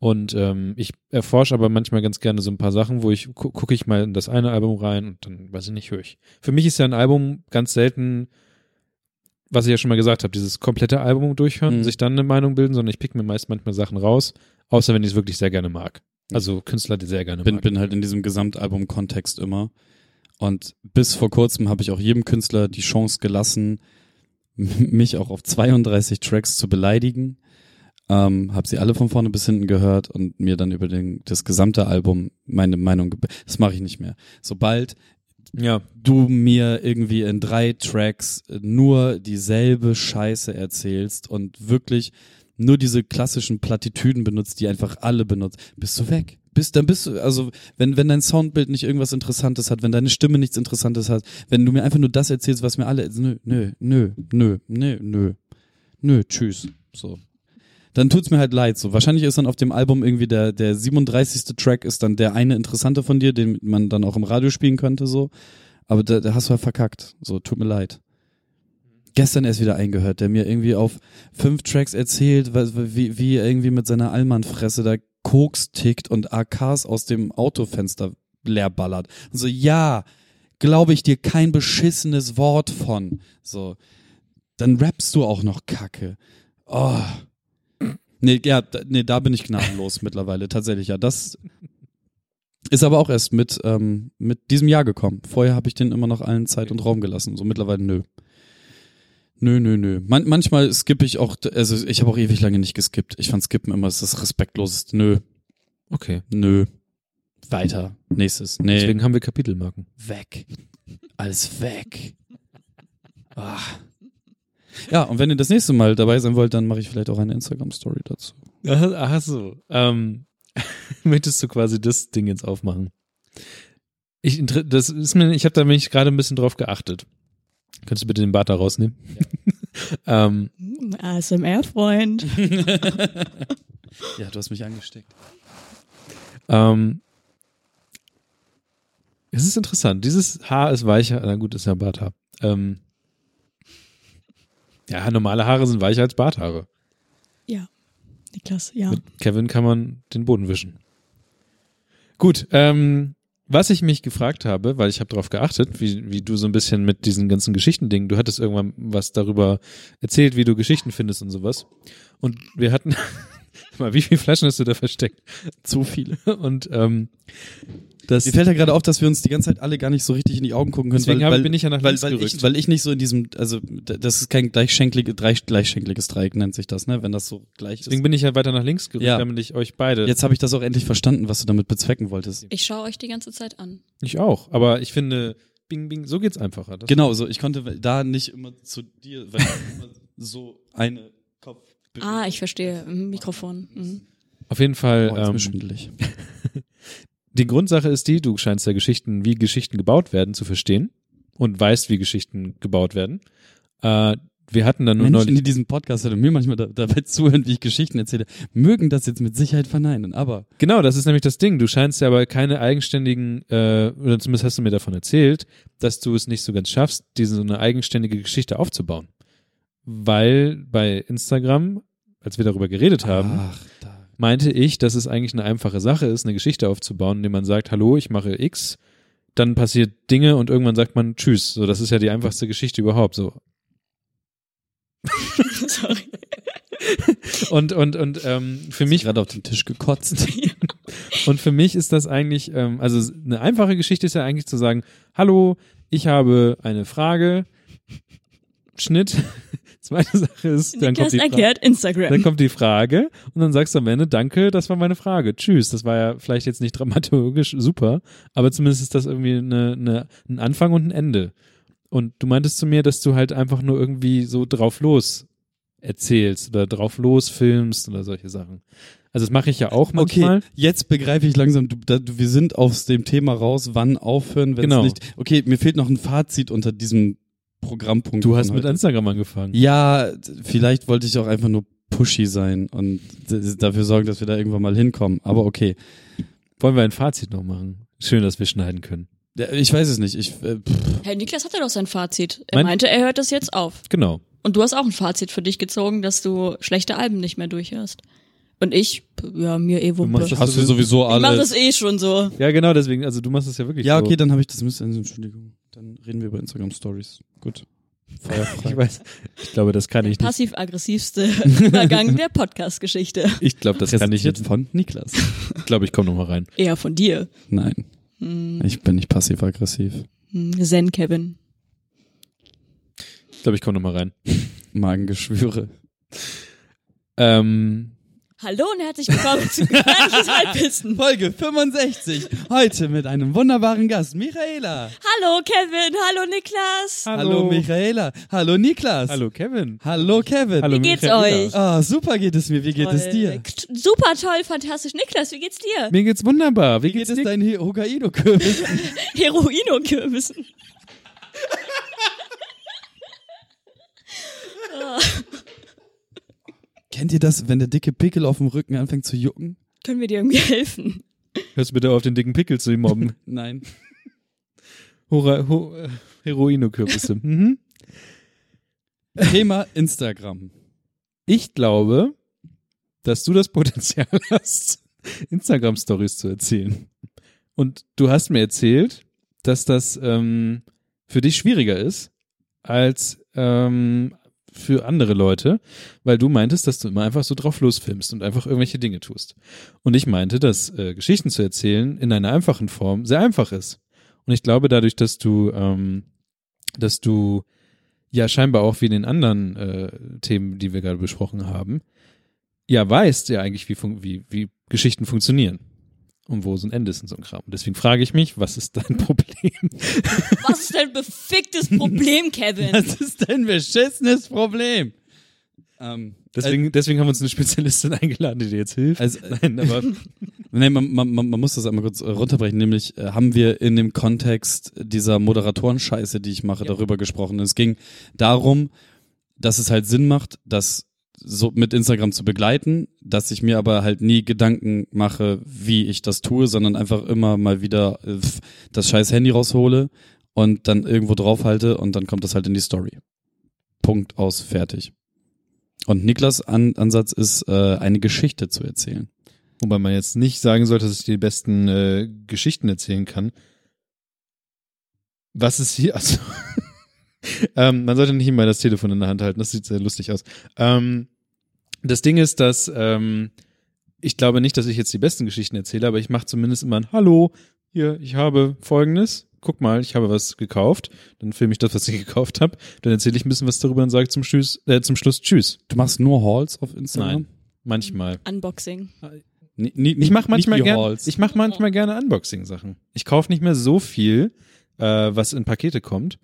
und ähm, ich erforsche aber manchmal ganz gerne so ein paar Sachen, wo ich gu gucke ich mal in das eine Album rein und dann weiß ich nicht, höre ich. Für mich ist ja ein Album ganz selten, was ich ja schon mal gesagt habe, dieses komplette Album durchhören, Mhm. sich dann eine Meinung bilden, sondern ich pick mir meist manchmal Sachen raus, außer wenn ich es wirklich sehr gerne mag. Also Künstler, die sehr gerne bin, mag. bin halt in diesem Gesamtalbum-Kontext immer. Und bis vor kurzem habe ich auch jedem Künstler die Chance gelassen, mich auch auf 32 Tracks zu beleidigen. Ähm, habe sie alle von vorne bis hinten gehört und mir dann über den, das gesamte Album meine Meinung. Das mache ich nicht mehr. Sobald Ja, du mir irgendwie in drei Tracks nur dieselbe Scheiße erzählst und wirklich nur diese klassischen Plattitüden benutzt, die einfach alle benutzen, bist du weg. Bist, dann bist du, also, wenn, wenn dein Soundbild nicht irgendwas Interessantes hat, wenn deine Stimme nichts Interessantes hat, wenn du mir einfach nur das erzählst, was mir alle, nö, nö, nö, nö, nö, nö, nö, tschüss, so. Dann tut's mir halt leid, so. Wahrscheinlich ist dann auf dem Album irgendwie der, der 37. Track ist dann der eine interessante von dir, den man dann auch im Radio spielen könnte, so. Aber da, da hast du halt verkackt. So, tut mir leid. Gestern erst wieder eingehört, der mir irgendwie auf fünf Tracks erzählt, wie, wie er irgendwie mit seiner Allmannfresse da Koks tickt und AKs aus dem Autofenster leer ballert. Und so, ja, glaube ich dir kein beschissenes Wort von. So. Dann rappst du auch noch Kacke. Oh. Nee, ja, da, nee, da bin ich gnadenlos mittlerweile. Tatsächlich, ja. Das ist aber auch erst mit, ähm, mit diesem Jahr gekommen. Vorher habe ich den immer noch allen Zeit und Raum gelassen. So mittlerweile nö. Nö, nö, nö. Man, manchmal skippe ich auch, also ich habe auch ewig lange nicht geskippt. Ich fand Skippen immer das respektloseste. Nö, okay. nö. Weiter. Nächstes. Nee. Deswegen haben wir Kapitelmarken. weg. Alles weg. Ah. Ja, und wenn ihr das nächste Mal dabei sein wollt, dann mache ich vielleicht auch eine Instagram-Story dazu. Ach, ach so. Ähm, möchtest du quasi das Ding jetzt aufmachen? Ich, das ist mir, ich habe da nämlich gerade ein bisschen drauf geachtet. Könntest du bitte den Bart da rausnehmen? ähm, Hm, ASMR-Freund. Ja, du hast mich angesteckt. ähm, es ist interessant. Dieses Haar ist weicher. Na gut, ist ja Barthaar. Ähm, ja, normale Haare sind weicher als Barthaare. Ja. Niklas, ja. Mit Kevin kann man den Boden wischen. Gut, ähm, was ich mich gefragt habe, weil ich habe darauf geachtet, wie, wie du so ein bisschen mit diesen ganzen Geschichtendingen, du hattest irgendwann was darüber erzählt, wie du Geschichten findest und sowas. Und wir hatten, mal, wie viele Flaschen hast du da versteckt? Zu viele. Und ähm, das, Mir fällt ja gerade auf, dass wir uns die ganze Zeit alle gar nicht so richtig in die Augen gucken können, Deswegen weil, weil, bin ich ja nach weil, links weil, gerückt. ich, weil ich nicht so in diesem, also das ist kein gleichschenklige, drei- gleichschenkliges Dreieck nennt sich das, ne? Wenn das so gleich deswegen ist. bin ich ja weiter nach links gerückt, Ja. damit ich euch beide. Jetzt habe ich das auch endlich verstanden, was du damit bezwecken wolltest. Ich schaue euch die ganze Zeit an. Ich auch, aber ich finde, bing, bing, so geht's einfacher. Das Genau, so ich konnte da nicht immer zu dir, weil immer so eine Kopf. Ah, ich verstehe. Mhm, Mikrofon. Mhm. Auf jeden Fall. Oh, jetzt ähm, schwindelig. Die Grundsache ist die, du scheinst ja Geschichten, wie Geschichten gebaut werden, zu verstehen und weißt, wie Geschichten gebaut werden. Äh, wir hatten dann nur Menschen, neulich. die diesen Podcast hören und mir manchmal da, dabei zuhören, wie ich Geschichten erzähle, mögen das jetzt mit Sicherheit verneinen, aber Genau, das ist nämlich das Ding. Du scheinst ja aber keine eigenständigen, äh, oder zumindest hast du mir davon erzählt, dass du es nicht so ganz schaffst, diese so eine eigenständige Geschichte aufzubauen. Weil bei Instagram, als wir darüber geredet haben, Ach, da. Meinte ich, dass es eigentlich eine einfache Sache ist, eine Geschichte aufzubauen, indem man sagt, hallo, ich mache X, dann passiert Dinge und irgendwann sagt man Tschüss. So, das ist ja die einfachste Geschichte überhaupt. So, Sorry. und und und ähm, für mich gerade auf den Tisch gekotzt. und für mich ist das eigentlich, ähm, also eine einfache Geschichte ist ja eigentlich zu sagen, hallo, ich habe eine Frage, Schnitt. Zweite Sache ist, dann Niklas kommt, die Fra- erklärt Instagram. dann kommt die Frage und dann sagst du am Ende, danke, das war meine Frage. Tschüss. Das war ja vielleicht jetzt nicht dramaturgisch super, aber zumindest ist das irgendwie eine, eine, ein Anfang und ein Ende. Und du meintest zu mir, dass du halt einfach nur irgendwie so drauf los erzählst oder drauf los filmst oder solche Sachen. Also das mache ich ja auch manchmal. Okay, jetzt begreife ich langsam, du, da, du, wir sind aus dem Thema raus, wann aufhören, wenn es Genau. nicht. Okay, mir fehlt noch ein Fazit unter diesem Programmpunkt. Du hast mit heute. Instagram angefangen. Ja, vielleicht wollte ich auch einfach nur pushy sein und dafür sorgen, dass wir da irgendwann mal hinkommen. Aber okay. Wollen wir ein Fazit noch machen? Schön, dass wir schneiden können. Ja, Ich weiß es nicht. Ich, äh, pff, Herr Niklas hatte doch sein Fazit. Er Mein- meinte, er hört das jetzt auf. Genau. Und du hast auch ein Fazit für dich gezogen, dass du schlechte Alben nicht mehr durchhörst. Und ich, ja, mir eh Wumpe. machst das hast du sowieso Ich mach alles. das eh schon so. Ja, genau, deswegen, also du machst es ja wirklich Ja, so. okay, dann habe ich das Mist. Entschuldigung. Dann reden wir über Instagram Stories. Gut. Feuerfrei. Ich weiß, ich glaube, das kann ich nicht. Passiv-aggressivste Übergang der Podcast-Geschichte. Ich glaube, das kann ich jetzt. von Niklas. Ich glaube, ich komme noch mal rein. Eher von dir. Nein. Ich bin nicht passiv-aggressiv. Hm, Zen Kevin. Ich glaube, ich komme noch mal rein. Magengeschwüre. Ähm, Hallo und herzlich willkommen zu Gefährliches Halbwissen. Folge 65. Heute mit einem wunderbaren Gast, Michaela. Hallo Kevin, hallo Niklas. Hallo, Michaela. Hallo Niklas. Hallo Kevin. Hallo Kevin. Hallo Wie geht's Michaela. euch? Ah, super geht es mir. Wie geht es dir? Super toll, fantastisch. Niklas, wie geht's dir? Mir geht's wunderbar. Wie, Wie geht geht's es deinen Hi- Hokkaido-Kürbis? Heroino-Kürbissen. Kennt ihr das, wenn der dicke Pickel auf dem Rücken anfängt zu jucken? Können wir dir irgendwie helfen? Hörst du bitte auf, den dicken Pickel zu mobben. Nein. Hora, ho, äh, Heroinokürbisse. mhm. Thema Instagram. Ich glaube, dass du das Potenzial hast, Instagram-Stories zu erzählen. Und du hast mir erzählt, dass das ähm, für dich schwieriger ist als ähm, für andere Leute, weil du meintest, dass du immer einfach so drauf losfilmst und einfach irgendwelche Dinge tust. Und ich meinte, dass äh, Geschichten zu erzählen in einer einfachen Form sehr einfach ist. Und ich glaube, dadurch, dass du, ähm, dass du ja scheinbar auch wie in den anderen äh, Themen, die wir gerade besprochen haben, ja weißt ja eigentlich, wie, wie, wie Geschichten funktionieren. Und wo so ein Ende ist in so einem Kram. Und deswegen frage ich mich, was ist dein Problem? Was ist dein beficktes Problem, Kevin? Was ist dein beschissenes Problem? Ähm, Deswegen, deswegen haben wir uns eine Spezialistin eingeladen, die dir jetzt hilft. Also, Nein, aber Nee, man, man, man muss das einmal kurz äh, runterbrechen. Nämlich äh, haben wir in dem Kontext dieser Moderatoren-Scheiße, die ich mache, darüber gesprochen. Es ging darum, dass es halt Sinn macht, das so mit Instagram zu begleiten, dass ich mir aber halt nie Gedanken mache, wie ich das tue, sondern einfach immer mal wieder äh, das scheiß Handy raushole und dann irgendwo draufhalte und dann kommt das halt in die Story. Punkt aus, fertig. Und Niklas An Ansatz ist, äh, eine Geschichte zu erzählen. wobei man jetzt nicht sagen sollte, dass ich die besten äh, Geschichten erzählen kann. Was ist hier? Also, ähm, man sollte nicht immer das Telefon in der Hand halten, das sieht sehr lustig aus. Ähm, das Ding ist, dass ähm, ich glaube nicht, dass ich jetzt die besten Geschichten erzähle, aber ich mache zumindest immer ein Hallo, hier, ich habe folgendes. Guck mal, ich habe was gekauft. Dann filme ich das, was ich gekauft habe. Dann erzähle ich ein bisschen was darüber und sage zum, Tschüss, äh, zum Schluss Tschüss. Du machst nur Halls auf Instagram? Nein, manchmal. Unboxing. Nie, nie, Ich mache manchmal ich mache manchmal gerne Unboxing-Sachen. Ich kaufe nicht mehr so viel, äh, was in Pakete kommt,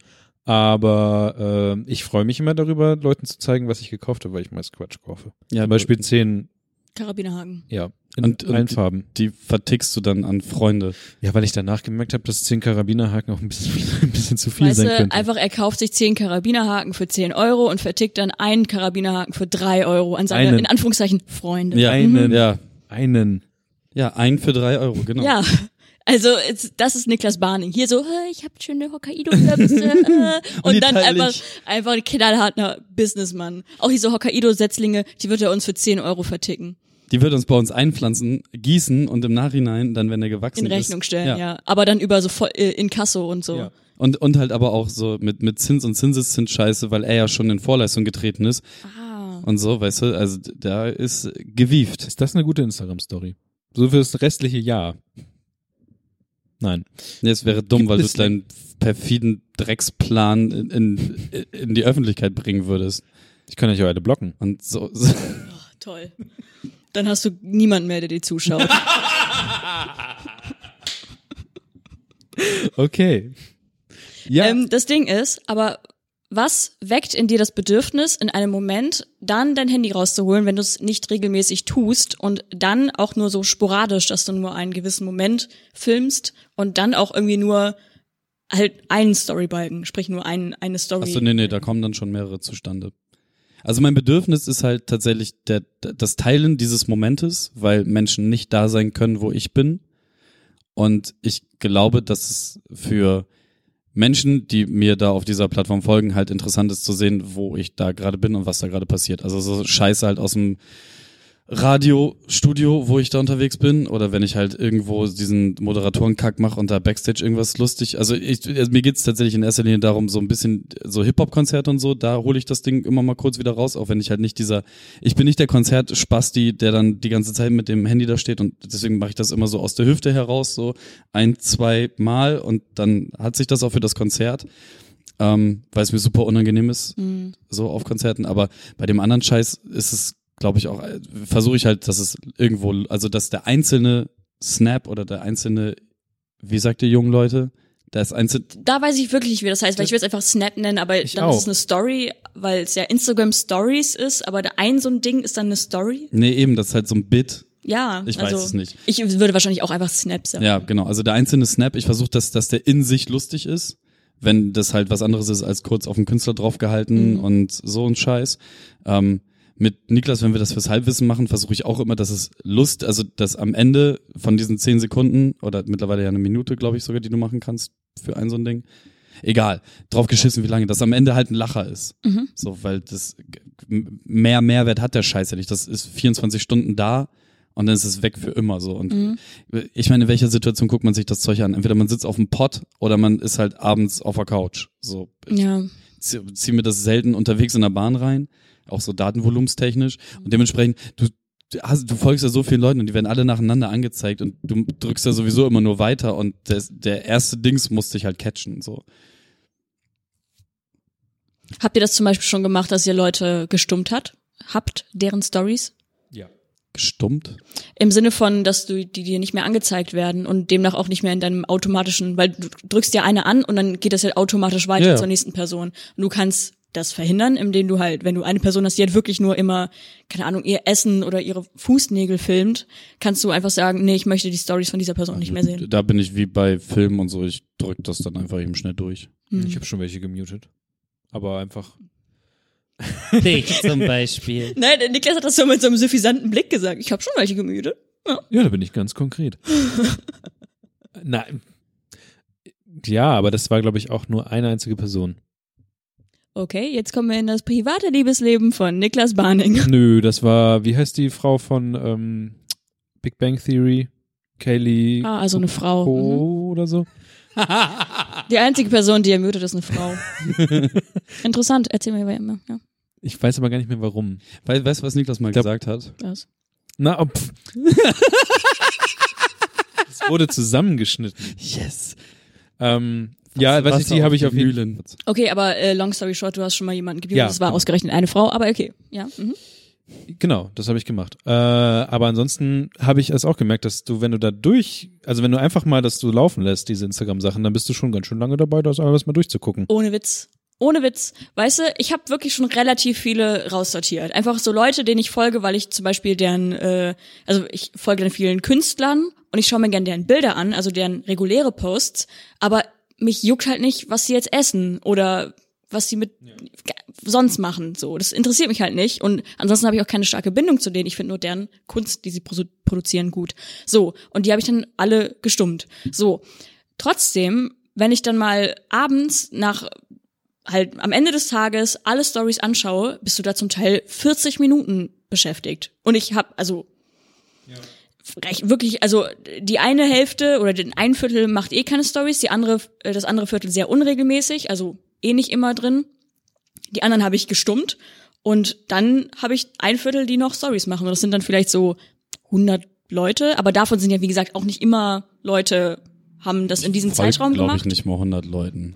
aber äh, ich freue mich immer darüber, Leuten zu zeigen, was ich gekauft habe, weil ich meist Quatsch kaufe. ja, Zum Beispiel zehn, Karabinerhaken. ja, in Und- allen und- Farben. die vertickst du dann an Freunde. Ja, weil ich danach gemerkt habe, dass zehn Karabinerhaken auch ein bisschen, ein bisschen zu viel Weißt sein du, könnten. einfach er kauft sich zehn Karabinerhaken für 10 Euro und vertickt dann einen Karabinerhaken für drei Euro an seine, Einen. in Anführungszeichen, Freunde. Ja, Einen. ja, Einen. ja, ein für drei Euro, genau. Ja. Also das ist Niklas Barning. Hier so, "Äh, ich habe schöne Hokkaido-Kürbisse. äh, und dann einfach, einfach ein knallharter Businessmann. Auch diese Hokkaido-Setzlinge, die wird er uns für 10 Euro verticken. Die wird uns bei uns einpflanzen, gießen und im Nachhinein, dann wenn er gewachsen In Rechnung ist, stellen, ja. Aber dann über so voll, äh, in Kasso und so. Ja. Und, und halt aber auch so mit, mit Zins und Zinseszins-Scheiße, weil er ja schon in Vorleistung getreten ist. Ah. und so, weißt du, also da ist gewieft. Ist das eine gute Instagram-Story? So für das restliche Jahr. Nein. Nee, es wäre dumm, Gibt weil du deinen perfiden Drecksplan in, in, in die Öffentlichkeit bringen würdest. Ich kann euch ja alle blocken. Und so, so Oh, toll. Dann hast du niemanden mehr, der dir zuschaut. Okay. Ja. Ähm, das Ding ist, aber was weckt in dir das Bedürfnis, in einem Moment dann dein Handy rauszuholen, wenn du es nicht regelmäßig tust und dann auch nur so sporadisch, dass du nur einen gewissen Moment filmst und dann auch irgendwie nur halt einen Storybalken, sprich nur ein, eine Story. Achso, nee, nee, da kommen dann schon mehrere zustande. Also mein Bedürfnis ist halt tatsächlich der, das Teilen dieses Momentes, weil Menschen nicht da sein können, wo ich bin. Und ich glaube, dass es für Menschen, die mir da auf dieser Plattform folgen, halt interessant ist zu sehen, wo ich da gerade bin und was da gerade passiert. Also so Scheiße halt aus dem Radiostudio, wo ich da unterwegs bin, oder wenn ich halt irgendwo diesen Moderatorenkack mache und da Backstage irgendwas lustig. Also, ich, also mir geht's tatsächlich in erster Linie darum, so ein bisschen so Hip-Hop-Konzerte und so, da hole ich das Ding immer mal kurz wieder raus, auch wenn ich halt nicht dieser, ich bin nicht der Konzertspasti, der dann die ganze Zeit mit dem Handy da steht und deswegen mache ich das immer so aus der Hüfte heraus, so ein, zwei Mal und dann hat sich das auch für das Konzert. Ähm, weil es mir super unangenehm ist, Mhm. so auf Konzerten, aber bei dem anderen Scheiß ist es, glaube ich, auch, äh, versuche ich halt, dass es irgendwo, also dass der einzelne Snap oder der einzelne, wie sagt ihr jungen Leute, das einzelne, Da weiß ich wirklich nicht, wie das heißt, weil ich will es einfach Snap nennen, aber Ich dann auch. ist es eine Story, weil es ja Instagram Stories ist, aber der ein so ein Ding ist dann eine Story. nee, eben, das ist halt so ein Bit. Ja, Ich also weiß es nicht. Ich würde wahrscheinlich auch einfach Snap sagen. Ja, genau. Also der einzelne Snap, ich versuche, dass, dass der in sich lustig ist, wenn das halt was anderes ist als kurz auf den Künstler draufgehalten Mhm. und so ein Scheiß. Ähm, mit Niklas, wenn wir das fürs Halbwissen machen, versuche ich auch immer, dass es Lust, also dass am Ende von diesen zehn Sekunden oder mittlerweile ja eine Minute, glaube ich sogar, die du machen kannst für ein so ein Ding. Egal, drauf geschissen, wie lange, dass am Ende halt ein Lacher ist. Mhm. So, weil das mehr Mehrwert hat der Scheiß ja nicht. Das ist 24 Stunden da und dann ist es weg für immer so. Und Mhm. ich meine, in welcher Situation guckt man sich das Zeug an? Entweder man sitzt auf dem Pott oder man ist halt abends auf der Couch. So, ich Ja. zieh, zieh mir das selten unterwegs in der Bahn rein, auch so datenvolumstechnisch. Und dementsprechend, du, du hast, du folgst ja so vielen Leuten und die werden alle nacheinander angezeigt und du drückst ja sowieso immer nur weiter und das, der erste Dings muss dich halt catchen. So. Habt ihr das zum Beispiel schon gemacht, dass ihr Leute gestummt hat? Habt deren Stories? ja. Gestummt? Im Sinne von, dass du die dir nicht mehr angezeigt werden und demnach auch nicht mehr in deinem automatischen, weil du drückst dir eine an und dann geht das halt automatisch weiter Ja. zur nächsten Person. Und du kannst das verhindern, indem du halt, wenn du eine Person hast, die halt wirklich nur immer, keine Ahnung, ihr Essen oder ihre Fußnägel filmt, kannst du einfach sagen, nee, ich möchte die Stories von dieser Person nicht mehr sehen. Da bin ich wie bei Filmen und so, ich drück das dann einfach eben schnell durch. Hm. Ich habe schon welche gemutet. Aber einfach. Dich zum Beispiel. Nein, der Niklas hat das so mit so einem suffisanten Blick gesagt. Ich habe schon welche gemütet. Ja, da bin ich ganz konkret. Nein. Ja, aber das war, glaube ich, auch nur eine einzige Person. Okay, jetzt kommen wir in das private Liebesleben von Niklas Barning. Nö, das war, wie heißt die Frau von ähm, Big Bang Theory? Kaylee Ah, also eine Frau. Mhm. Oder so? Die einzige Person, die er mutet, ist eine Frau. Interessant, erzähl mir immer. Ja, Ich weiß aber gar nicht mehr warum. Weil, weißt du, was Niklas mal glaub- gesagt hat? das. Na, oh, pff. Es wurde zusammengeschnitten. Yes. Ähm, ja, was ich die habe ich auf jeden Mühlen. Okay, aber äh, long story short, du hast schon mal jemanden gemutet. Ja, das war genau. ausgerechnet eine Frau, aber okay. Ja. Mhm. Genau, das habe ich gemacht. Äh, aber ansonsten habe ich es auch gemerkt, dass du, wenn du da durch, also wenn du einfach mal das so laufen lässt, diese Instagram-Sachen, dann bist du schon ganz schön lange dabei, das alles mal durchzugucken. Ohne Witz. Ohne Witz. Weißt du, ich habe wirklich schon relativ viele raussortiert. Einfach so Leute, denen ich folge, weil ich zum Beispiel deren, äh, also ich folge dann vielen Künstlern und ich schaue mir gerne deren Bilder an, also deren reguläre Posts, aber mich juckt halt nicht, was sie jetzt essen oder was sie mit sonst machen. So, das interessiert mich halt nicht. Und ansonsten habe ich auch keine starke Bindung zu denen. Ich finde nur deren Kunst, die sie produ- produzieren, gut. So, und die habe ich dann alle gestummt. So, trotzdem, wenn ich dann mal abends nach halt am Ende des Tages alle Stories anschaue, bist du da zum Teil 40 Minuten beschäftigt. Und ich habe also wirklich, also die eine Hälfte oder den ein Viertel macht eh keine Stories, die andere, äh, das andere Viertel sehr unregelmäßig, also eh nicht immer drin. Die anderen habe ich gestummt Und dann habe ich ein Viertel, die noch Stories machen. Und das sind dann vielleicht so 100 Leute, aber davon sind ja wie gesagt auch nicht immer Leute haben das in diesem Zeitraum glaube gemacht. ich nicht mal 100 Leuten.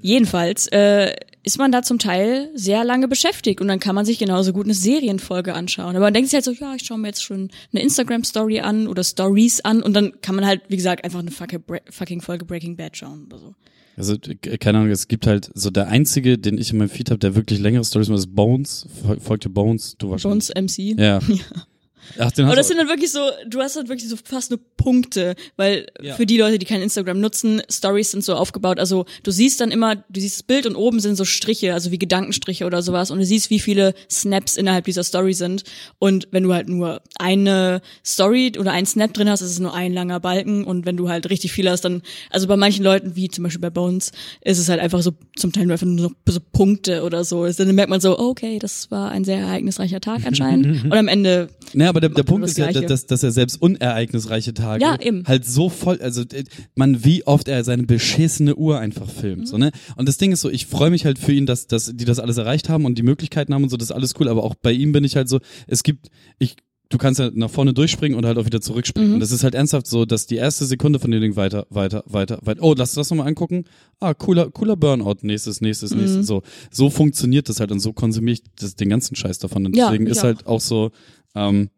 Jedenfalls äh, ist man da zum Teil sehr lange beschäftigt und dann kann man sich genauso gut eine Serienfolge anschauen. Aber man denkt sich halt so, ja, ich schaue mir jetzt schon eine Instagram-Story an oder Stories an und dann kann man halt, wie gesagt, einfach eine fucking, Folge Breaking Bad schauen oder so. Also, äh, keine Ahnung, es gibt halt so der einzige, den ich in meinem Feed habe, der wirklich längere Stories macht, ist Bones. Fol- Folgte Bones, du wahrscheinlich. Bones MC. Ja. Ach, den Aber hast das du- sind dann wirklich so, du hast halt wirklich so fast nur Punkte, weil Ja. für die Leute, die kein Instagram nutzen, Stories sind so aufgebaut. Also du siehst dann immer, du siehst das Bild und oben sind so Striche, also wie Gedankenstriche oder sowas und du siehst, wie viele Snaps innerhalb dieser Story sind. Und wenn du halt nur eine Story oder einen Snap drin hast, ist es nur ein langer Balken und wenn du halt richtig viel hast, dann, also bei manchen Leuten, wie zum Beispiel bei Bones, ist es halt einfach so, zum Teil nur einfach nur so, so Punkte oder so. Dann merkt man so, okay, das war ein sehr ereignisreicher Tag anscheinend. und am Ende Nee, aber der, der Punkt ist ja, dass, dass er selbst unereignisreiche Tage Ja, halt so voll, also äh, man, wie oft er seine beschissene Uhr einfach filmt, Mhm. so, ne? Und das Ding ist so, ich freue mich halt für ihn, dass, dass die das alles erreicht haben und die Möglichkeiten haben und so, das ist alles cool, aber auch bei ihm bin ich halt so, es gibt, ich, du kannst ja nach vorne durchspringen und halt auch wieder zurückspringen. Mhm. Und das ist halt ernsthaft so, dass die erste Sekunde von dem Ding weiter, weiter, weiter, weiter. Oh, lass das nochmal angucken. Ah, cooler, cooler Burnout. Nächstes, nächstes, Mhm. nächstes. So, so funktioniert das halt und so konsumiere ich das, den ganzen Scheiß davon. Und Ja, deswegen ich ist auch. halt auch so, ähm,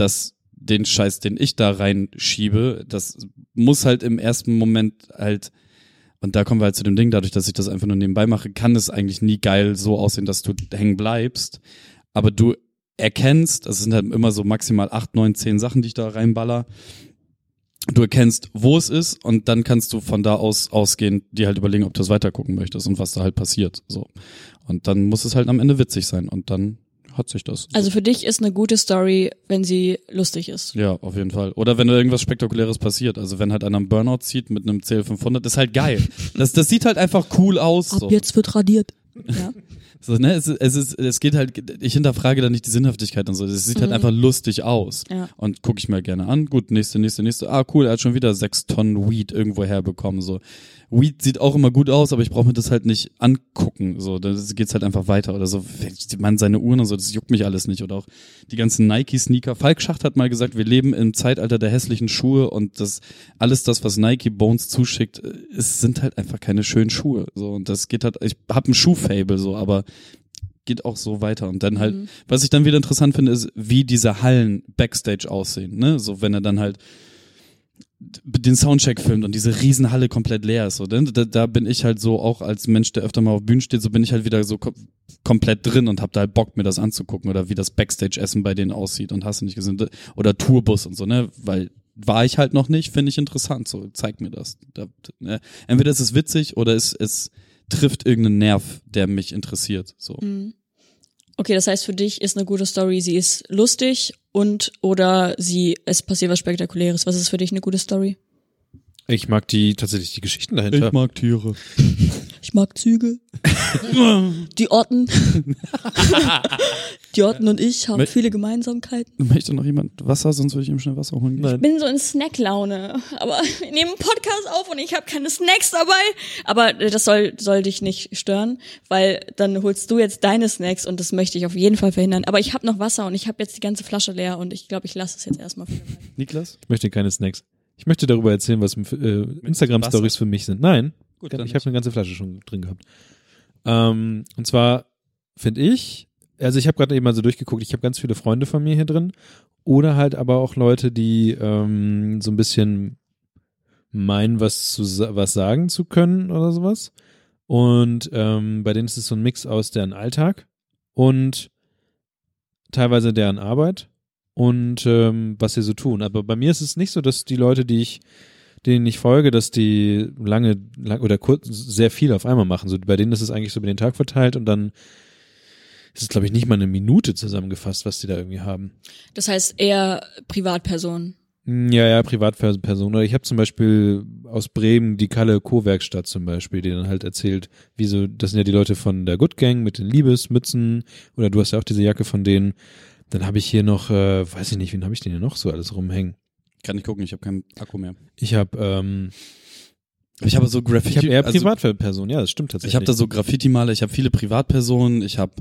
dass den Scheiß, den ich da reinschiebe, das muss halt im ersten Moment halt und da kommen wir halt zu dem Ding, dadurch, dass ich das einfach nur nebenbei mache, kann es eigentlich nie geil so aussehen, dass du hängen bleibst. Aber du erkennst, es sind halt immer so maximal acht, neun, zehn Sachen, die ich da reinballer. Du erkennst, wo es ist und dann kannst du von da aus ausgehen, dir halt überlegen, ob du es weitergucken möchtest und was da halt passiert. So. Und dann muss es halt am Ende witzig sein und dann hat sich das. Also für dich ist eine gute Story, wenn sie lustig ist. Ja, auf jeden Fall. Oder wenn da irgendwas Spektakuläres passiert. Also wenn halt einer einen Burnout zieht mit einem CL500, das ist halt geil. Das, das sieht halt einfach cool aus. So. jetzt wird radiert. Ja. So, ne? es, es, ist, es geht halt, ich hinterfrage da nicht die Sinnhaftigkeit und so. Es sieht halt einfach lustig aus. Ja. Und gucke ich mir gerne an. Gut, nächste, nächste, nächste. Ah, cool, er hat schon wieder sechs Tonnen Weed irgendwo herbekommen. So. Weed sieht auch immer gut aus, aber ich brauche mir das halt nicht angucken. So, da geht's halt einfach weiter. Oder so, man, seine Uhren und so, das juckt mich alles nicht. Oder auch die ganzen Nike-Sneaker. Falk Schacht hat mal gesagt, wir leben im Zeitalter der hässlichen Schuhe und das alles das, was Nike Bones zuschickt, äh, es sind halt einfach keine schönen Schuhe. So, und das geht halt, ich hab ein Schuhfable, so, aber geht auch so weiter. Und dann halt, was ich dann wieder interessant finde, ist, wie diese Hallen Backstage aussehen. Ne? So, wenn er dann halt den Soundcheck filmt und diese Riesenhalle komplett leer ist. So, da, da bin ich halt so auch als Mensch, der öfter mal auf Bühnen steht, so bin ich halt wieder so kom komplett drin und hab da halt Bock, mir das anzugucken oder wie das Backstage-Essen bei denen aussieht und hast du nicht gesehen. Oder Tourbus und so, ne? Weil war ich halt noch nicht, finde ich interessant. So, zeig mir das. Da, ne? Entweder ist es witzig oder es, es trifft irgendeinen Nerv, der mich interessiert. So. Okay, das heißt für dich ist eine gute Story, sie ist lustig und oder sie es passiert was spektakuläres. Was ist für dich eine gute Story? Ich mag die tatsächlich die Geschichten dahinter. mag Tiere. Ich mag Züge. Die Orten. Die Orten und ich haben Mit- viele Gemeinsamkeiten. Möchte noch jemand Wasser, sonst würde ich ihm schnell Wasser holen. Nein. Ich bin so in Snacklaune, aber wir nehmen einen Podcast auf und ich habe keine Snacks dabei. Aber äh, das soll soll dich nicht stören, weil dann holst du jetzt deine Snacks und das möchte ich auf jeden Fall verhindern. Aber ich habe noch Wasser und ich habe jetzt die ganze Flasche leer und ich glaube, ich lasse es jetzt erstmal. Niklas? Ich möchte keine Snacks. Ich möchte darüber erzählen, was äh, Instagram-Stories für mich sind. Nein, Gut, ich habe eine ganze Flasche schon drin gehabt. Ähm, und zwar finde ich, also ich habe gerade eben mal so durchgeguckt, ich habe ganz viele Freunde von mir hier drin oder halt aber auch Leute, die ähm, so ein bisschen meinen, was zu was sagen zu können oder sowas. Und ähm, bei denen ist es so ein Mix aus deren Alltag und teilweise deren Arbeit und ähm, was sie so tun. Aber bei mir ist es nicht so, dass die Leute, die ich denen ich folge, dass die lange, lang, oder kurz sehr viel auf einmal machen. So bei denen ist es eigentlich so über den Tag verteilt und dann ist es, glaube ich, nicht mal eine Minute zusammengefasst, was die da irgendwie haben. Das heißt eher Privatperson. Hm, Ja, ja, Privatperson. Oder ich habe zum Beispiel aus Bremen die Kalle Co-Werkstatt zum Beispiel, die dann halt erzählt, wie so, das sind ja die Leute von der Good Gang mit den Liebesmützen oder du hast ja auch diese Jacke von denen. Dann habe ich hier noch, äh, weiß ich nicht, wen habe ich denn hier noch so alles rumhängen? Kann ich gucken, ich habe keinen Akku mehr. Ich habe ähm, Ich habe so Graffiti. Ich habe eher also, Privatpersonen, ja, das stimmt tatsächlich. Ich habe da so Graffiti-Maler, ich habe viele Privatpersonen, ich habe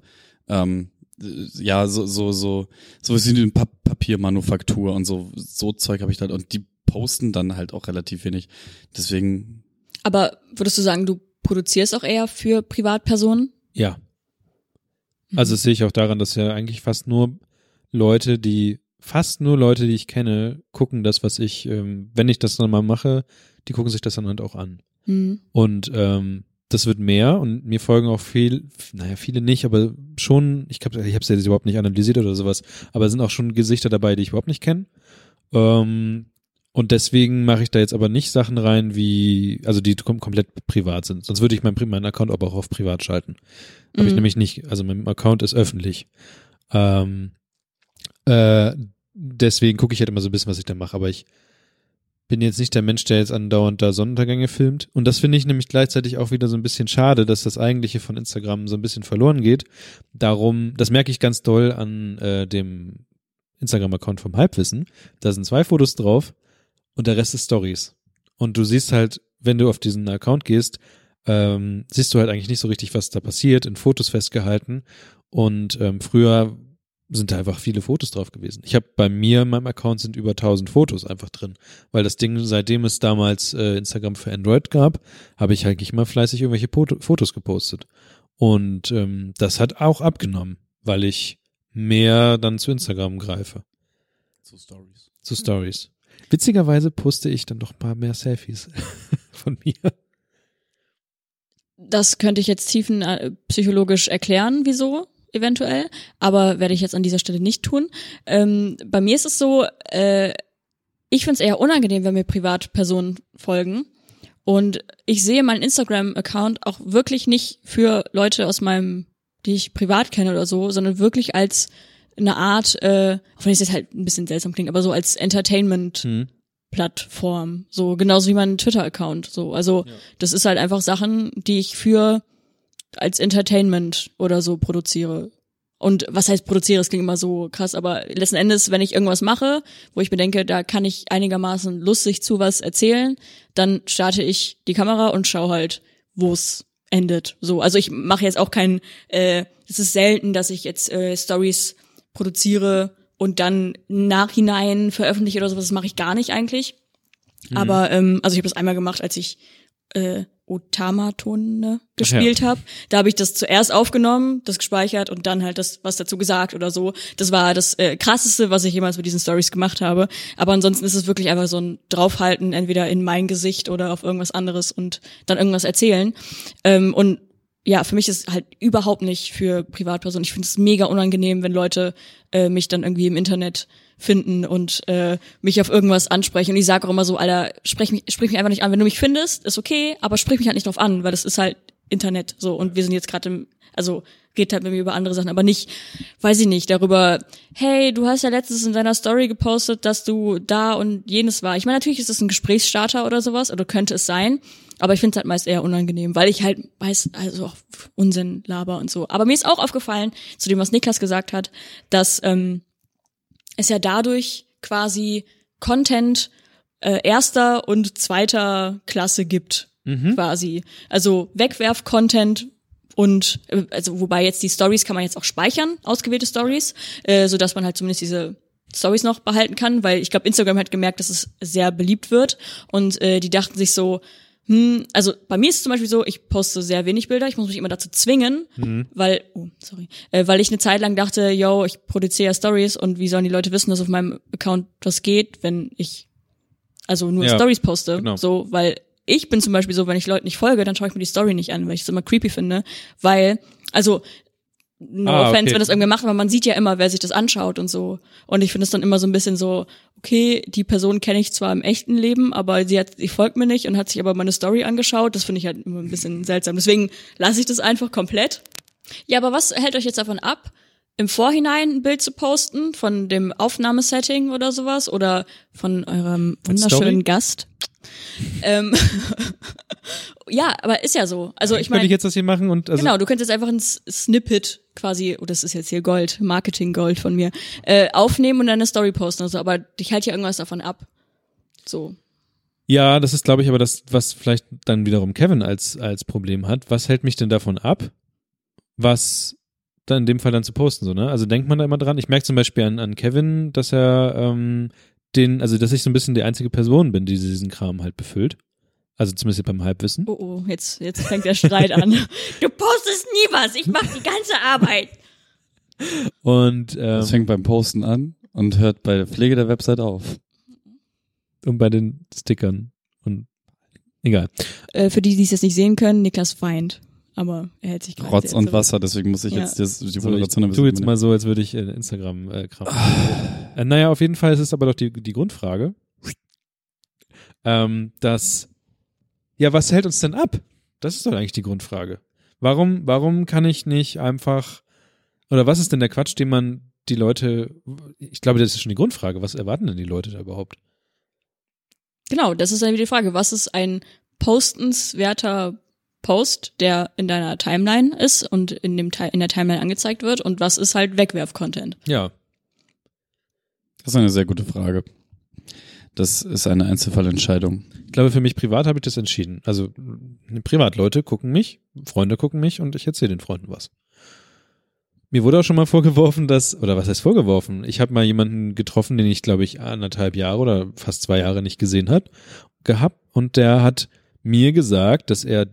ähm, äh, ja so so so so wie eine pa Papiermanufaktur und so so Zeug habe ich da und die posten dann halt auch relativ wenig. Deswegen Aber würdest du sagen, du produzierst auch eher für Privatpersonen? Ja. Also das sehe ich auch daran, dass ja eigentlich fast nur Leute, die fast nur Leute, die ich kenne, gucken das, was ich, ähm, wenn ich das dann mal mache, die gucken sich das dann halt auch an. Mhm. Und ähm, das wird mehr und mir folgen auch viel, naja, viele nicht, aber schon, ich glaube, ich habe es jetzt überhaupt nicht analysiert oder sowas, aber es sind auch schon Gesichter dabei, die ich überhaupt nicht kenne. Ähm, und deswegen mache ich da jetzt aber nicht Sachen rein, wie, also die kom komplett privat sind. Sonst würde ich meinen, meinen Account aber auch auf privat schalten. Habe ich Mhm. nämlich nicht. Also mein Account ist öffentlich. Ähm, äh, deswegen gucke ich halt immer so ein bisschen, was ich da mache. Aber ich bin jetzt nicht der Mensch, der jetzt andauernd da Sonnenuntergänge filmt. Und das finde ich nämlich gleichzeitig auch wieder so ein bisschen schade, dass das eigentliche von Instagram so ein bisschen verloren geht. Darum, das merke ich ganz doll an äh, dem Instagram-Account vom Halbwissen. Da sind zwei Fotos drauf und der Rest ist Stories. Und du siehst halt, wenn du auf diesen Account gehst, ähm, siehst du halt eigentlich nicht so richtig, was da passiert, in Fotos festgehalten. Und ähm, früher sind da einfach viele Fotos drauf gewesen. Ich habe bei mir in meinem Account sind über 1000 Fotos einfach drin, weil das Ding, seitdem es damals äh, Instagram für Android gab, habe ich eigentlich immer fleißig irgendwelche Fotos gepostet. Und ähm, das hat auch abgenommen, weil ich mehr dann zu Instagram greife, so Stories. zu Stories. Witzigerweise poste ich dann doch ein paar mehr Selfies von mir. Das könnte ich jetzt tiefen äh, psychologisch erklären, wieso eventuell, aber werde ich jetzt an dieser Stelle nicht tun. Ähm, bei mir ist es so, äh, ich finde es eher unangenehm, wenn mir Privatpersonen folgen. Und ich sehe meinen Instagram-Account auch wirklich nicht für Leute aus meinem, die ich privat kenne oder so, sondern wirklich als eine Art, äh, auch wenn es jetzt halt ein bisschen seltsam klingt, aber so als Entertainment Hm. Plattform, so genauso wie mein Twitter-Account, so. Also das ist halt einfach Sachen, die ich für als Entertainment oder so produziere. Und was heißt produziere? Das klingt immer so krass, aber letzten Endes, wenn ich irgendwas mache, wo ich mir denke, da kann ich einigermaßen lustig zu was erzählen, dann starte ich die Kamera und schaue halt, wo es endet. So, also ich mache jetzt auch kein, äh, es ist selten, dass ich jetzt äh, Stories produziere und dann nachhinein veröffentliche oder sowas. Das mache ich gar nicht eigentlich. Aber ähm, also ich habe das einmal gemacht, als ich äh, Otamatone gespielt habe. Da habe ich das zuerst aufgenommen, das gespeichert und dann halt das was dazu gesagt oder so. Das war das äh, krasseste, was ich jemals mit diesen Stories gemacht habe. Aber ansonsten ist es wirklich einfach so ein draufhalten, entweder in mein Gesicht oder auf irgendwas anderes und dann irgendwas erzählen. Ähm, und ja, für mich ist halt überhaupt nicht für Privatpersonen. Ich finde es mega unangenehm, wenn Leute äh, mich dann irgendwie im Internet finden und äh, mich auf irgendwas ansprechen. Und ich sage auch immer so, Alter, sprich mich, sprich mich einfach nicht an. Wenn du mich findest, ist okay, aber sprich mich halt nicht drauf an, weil das ist halt Internet so. Und wir sind jetzt gerade im, also geht halt mit mir über andere Sachen, aber nicht, weiß ich nicht, darüber, hey, du hast ja letztens in deiner Story gepostet, dass du da und jenes war. Ich meine, natürlich ist es ein Gesprächsstarter oder sowas, oder könnte es sein, aber ich finde es halt meist eher unangenehm, weil ich halt weiß, also auch Unsinn laber und so. Aber mir ist auch aufgefallen, zu dem, was Niklas gesagt hat, dass ähm, es ja dadurch quasi Content äh, erster und zweiter Klasse gibt, quasi. Also Wegwerf-Content und äh, also wobei jetzt die Stories kann man jetzt auch speichern, ausgewählte Stories, äh, so dass man halt zumindest diese Stories noch behalten kann, weil ich glaube Instagram hat gemerkt, dass es sehr beliebt wird und äh, die dachten sich so, hm, also bei mir ist es zum Beispiel so, ich poste sehr wenig Bilder, ich muss mich immer dazu zwingen, weil, oh, sorry, äh, weil ich eine Zeit lang dachte, yo, ich produziere ja Stories und wie sollen die Leute wissen, dass auf meinem Account das geht, wenn ich also nur Ja, Stories poste, genau. so, weil ich bin zum Beispiel so, wenn ich Leuten nicht folge, dann schaue ich mir die Story nicht an, weil ich es immer creepy finde, weil, also no Ah, offense, okay. wenn das irgendwer macht, aber man sieht ja immer, wer sich das anschaut und so. Und ich finde es dann immer so ein bisschen so, okay, die Person kenne ich zwar im echten Leben, aber sie hat, sie folgt mir nicht und hat sich aber meine Story angeschaut. Das finde ich halt immer ein bisschen seltsam. Deswegen lasse ich das einfach komplett. Ja, aber was hält euch jetzt davon ab, im Vorhinein ein Bild zu posten von dem Aufnahmesetting oder sowas oder von eurem wunderschönen Story? Gast? ähm, ja, aber ist ja so. Also ich Könnte meine, ich jetzt das hier machen und also genau, du könntest einfach ein Snippet quasi, oh, das ist jetzt hier Gold, Marketing Gold von mir, äh, aufnehmen und dann eine Story posten oder so, aber ich halte ja irgendwas davon ab. So. Ja, das ist, glaube ich, aber das, was vielleicht dann wiederum Kevin als, als Problem hat. Was hält mich denn davon ab, was dann in dem Fall dann zu posten, so, ne? Also denkt man da immer dran. Ich merke zum Beispiel an, an Kevin, dass er ähm, den, also dass ich so ein bisschen die einzige Person bin, die diesen Kram halt befüllt. Also zumindest beim Halbwissen. Oh, oh, jetzt, jetzt fängt der Streit an. Du postest nie was, ich mach die ganze Arbeit. Und, ähm, Das fängt beim Posten an und hört bei der Pflege der Website auf. und bei den Stickern. Und egal. Äh, für die, die es jetzt nicht sehen können, Niklas weint. Aber er hält sich gerade Rotz und. Wasser, deswegen muss ich Ja. jetzt das, die So, ich Moderation ein tu bisschen jetzt mal so, als würde ich äh, Instagram-Kram. äh, naja, auf jeden Fall ist es aber doch die, die Grundfrage, ähm, dass, ja, was hält uns denn ab? Das ist doch eigentlich die Grundfrage. Warum, warum kann ich nicht einfach, oder was ist denn der Quatsch, den man die Leute, ich glaube, das ist schon die Grundfrage, was erwarten denn die Leute da überhaupt? Genau, das ist dann wieder die Frage. Was ist ein postenswerter Post, der in deiner Timeline ist und in, dem, in der Timeline angezeigt wird? Und was ist halt Wegwerf-Content? Ja, Das ist eine sehr gute Frage. Das ist eine Einzelfallentscheidung. ich glaube, für mich privat habe ich das entschieden. Also, Privatleute gucken mich, Freunde gucken mich und ich erzähle den Freunden was. Mir wurde auch schon mal vorgeworfen, dass, oder was heißt vorgeworfen? Ich habe mal jemanden getroffen, den ich, glaube ich, anderthalb Jahre oder fast zwei Jahre nicht gesehen hat, gehabt und der hat mir gesagt, dass er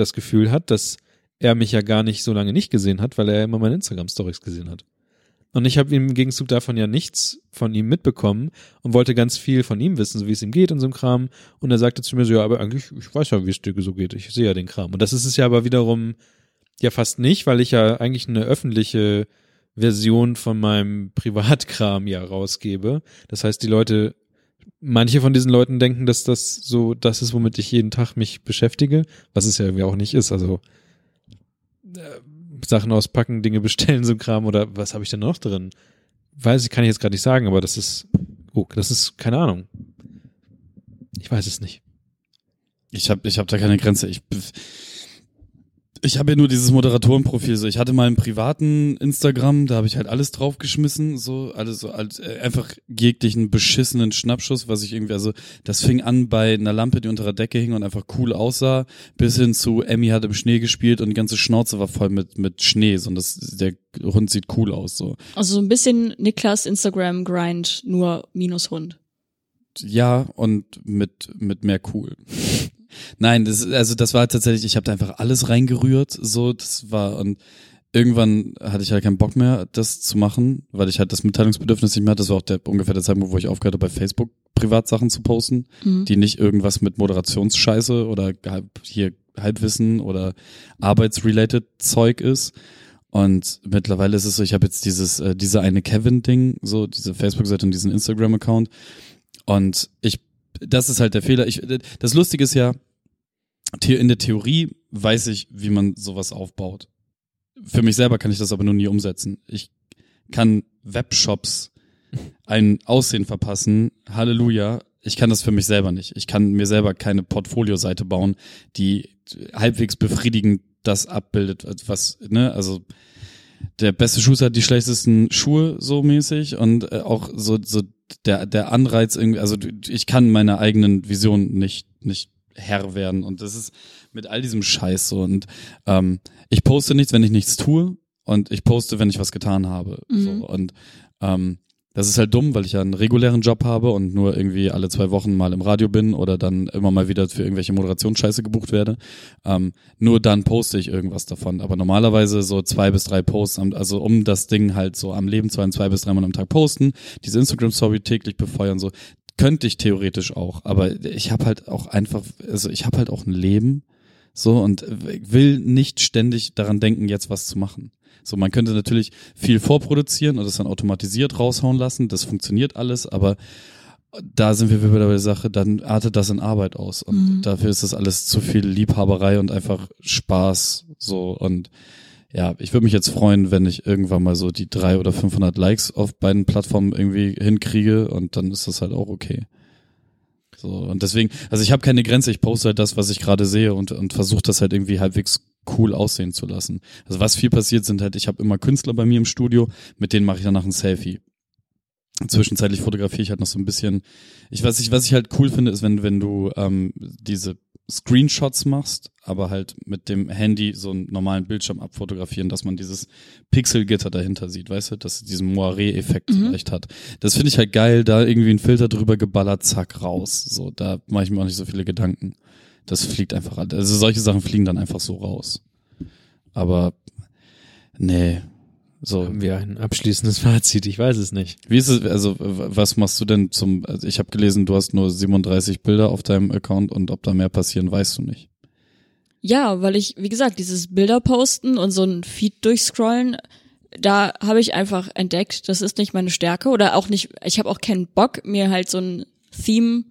das Gefühl hat, dass er mich ja gar nicht so lange nicht gesehen hat, weil er immer meine Instagram-Stories gesehen hat. Und ich habe im Gegenzug davon ja nichts von ihm mitbekommen und wollte ganz viel von ihm wissen, so wie es ihm geht und so ein Kram. Und er sagte zu mir so, ja, aber eigentlich, ich weiß ja, wie es dir so geht. Ich sehe ja den Kram. Und das ist es ja aber wiederum ja fast nicht, weil ich ja eigentlich eine öffentliche Version von meinem Privatkram ja rausgebe. Das heißt, die Leute, manche von diesen Leuten denken, dass das so das ist, womit ich jeden Tag mich beschäftige, was es ja irgendwie auch nicht ist. Also äh, Sachen auspacken, Dinge bestellen, so Kram oder was habe ich denn noch drin? Weiß ich, kann ich jetzt gerade nicht sagen, aber das ist, oh, das ist keine Ahnung. Ich weiß es nicht. Ich habe ich hab da keine Grenze. Ich, ich habe ja nur dieses Moderatorenprofil. So, ich hatte mal einen privaten Instagram, da habe ich halt alles draufgeschmissen, so alles so als, äh, einfach jeglichen beschissenen Schnappschuss, was ich irgendwie also das fing an bei einer Lampe, die unter der Decke hing und einfach cool aussah, bis hin zu Emmy hat im Schnee gespielt und die ganze Schnauze war voll mit mit Schnee, so und das der Hund sieht cool aus so. Also so ein bisschen Niklas Instagram-Grind, nur minus Hund. Ja, und mit, mit mehr cool. Nein, das, also das war tatsächlich, ich habe da einfach alles reingerührt, so, das war, und irgendwann hatte ich halt keinen Bock mehr, das zu machen, weil ich halt das Mitteilungsbedürfnis nicht mehr hatte. Das war auch der, ungefähr der Zeitpunkt, wo ich aufgehört habe, bei Facebook Privatsachen zu posten, Mhm. die nicht irgendwas mit Moderationsscheiße oder hier Halbwissen oder arbeitsrelated Zeug ist. Und mittlerweile ist es so, ich habe jetzt dieses, äh, diese eine Kevin-Ding, so diese Facebook-Seite und diesen Instagram-Account. Und ich, das ist halt der Fehler. Ich, das Lustige ist ja, in der Theorie weiß ich, wie man sowas aufbaut. Für mich selber kann ich das aber nur nie umsetzen. Ich kann Webshops ein Aussehen verpassen. Halleluja. Ich kann das für mich selber nicht. Ich kann mir selber keine Portfolioseite bauen, die halbwegs befriedigend das abbildet, was, ne, also der beste Schuster hat die schlechtesten Schuhe so mäßig und äh, auch so so der der Anreiz irgendwie also ich kann meiner eigenen Vision nicht nicht Herr werden. Und das ist mit all diesem Scheiß so. Und ähm, ich poste nichts wenn ich nichts tue. Und ich poste wenn ich was getan habe. So. Mhm. und ähm, das ist halt dumm, weil ich ja einen regulären Job habe und nur irgendwie alle zwei Wochen mal im Radio bin oder dann immer mal wieder für irgendwelche Moderationsscheiße gebucht werde. Ähm, nur dann poste ich irgendwas davon. Aber normalerweise so zwei bis drei Posts, also um das Ding halt so am Leben zu halten, zwei bis dreimal am Tag posten, diese Instagram-Story täglich befeuern, so könnte ich theoretisch auch. Aber ich habe halt auch einfach, also ich habe halt auch ein Leben so und will nicht ständig daran denken, jetzt was zu machen. So, man könnte natürlich viel vorproduzieren und das dann automatisiert raushauen lassen. Das funktioniert alles, aber da sind wir wieder bei der Sache, dann artet das in Arbeit aus. Und Mhm. dafür ist das alles zu viel Liebhaberei und einfach Spaß. So, und ja, ich würde mich jetzt freuen, wenn ich irgendwann mal so die drei oder 500 Likes auf beiden Plattformen irgendwie hinkriege und dann ist das halt auch okay. So, und deswegen, also ich habe keine Grenze, ich poste halt das, was ich gerade sehe und, und versuche das halt irgendwie halbwegs cool aussehen zu lassen. Also was viel passiert sind halt, ich habe immer Künstler bei mir im Studio, mit denen mache ich danach ein Selfie. Zwischenzeitlich fotografiere ich halt noch so ein bisschen. Ich weiß nicht, was ich halt cool finde, ist, wenn, wenn du ähm, diese Screenshots machst, aber halt mit dem Handy so einen normalen Bildschirm abfotografieren, dass man dieses Pixelgitter dahinter sieht, weißt du, dass es diesen Moiré-Effekt Mhm. vielleicht hat. Das finde ich halt geil, da irgendwie ein Filter drüber geballert, zack, raus. So, da mache ich mir auch nicht so viele Gedanken. Das fliegt einfach, also solche Sachen fliegen dann einfach so raus. Aber, nee, so. Haben wir ein abschließendes Fazit? Ich weiß es nicht. Wie ist es, also was machst du denn zum, also ich habe gelesen, du hast nur 37 Bilder auf deinem Account und ob da mehr passieren, weißt du nicht. Ja, weil ich, wie gesagt, dieses Bilder posten und so ein Feed durchscrollen, da habe ich einfach entdeckt, das ist nicht meine Stärke oder auch nicht, ich habe auch keinen Bock, mir halt so ein Theme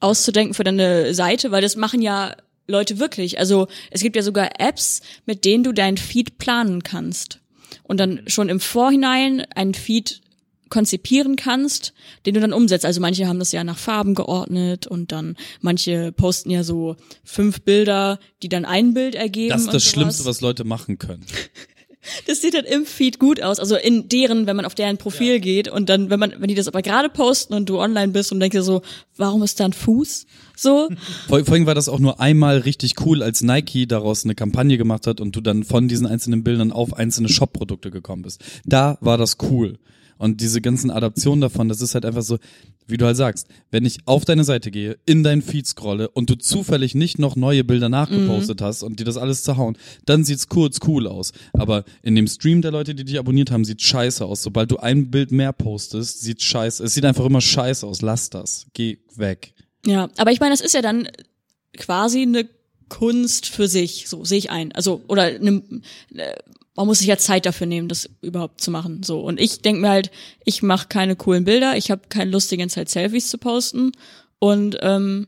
auszudenken für deine Seite, weil das machen ja Leute wirklich. Also es gibt ja sogar Apps, mit denen du deinen Feed planen kannst und dann schon im Vorhinein einen Feed konzipieren kannst, den du dann umsetzt. Also manche haben das ja nach Farben geordnet und dann manche posten ja so fünf Bilder, die dann ein Bild ergeben. Das ist das sowas. Schlimmste, was Leute machen können. Das sieht dann im Feed gut aus, also in deren, wenn man auf deren Profil geht und dann, wenn man, wenn die das aber gerade posten und du online bist und denkst dir so, warum ist da ein Fuß? So, Vor, vorhin war das auch nur einmal richtig cool, als Nike daraus eine Kampagne gemacht hat und du dann von diesen einzelnen Bildern auf einzelne Shop-Produkte gekommen bist. Da war das cool. Und diese ganzen Adaptionen davon, das ist halt einfach so, wie du halt sagst, wenn ich auf deine Seite gehe, in deinen Feed scrolle und du zufällig nicht noch neue Bilder nachgepostet hast und dir das alles zerhauen, dann sieht's kurz cool aus. Aber in dem Stream der Leute, die dich abonniert haben, sieht scheiße aus. Sobald du ein Bild mehr postest, sieht scheiße. Es sieht einfach immer scheiße aus. Lass das. Geh weg. ja, aber ich meine, das ist ja dann quasi eine Kunst für sich, so sehe ich ein. Also, oder eine, man muss sich ja Zeit dafür nehmen, das überhaupt zu machen. So. Und ich denke mir halt, ich mache keine coolen Bilder, ich habe keine Lust, die ganze Zeit Selfies zu posten. Und ähm,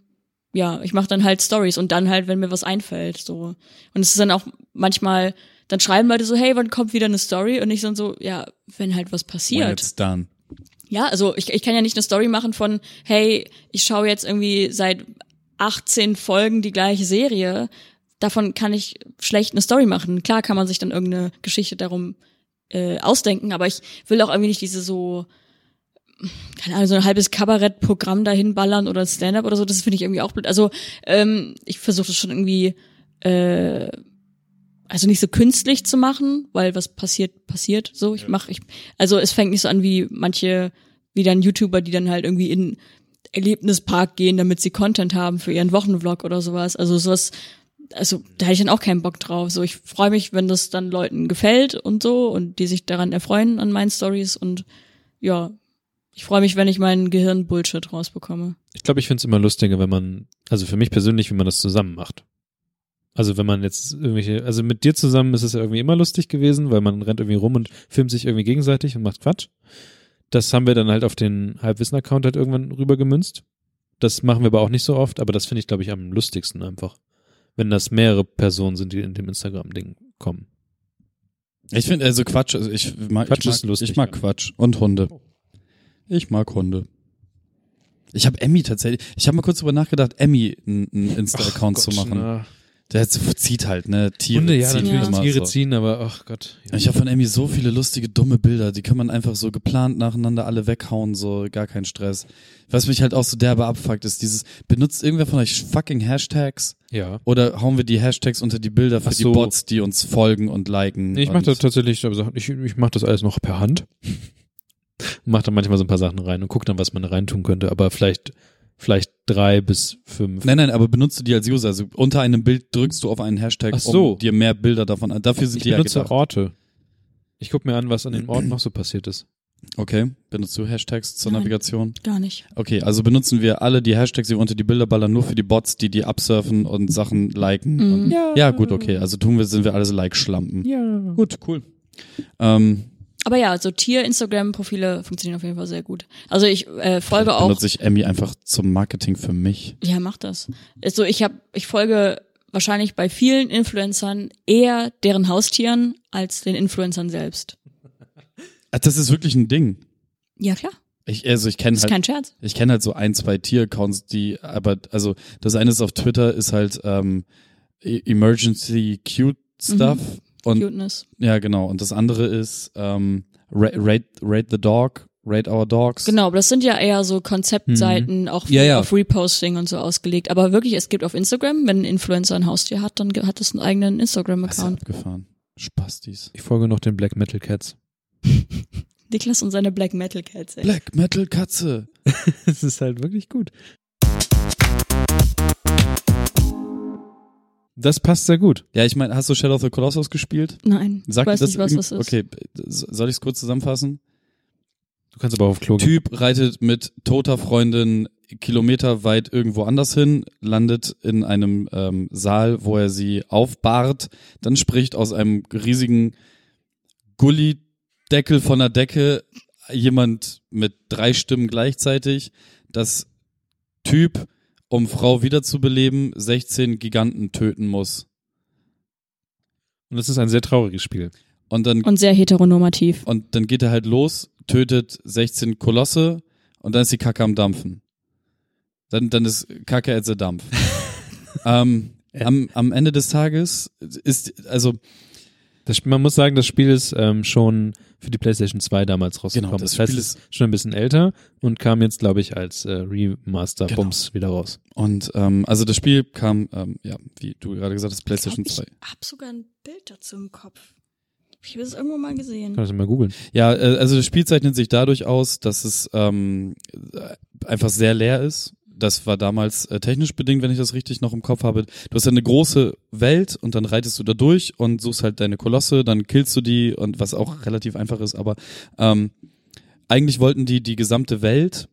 ja, ich mache dann halt Stories und dann halt, wenn mir was einfällt. So. Und es ist dann auch manchmal, dann schreiben Leute so, hey, wann kommt wieder eine Story? Und ich dann so, ja, wenn halt was When passiert. done. Ja, also ich, ich kann ja nicht eine Story machen von, hey, ich schaue jetzt irgendwie seit 18 Folgen die gleiche Serie. Davon kann ich schlecht eine Story machen. Klar kann man sich dann irgendeine Geschichte darum äh, ausdenken, aber ich will auch irgendwie nicht diese so, keine Ahnung, so ein halbes Kabarettprogramm dahin ballern oder Stand-up oder so. Das finde ich irgendwie auch blöd. Also ähm, ich versuche das schon irgendwie äh, also nicht so künstlich zu machen, weil was passiert, passiert so. Ich mach, ich, also es fängt nicht so an wie manche, wie dann YouTuber, die dann halt irgendwie in Erlebnispark gehen, damit sie Content haben für ihren Wochenvlog oder sowas. Also sowas, also da hätte ich dann auch keinen Bock drauf. So, ich freue mich, wenn das dann Leuten gefällt und so und die sich daran erfreuen an meinen Stories und ja, ich freue mich, wenn ich meinen Gehirn Bullshit rausbekomme. Ich glaube, ich finde es immer lustiger, wenn man, also für mich persönlich, wenn man das zusammen macht. Also wenn man jetzt irgendwelche, also mit dir zusammen ist es ja irgendwie immer lustig gewesen, weil man rennt irgendwie rum und filmt sich irgendwie gegenseitig und macht Quatsch. Das haben wir dann halt auf den Halbwissen-Account halt irgendwann rübergemünzt. Das machen wir aber auch nicht so oft, aber das finde ich, glaube ich, am lustigsten einfach. Wenn das mehrere Personen sind, die in dem Instagram-Ding kommen. Ich finde, also Quatsch, also ich mag, Quatsch ich mag, ist lustig, ich mag ja. Quatsch und Hunde. Ich mag Hunde. Ich habe Emmy tatsächlich, ich habe mal kurz drüber nachgedacht, Emmy einen Insta-Account zu machen. na. Der hat- zieht halt, ne, Tiere Hunde, ja, ziehen natürlich, immer Tiere so. ziehen, aber ach Gott. Ja. Ich habe von Emmy so viele lustige, dumme Bilder, die kann man einfach so geplant nacheinander alle weghauen, so gar kein Stress. Was mich halt auch so derbe abfuckt, ist dieses, benutzt irgendwer von euch fucking Hashtags? ja. Oder hauen wir die Hashtags unter die Bilder für so. die Bots, die uns folgen und liken? Nee, ich mache das tatsächlich, also ich, ich mache das alles noch per Hand. Mach dann manchmal so ein paar Sachen rein und guck dann, was man da reintun könnte, aber vielleicht, vielleicht drei bis fünf. Nein, nein, aber benutzt du die als User. Also unter einem Bild drückst du auf einen Hashtag, Ach so. um dir mehr Bilder davon an. Dafür sind ich die ja benutze gedacht. Orte. Ich guck mir an, was an den Orten noch so passiert ist. Okay, benutzt du Hashtags zur Nein. Navigation? Gar nicht. Okay, also benutzen wir alle die Hashtags, die wir unter die Bilder ballern, nur für die Bots, die die absurfen und Sachen liken. Mhm. Und, ja, gut, okay. Also tun wir, sind wir alle so Like-Schlampen. Ja. Gut, cool. Ähm, Aber ja, so Tier-Instagram-Profile funktionieren auf jeden Fall sehr gut. Also ich äh, folge vielleicht auch benutze ich Emmy einfach zum Marketing für mich. Ja, mach das. Also ich habe, ich folge wahrscheinlich bei vielen Influencern eher deren Haustieren als den Influencern selbst. Das ist wirklich ein Ding. Ja, klar. Ich, also ich kenne halt kein Scherz. Ich kenne halt so ein, zwei Tier-Accounts, die, aber, also, das eine ist auf Twitter, ist halt ähm, E- Emergency Cute Stuff. Und Cuteness. ja, genau. Und das andere ist ähm, Ra- Rate, Rate the Dog, Rate Our Dogs. Genau, aber das sind ja eher so Konzeptseiten, auch Mhm. Ja, ja. auf Reposting und so ausgelegt. Aber wirklich, es gibt auf Instagram, wenn ein Influencer ein Haustier hat, dann hat es einen eigenen Instagram-Account. abgefahren. Spastis. Ich folge noch den Black Metal Cats. Niklas und seine Black Metal Cats. Ey. Black Metal Katze. Es ist halt wirklich gut. Das passt sehr gut. Ja, ich meine, hast du Shadow of the Colossus gespielt? Nein, Sag ich weiß das nicht, was das ist. Okay, soll ich es kurz zusammenfassen? Du kannst aber auf Klo gehen. Typ reitet mit toter Freundin kilometerweit irgendwo anders hin, landet in einem ähm, Saal, wo er sie aufbahrt, dann spricht aus einem riesigen Gullideckel von der Decke jemand mit drei Stimmen gleichzeitig, dass Typ, um Frau wiederzubeleben, 16 Giganten töten muss. Und das ist ein sehr trauriges Spiel. Und dann Und sehr heteronormativ. Und dann geht er halt los, tötet 16 Kolosse und dann ist die Kacke am Dampfen. Dann, dann ist Kacke at the Dampf. ähm, am, am Ende des Tages ist, also, Das, man muss sagen, das Spiel ist ähm, schon für die PlayStation 2 damals rausgekommen. Genau, das das heißt, Spiel es ist schon ein bisschen älter und kam jetzt, glaube ich, als äh, Remaster Genau. Bums wieder raus. und, ähm, also das Spiel kam, ähm, ja, wie du gerade gesagt hast, PlayStation ich 2. glaub, ich hab sogar ein Bild dazu im Kopf. Ich habe es irgendwo mal gesehen. Kannst du mal googeln. Ja, äh, also das Spiel zeichnet sich dadurch aus, dass es ähm, äh, einfach sehr leer ist. Das war damals äh, technisch bedingt, wenn ich das richtig noch im Kopf habe. Du hast ja eine große Welt und dann reitest du da durch und suchst halt deine Kolosse, dann killst du die und was auch relativ einfach ist, aber ähm, eigentlich wollten die die gesamte Welt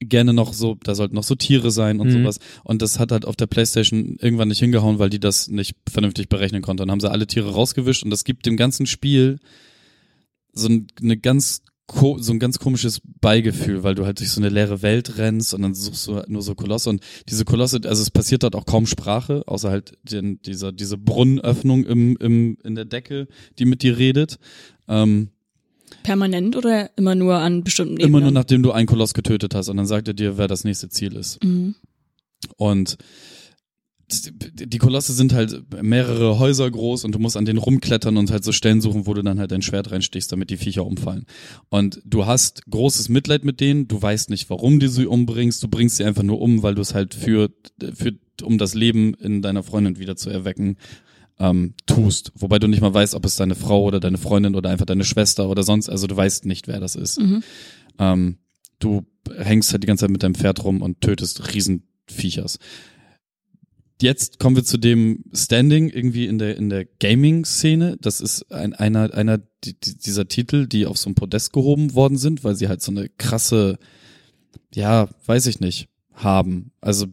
gerne noch so, da sollten noch so Tiere sein und Mhm. sowas. Und das hat halt auf der Playstation irgendwann nicht hingehauen, weil die das nicht vernünftig berechnen konnte. Dann haben sie alle Tiere rausgewischt und das gibt dem ganzen Spiel so ein, eine ganz so ein ganz komisches Beigefühl, weil du halt durch so eine leere Welt rennst und dann suchst du halt nur so Kolosse und diese Kolosse, also es passiert dort auch kaum Sprache, außer halt den, dieser, diese Brunnenöffnung im, im, in der Decke, die mit dir redet. Ähm, Permanent oder immer nur an bestimmten Ebenen? immer nur nachdem du einen Koloss getötet hast und dann sagt er dir, wer das nächste Ziel ist. Mhm. Und die Kolosse sind halt mehrere Häuser groß und du musst an denen rumklettern und halt so Stellen suchen, wo du dann halt dein Schwert reinstichst, damit die Viecher umfallen. Und du hast großes Mitleid mit denen, du weißt nicht, warum du sie umbringst, du bringst sie einfach nur um, weil du es halt für, für, um das Leben in deiner Freundin wieder zu erwecken, ähm, tust. Wobei du nicht mal weißt, ob es deine Frau oder deine Freundin oder einfach deine Schwester oder sonst, also du weißt nicht, wer das ist. Mhm. Ähm, du hängst halt die ganze Zeit mit deinem Pferd rum und tötest Riesenviechers. Jetzt kommen wir zu dem Standing irgendwie in der in der Gaming-Szene. Das ist ein, einer einer die, die, dieser Titel, die auf so ein Podest gehoben worden sind, weil sie halt so eine krasse, ja, weiß ich nicht, haben. Also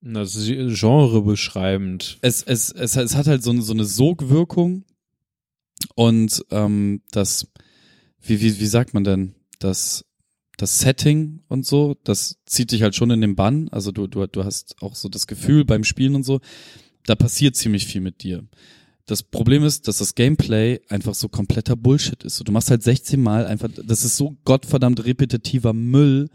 Das ist genrebeschreibend. es, es, es, es hat halt so, eine- so eine Sogwirkung und ähm, das, wie, wie, wie sagt man denn, das, das Setting und so, das zieht dich halt schon in den Bann. Also du, du, du hast auch so das Gefühl beim Spielen und so, da passiert ziemlich viel mit dir. Das Problem ist, dass das Gameplay einfach so kompletter Bullshit ist. So, Du machst halt 16 Mal einfach, das ist so gottverdammt repetitiver Müll.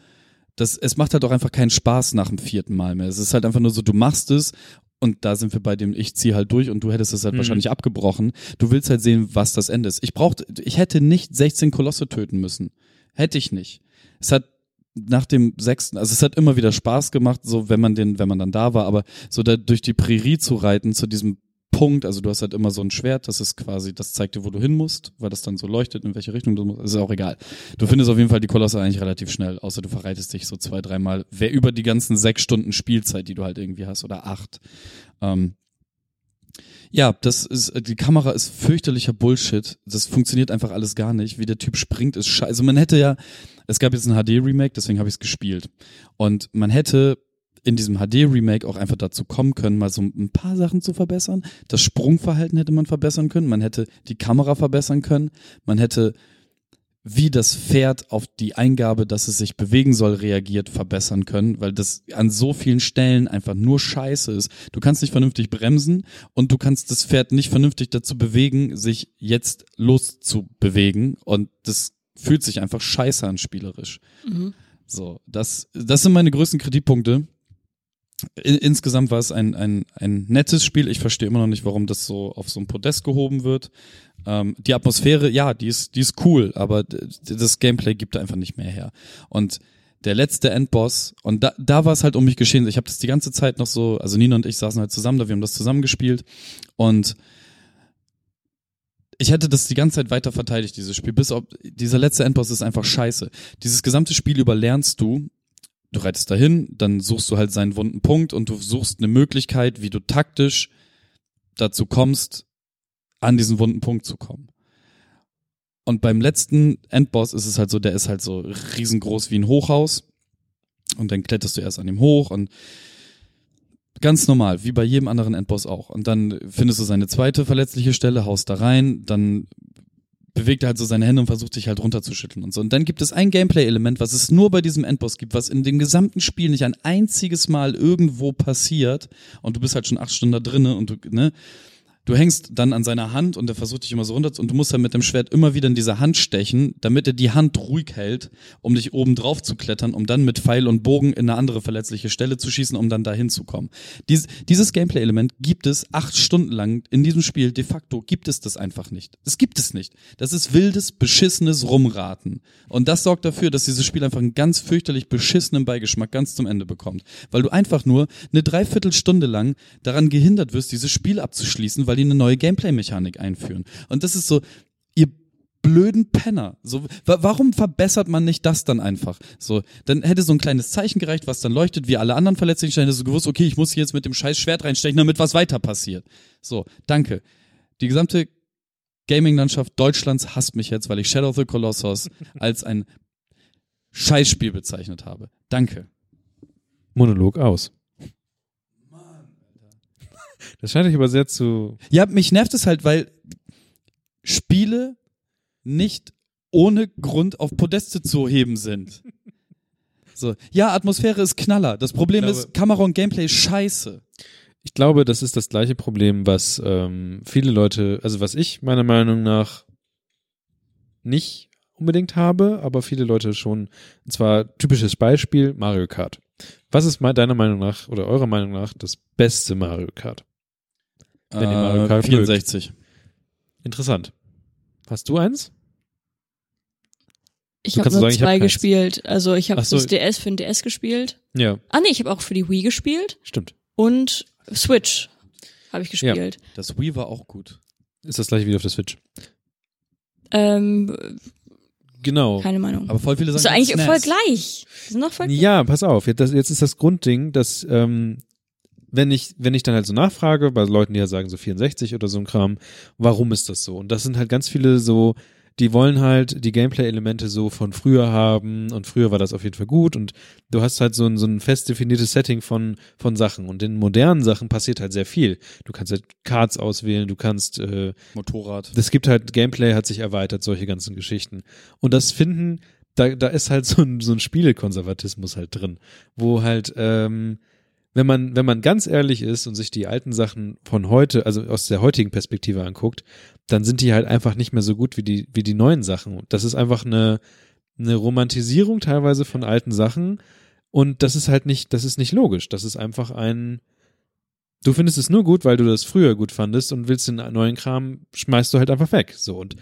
Das, es macht halt auch einfach keinen Spaß nach dem vierten Mal mehr. Es ist halt einfach nur so, du machst es und da sind wir bei dem, ich zieh halt durch und du hättest es halt Mhm. wahrscheinlich abgebrochen. Du willst halt sehen, was das Ende ist. Ich brauchte, ich hätte nicht 16 Kolosse töten müssen. Hätte ich nicht. Es hat nach dem sechsten, also es hat immer wieder Spaß gemacht, so wenn man den, wenn man dann da war, aber so da durch die Prärie zu reiten, zu diesem Punkt, also du hast halt immer so ein Schwert, das ist quasi, das zeigt dir, wo du hin musst, weil das dann so leuchtet, in welche Richtung du musst, ist auch egal. Du findest auf jeden Fall die Kolosse eigentlich relativ schnell, außer du verreitest dich so zwei, dreimal, wer über die ganzen sechs Stunden Spielzeit, die du halt irgendwie hast, oder acht. Ähm, ja, das ist, die Kamera ist fürchterlicher Bullshit. Das funktioniert einfach alles gar nicht. Wie der Typ springt, ist scheiße. Also man hätte ja, es gab jetzt ein HD-Remake, deswegen habe ich es gespielt. Und man hätte in diesem HD-Remake auch einfach dazu kommen können, mal so ein paar Sachen zu verbessern. Das Sprungverhalten hätte man verbessern können. Man hätte die Kamera verbessern können. Man hätte wie das Pferd auf die Eingabe, dass es sich bewegen soll, reagiert, verbessern können, weil das an so vielen Stellen einfach nur scheiße ist. Du kannst nicht vernünftig bremsen und du kannst das Pferd nicht vernünftig dazu bewegen, sich jetzt loszubewegen und das fühlt sich einfach scheiße an spielerisch. Mhm. So, das, das sind meine größten Kritikpunkte. In, insgesamt war es ein, ein, ein nettes Spiel. Ich verstehe immer noch nicht, warum das so auf so ein Podest gehoben wird. Ähm, die Atmosphäre, ja, die ist, die ist cool, aber das Gameplay gibt einfach nicht mehr her. Und der letzte Endboss, und da, da war es halt um mich geschehen. Ich habe das die ganze Zeit noch so, also Nina und ich saßen halt zusammen da, wir haben das zusammen gespielt und ich hätte das die ganze Zeit weiter verteidigt, dieses Spiel. Bis auf, dieser letzte Endboss ist einfach scheiße. Dieses gesamte Spiel über lernst du, du reitest dahin, dann suchst du halt seinen wunden Punkt und du suchst eine Möglichkeit, wie du taktisch dazu kommst, an diesen wunden Punkt zu kommen. Und beim letzten Endboss ist es halt so, der ist halt so riesengroß wie ein Hochhaus. Und dann kletterst du erst an ihm hoch und ganz normal, wie bei jedem anderen Endboss auch. Und dann findest du seine zweite verletzliche Stelle, haust da rein, dann bewegt er halt so seine Hände und versucht sich halt runterzuschütteln und so. Und dann gibt es ein Gameplay-Element, was es nur bei diesem Endboss gibt, was in dem gesamten Spiel nicht ein einziges Mal irgendwo passiert. Und du bist halt schon acht Stunden da drinne und du, ne, du hängst dann an seiner Hand und er versucht dich immer so runter und du musst dann mit dem Schwert immer wieder in diese Hand stechen, damit er die Hand ruhig hält, um dich oben drauf zu klettern, um dann mit Pfeil und Bogen in eine andere verletzliche Stelle zu schießen, um dann da hinzukommen. Dies, dieses Gameplay-Element gibt es acht Stunden lang in diesem Spiel. De facto gibt es das einfach nicht. Das gibt es nicht. Das ist wildes, beschissenes Rumraten. Und das sorgt dafür, dass dieses Spiel einfach einen ganz fürchterlich beschissenen Beigeschmack ganz zum Ende bekommt. Weil du einfach nur eine Dreiviertelstunde lang daran gehindert wirst, dieses Spiel abzuschließen, weil die eine neue Gameplay-Mechanik einführen. Und das ist so, ihr blöden Penner. So, wa warum verbessert man nicht das dann einfach? So, dann hätte so ein kleines Zeichen gereicht, was dann leuchtet, wie alle anderen verletzlichen Stellen, hättest du gewusst, okay, ich muss hier jetzt mit dem scheiß Schwert reinstechen, damit was weiter passiert. So, danke. Die gesamte Gaming-Landschaft Deutschlands hasst mich jetzt, weil ich Shadow of the Colossus als ein Scheißspiel bezeichnet habe. Danke. Monolog aus. Das scheint dich aber sehr zu. Ja, mich nervt es halt, weil Spiele nicht ohne Grund auf Podeste zu heben sind. So, ja, Atmosphäre ist Knaller. Das Problem Ich ist, Kamera und Gameplay scheiße. Ich glaube, das ist das gleiche Problem, was ähm, viele Leute, also was ich meiner Meinung nach nicht unbedingt habe, aber viele Leute schon. Und zwar typisches Beispiel Mario Kart. Was ist deiner Meinung nach oder eurer Meinung nach das beste Mario Kart? Wenn ihr Mario Kart mögt. 64. Interessant. Hast du eins? Ich habe nur sagen, zwei keins. gespielt. Also ich habe so. das DS für den DS gespielt. Ja, Ah nee, ich habe auch für die Wii gespielt stimmt. und Switch habe ich gespielt. Das Wii war auch gut. Ist das gleiche wie auf der Switch. Ähm, Genau. keine Meinung. Aber voll viele sagen, ist doch eigentlich das voll NES. gleich. Die sind doch voll gleich. Ja, pass auf. Jetzt, das, jetzt ist das Grundding, dass ähm, wenn ich wenn ich dann halt so nachfrage bei Leuten, die ja sagen so 64 oder so ein Kram, warum ist das so? Und das sind halt ganz viele so, die wollen halt die Gameplay-Elemente so von früher haben und früher war das auf jeden Fall gut und du hast halt so ein so ein fest definiertes Setting von von Sachen und in modernen Sachen passiert halt sehr viel. Du kannst halt Cards auswählen, du kannst äh, Motorrad. es gibt halt, Gameplay hat sich erweitert, solche ganzen Geschichten. Und das finden, da, da ist halt so ein, so ein Spielekonservatismus halt drin, wo halt, ähm, wenn man, wenn man ganz ehrlich ist und sich die alten Sachen von heute, also aus der heutigen Perspektive anguckt, dann sind die halt einfach nicht mehr so gut wie die, wie die neuen Sachen. Das ist einfach eine, eine Romantisierung teilweise von alten Sachen. Und das ist halt nicht, das ist nicht logisch. Das ist einfach ein, du findest es nur gut, weil du das früher gut fandest und willst den neuen Kram, schmeißt du halt einfach weg. So und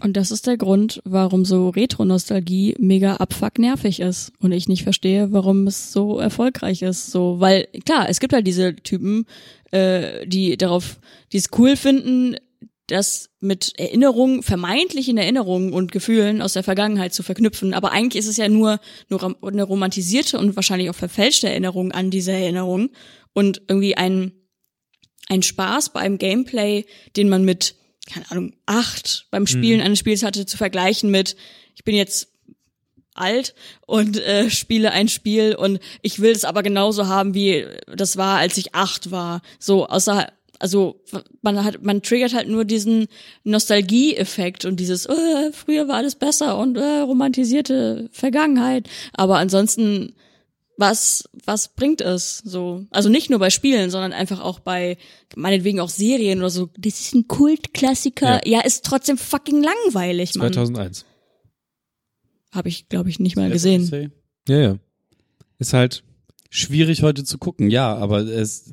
Und das ist der Grund, warum so Retro-Nostalgie mega abfuck nervig ist. Und ich nicht verstehe, warum es so erfolgreich ist. So, weil, klar, es gibt halt diese Typen, äh, die darauf, die es cool finden, das mit Erinnerungen, vermeintlichen Erinnerungen und Gefühlen aus der Vergangenheit zu verknüpfen. Aber eigentlich ist es ja nur, nur eine romantisierte und wahrscheinlich auch verfälschte Erinnerung an diese Erinnerung. Und irgendwie ein, ein Spaß bei einem Gameplay, den man mit, keine Ahnung, acht beim Spielen eines Spiels hatte, zu vergleichen mit, ich bin jetzt alt und äh, spiele ein Spiel und ich will es aber genauso haben, wie das war, als ich acht war. So, außer, also man hat, man triggert halt nur diesen Nostalgie-Effekt und dieses, äh, früher war alles besser und äh, romantisierte Vergangenheit. Aber ansonsten was, was bringt es so? Also nicht nur bei Spielen, sondern einfach auch bei, meinetwegen auch Serien oder so. Das ist ein Kultklassiker. Ja, ist trotzdem fucking langweilig, Mann. 2001. Habe ich, glaube ich, nicht mal gesehen. Ja, ja. Ist halt, Schwierig heute zu gucken, ja, aber es,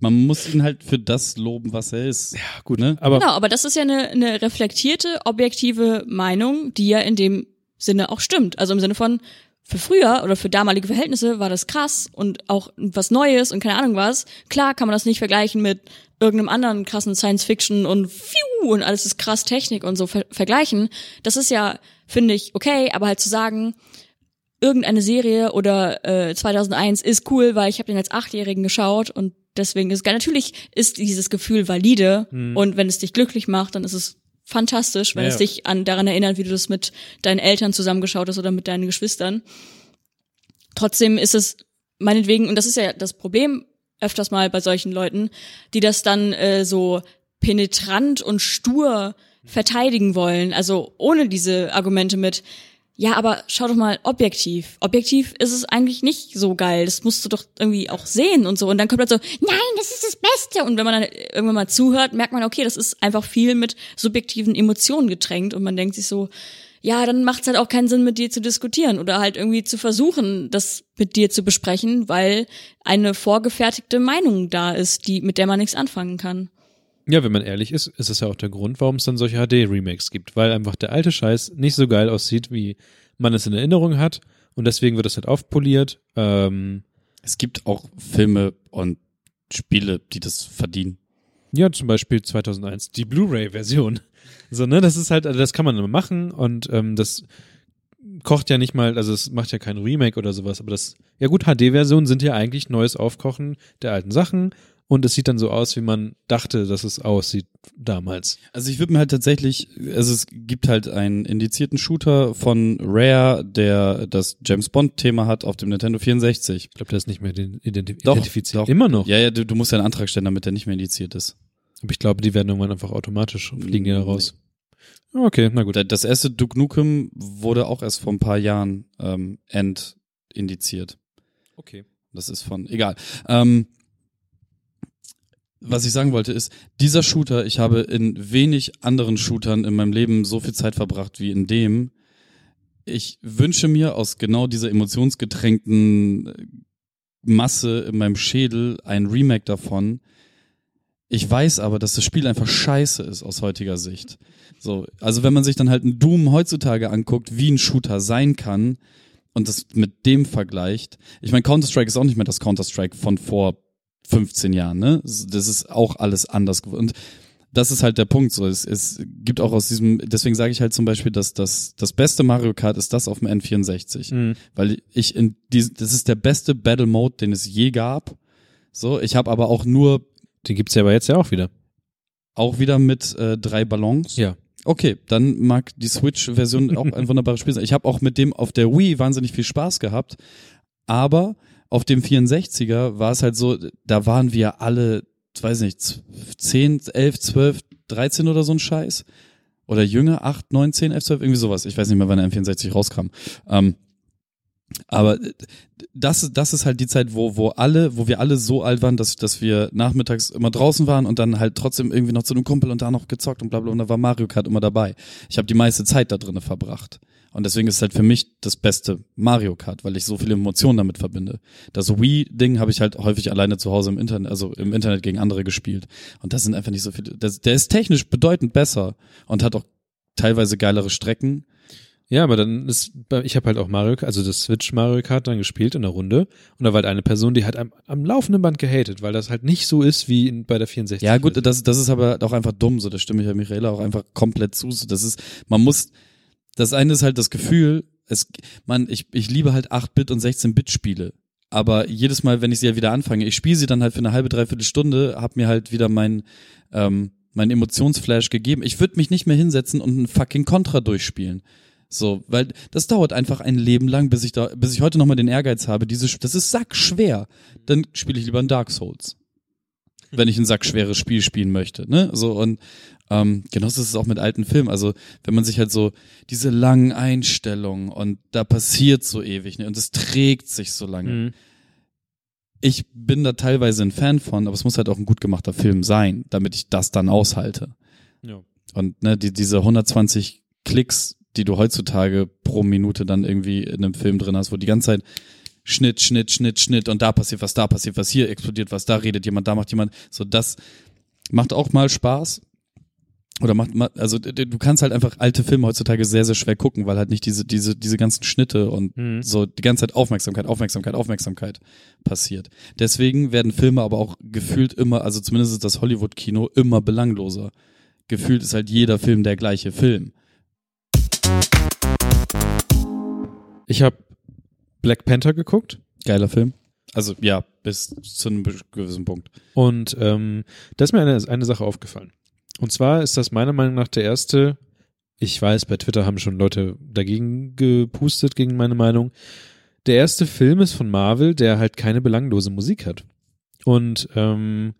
Man muss ihn halt für das loben, was er ist. Ja, gut. Ne? Aber Genau, aber das ist ja eine, eine reflektierte, objektive Meinung, die ja in dem Sinne auch stimmt. Also im Sinne von, für früher oder für damalige Verhältnisse war das krass und auch was Neues und keine Ahnung was. Klar kann man das nicht vergleichen mit irgendeinem anderen krassen Science-Fiction und pfiou und alles ist krass Technik und so ver vergleichen. Das ist ja, finde ich, okay, aber halt zu sagen, irgendeine Serie oder äh, 2001 ist cool, weil ich habe den als Achtjährigen geschaut und deswegen ist geil. Natürlich ist dieses Gefühl valide und wenn es dich glücklich macht, dann ist es fantastisch, wenn Ja, es dich an daran erinnert, wie du das mit deinen Eltern zusammengeschaut hast oder mit deinen Geschwistern. Trotzdem ist es meinetwegen, und das ist ja das Problem öfters mal bei solchen Leuten, die das dann äh, so penetrant und stur verteidigen wollen, also ohne diese Argumente mit, ja, aber schau doch mal objektiv. Objektiv ist es eigentlich nicht so geil. Das musst du doch irgendwie auch sehen und so. Und dann kommt halt so, nein, das ist das Beste. Und wenn man dann irgendwann mal zuhört, merkt man, okay, das ist einfach viel mit subjektiven Emotionen getränkt. Und man denkt sich so, ja, dann macht es halt auch keinen Sinn, mit dir zu diskutieren oder halt irgendwie zu versuchen, das mit dir zu besprechen, weil eine vorgefertigte Meinung da ist, die, mit der man nichts anfangen kann. Ja, wenn man ehrlich ist, ist es ja auch der Grund, warum es dann solche HD-Remakes gibt, weil einfach der alte Scheiß nicht so geil aussieht, wie man es in Erinnerung hat und deswegen wird es halt aufpoliert. Ähm, Es gibt auch Filme und Spiele, die das verdienen. ja, zum Beispiel 2001, die Blu-ray-Version. So, ne, das ist halt, also das kann man immer machen und ähm, das kocht ja nicht mal, also es macht ja kein Remake oder sowas, aber das, ja gut, HD-Versionen sind ja eigentlich neues Aufkochen der alten Sachen und es sieht dann so aus, wie man dachte, dass es aussieht damals. Also ich würde mir halt tatsächlich, also es gibt halt einen indizierten Shooter von Rare, der das James Bond Thema hat auf dem Nintendo 64. Ich glaube, der ist nicht mehr den- identi Doch, identifiziert. doch. Immer noch. Ja, ja, du, du musst ja einen Antrag stellen, damit der nicht mehr indiziert ist. Aber ich glaube, die werden irgendwann einfach automatisch fliegen die da raus. Okay, na gut. Da- Das erste Duke Nukem wurde auch erst vor ein paar Jahren ähm, entindiziert. Okay. Das ist von, egal. Ähm, was ich sagen wollte ist, dieser Shooter, ich habe in wenig anderen Shootern in meinem Leben so viel Zeit verbracht wie in dem. Ich wünsche mir aus genau dieser emotionsgetränkten äh, Masse in meinem Schädel ein Remake davon. Ich weiß aber, dass das Spiel einfach scheiße ist aus heutiger Sicht. So, also wenn man sich dann halt ein Doom heutzutage anguckt, wie ein Shooter sein kann und das mit dem vergleicht. Ich meine, Counter-Strike ist auch nicht mehr das Counter-Strike von vor 15 Jahren, ne? Das ist auch alles anders geworden. Und das ist halt der Punkt. So, es, es gibt auch aus diesem, deswegen sage ich halt zum Beispiel, dass das, das beste Mario Kart ist das auf dem N64. Mhm. Weil ich in dies, das ist der beste Battle Mode, den es je gab. So, ich habe aber auch nur, Den gibt's ja aber jetzt ja auch wieder. auch wieder mit äh, drei Ballons. Ja. Okay, dann mag die Switch-Version auch ein wunderbares Spiel sein. Ich habe auch mit dem auf der Wii wahnsinnig viel Spaß gehabt, aber auf dem 64er war es halt so, da waren wir alle, weiß nicht, 10, 11, 12, 13 oder so ein Scheiß. Oder jünger, 8, 9, 10, 11, 12, irgendwie sowas. Ich weiß nicht mehr, wann der M64 rauskam. Ähm, aber das, das ist halt die Zeit, wo, wo alle, wo wir alle so alt waren, dass, dass wir nachmittags immer draußen waren und dann halt trotzdem irgendwie noch zu einem Kumpel und da noch gezockt und bla bla und da war Mario Kart immer dabei. Ich habe die meiste Zeit da drinnen verbracht. Und deswegen ist es halt für mich das beste Mario Kart, weil ich so viele Emotionen damit verbinde. Das Wii-Ding habe ich halt häufig alleine zu Hause im Internet, also im Internet gegen andere gespielt. Und das sind einfach nicht so viele. Das, der ist technisch bedeutend besser und hat auch teilweise geilere Strecken. Ja, aber dann ist, ich habe halt auch Mario, also das Switch Mario Kart dann gespielt in der Runde und da war halt eine Person, die hat am, am laufenden Band gehatet, weil das halt nicht so ist wie in, bei der 64. Ja, gut, das, das ist aber auch einfach dumm, so, das stimme ich ja Michaela auch einfach komplett zu. So, Das ist, man muss, das eine ist halt das Gefühl, es, man, ich, ich liebe halt 8-Bit und 16-Bit-Spiele. Aber jedes Mal, wenn ich sie ja wieder anfange, ich spiele sie dann halt für eine halbe, dreiviertel Stunde, hab mir halt wieder mein, ähm, mein Emotionsflash gegeben. Ich würde mich nicht mehr hinsetzen und ein fucking Contra durchspielen. So, weil das dauert einfach ein Leben lang, bis ich da, bis ich heute nochmal den Ehrgeiz habe, diese, das ist sackschwer. Dann spiele ich lieber ein Dark Souls wenn ich ein sackschweres Spiel spielen möchte. Ne? So und ähm, genauso ist es auch mit alten Filmen. Also wenn man sich halt so diese langen Einstellungen und da passiert so ewig ne? und es trägt sich so lange. Mhm. Ich bin da teilweise ein Fan von, aber es muss halt auch ein gut gemachter Film sein, damit ich das dann aushalte. Ja. Und ne, die, diese 120 Klicks, die du heutzutage pro Minute dann irgendwie in einem Film drin hast, wo die ganze Zeit Schnitt, Schnitt, Schnitt, Schnitt und da passiert was, da passiert was, hier explodiert was, da redet jemand, da macht jemand. So, das macht auch mal Spaß. Oder macht, ma- also du kannst halt einfach alte Filme heutzutage sehr, sehr schwer gucken, weil halt nicht diese, diese, diese ganzen Schnitte und Mhm. so die ganze Zeit Aufmerksamkeit, Aufmerksamkeit, Aufmerksamkeit passiert. Deswegen werden Filme aber auch gefühlt immer, also zumindest ist das Hollywood-Kino immer belangloser. Gefühlt ist halt jeder Film der gleiche Film. Ich habe Black Panther geguckt Geiler Film. Also ja, bis zu einem gewissen Punkt. und ähm, da ist mir eine, eine Sache aufgefallen. Und zwar ist das meiner Meinung nach der erste, ich weiß, bei Twitter haben schon Leute dagegen gepustet, gegen meine Meinung. Der erste Film ist von Marvel, der halt keine belanglose Musik hat. Und ähm,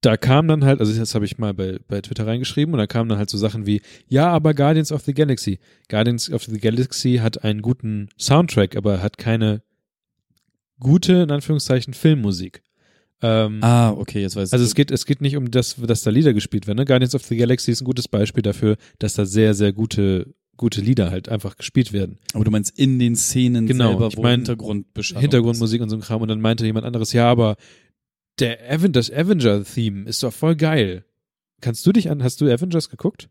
da kam dann halt, also das habe ich mal bei, bei Twitter reingeschrieben und da kamen dann halt so Sachen wie, ja, aber Guardians of the Galaxy. Guardians of the Galaxy hat einen guten Soundtrack, aber hat keine gute, in Anführungszeichen, Filmmusik. Ähm, Ah, okay, jetzt weiß ich. also es geht, es geht nicht um das, dass da Lieder gespielt werden. Ne? Guardians of the Galaxy ist ein gutes Beispiel dafür, dass da sehr, sehr gute, gute Lieder halt einfach gespielt werden. aber du meinst in den Szenen Genau, selber, ich wo mein, Hintergrundbeschallung Hintergrundmusik und so ein Kram. Und dann meinte jemand anderes, ja, aber der Aven das Avenger-Theme ist doch voll geil. Kannst du dich an, hast du Avengers geguckt?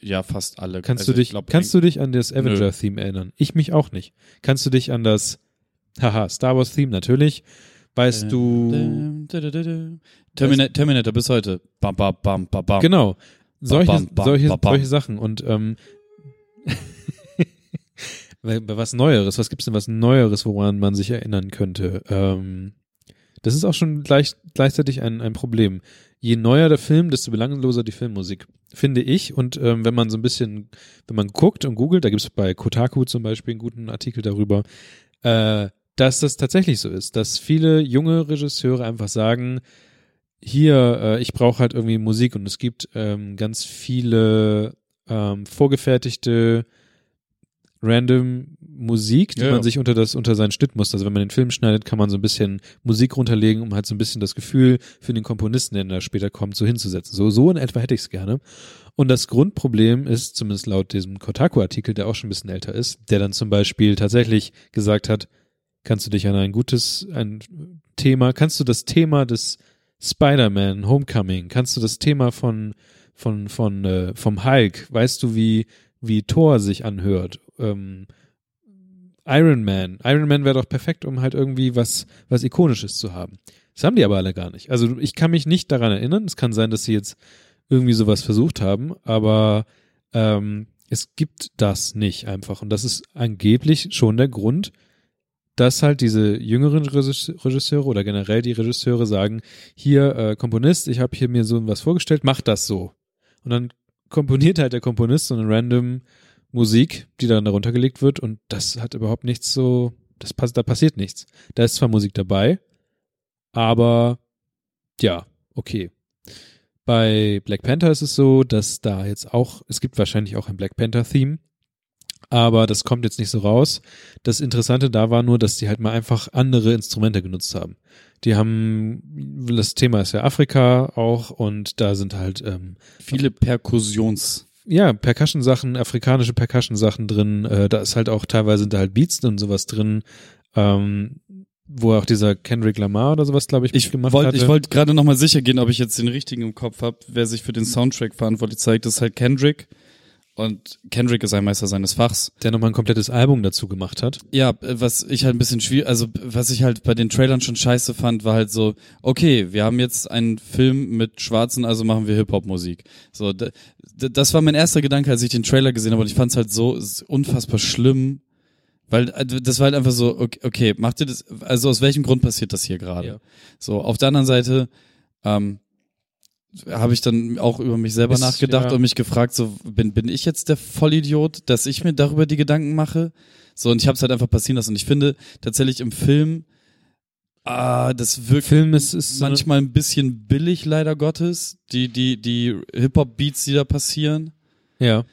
Ja, fast alle. Kannst Also du dich, ich glaub, kannst du dich an das. Avenger-Theme erinnern? Ich mich auch nicht. Kannst du dich an das, haha, Star Wars-Theme natürlich. Weißt du, Terminator, Terminator bis heute. Bam, bam, bam, bam, bam. Genau. Solche, bam, bam, solche, bam, solche Sachen. Und ähm, was Neueres, was gibt's denn was Neueres, woran man sich erinnern könnte? Ähm, das ist auch schon gleich, gleichzeitig ein, ein Problem. Je neuer der Film, desto belangloser die Filmmusik, finde ich. Und ähm, wenn man so ein bisschen, wenn man guckt und googelt, da gibt's bei Kotaku zum Beispiel einen guten Artikel darüber, äh, dass das tatsächlich so ist, dass viele junge Regisseure einfach sagen, hier, äh, ich brauche halt irgendwie Musik und es gibt ähm, ganz viele ähm, vorgefertigte random Musik, die Ja, man ja. sich unter das unter seinen Schnitt muss. Also wenn man den Film schneidet, kann man so ein bisschen Musik runterlegen, um halt so ein bisschen das Gefühl für den Komponisten, der da später kommt, so hinzusetzen. So so in etwa hätte ich es gerne. Und das Grundproblem ist, zumindest laut diesem Kotaku-Artikel, der auch schon ein bisschen älter ist, der dann zum Beispiel tatsächlich gesagt hat, kannst du dich an ein gutes ein Thema, kannst du das Thema des Spider-Man Homecoming, kannst du das Thema von von von äh, vom Hulk, weißt du wie wie Thor sich anhört? Ähm, Iron Man, Iron Man wäre doch perfekt, um halt irgendwie was was ikonisches zu haben. Das haben die aber alle gar nicht. Also ich kann mich nicht daran erinnern. Es kann sein, dass sie jetzt irgendwie sowas versucht haben, aber ähm, es gibt das nicht einfach. Und das ist angeblich schon der Grund, dass halt diese jüngeren Regisse- Regisseure oder generell die Regisseure sagen, hier äh, Komponist, ich habe hier mir so was vorgestellt, mach das so. Und dann komponiert halt der Komponist so eine random Musik, die dann darunter gelegt wird und das hat überhaupt nichts so, das pass da passiert nichts. Da ist zwar Musik dabei, aber ja, okay. Bei Black Panther ist es so, dass da jetzt auch, es gibt wahrscheinlich auch ein Black Panther-Theme, aber das kommt jetzt nicht so raus. Das Interessante da war nur, dass die halt mal einfach andere Instrumente genutzt haben. Die haben, das Thema ist ja Afrika auch und da sind halt, ähm, Viele Perkussions. ja, Percussion-Sachen, afrikanische Percussion-Sachen drin. Äh, da ist halt auch teilweise sind da halt Beats und sowas drin, ähm, wo auch dieser Kendrick Lamar oder sowas, glaube ich, Ich gemacht wollte hatte. ich wollte gerade noch mal sicher gehen, ob ich jetzt den richtigen im Kopf habe, wer sich für den Soundtrack verantwortlich zeigt. Das ist halt Kendrick. Und Kendrick ist ein Meister seines Fachs. der nochmal ein komplettes Album dazu gemacht hat. Ja, äh, was ich halt ein bisschen schwierig, also was ich halt bei den Trailern schon scheiße fand, war halt so, okay, wir haben jetzt einen Film mit Schwarzen, also machen wir Hip-Hop-Musik. So, das war mein erster Gedanke, als ich den Trailer gesehen habe und ich fand es halt so unfassbar schlimm, weil äh, das war halt einfach so, okay, okay, macht ihr das, also aus welchem Grund passiert das hier gerade? Ja. So, auf der anderen Seite, ähm, habe ich dann auch über mich selber Ist, nachgedacht ja. und mich gefragt, so bin bin ich jetzt der Vollidiot, dass ich mir darüber die Gedanken mache? So und ich habe es halt einfach passieren lassen. Und ich finde tatsächlich im Film, ah, das wirkt Film ist, ist manchmal ein bisschen billig leider Gottes, die die die Hip Hop Beats, die da passieren. ja.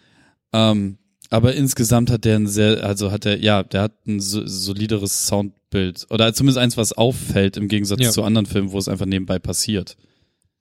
Ähm, aber insgesamt hat der ein sehr, also hat er, ja, der hat ein so, solideres Soundbild oder zumindest eins, was auffällt im Gegensatz Ja. zu anderen Filmen, wo es einfach nebenbei passiert.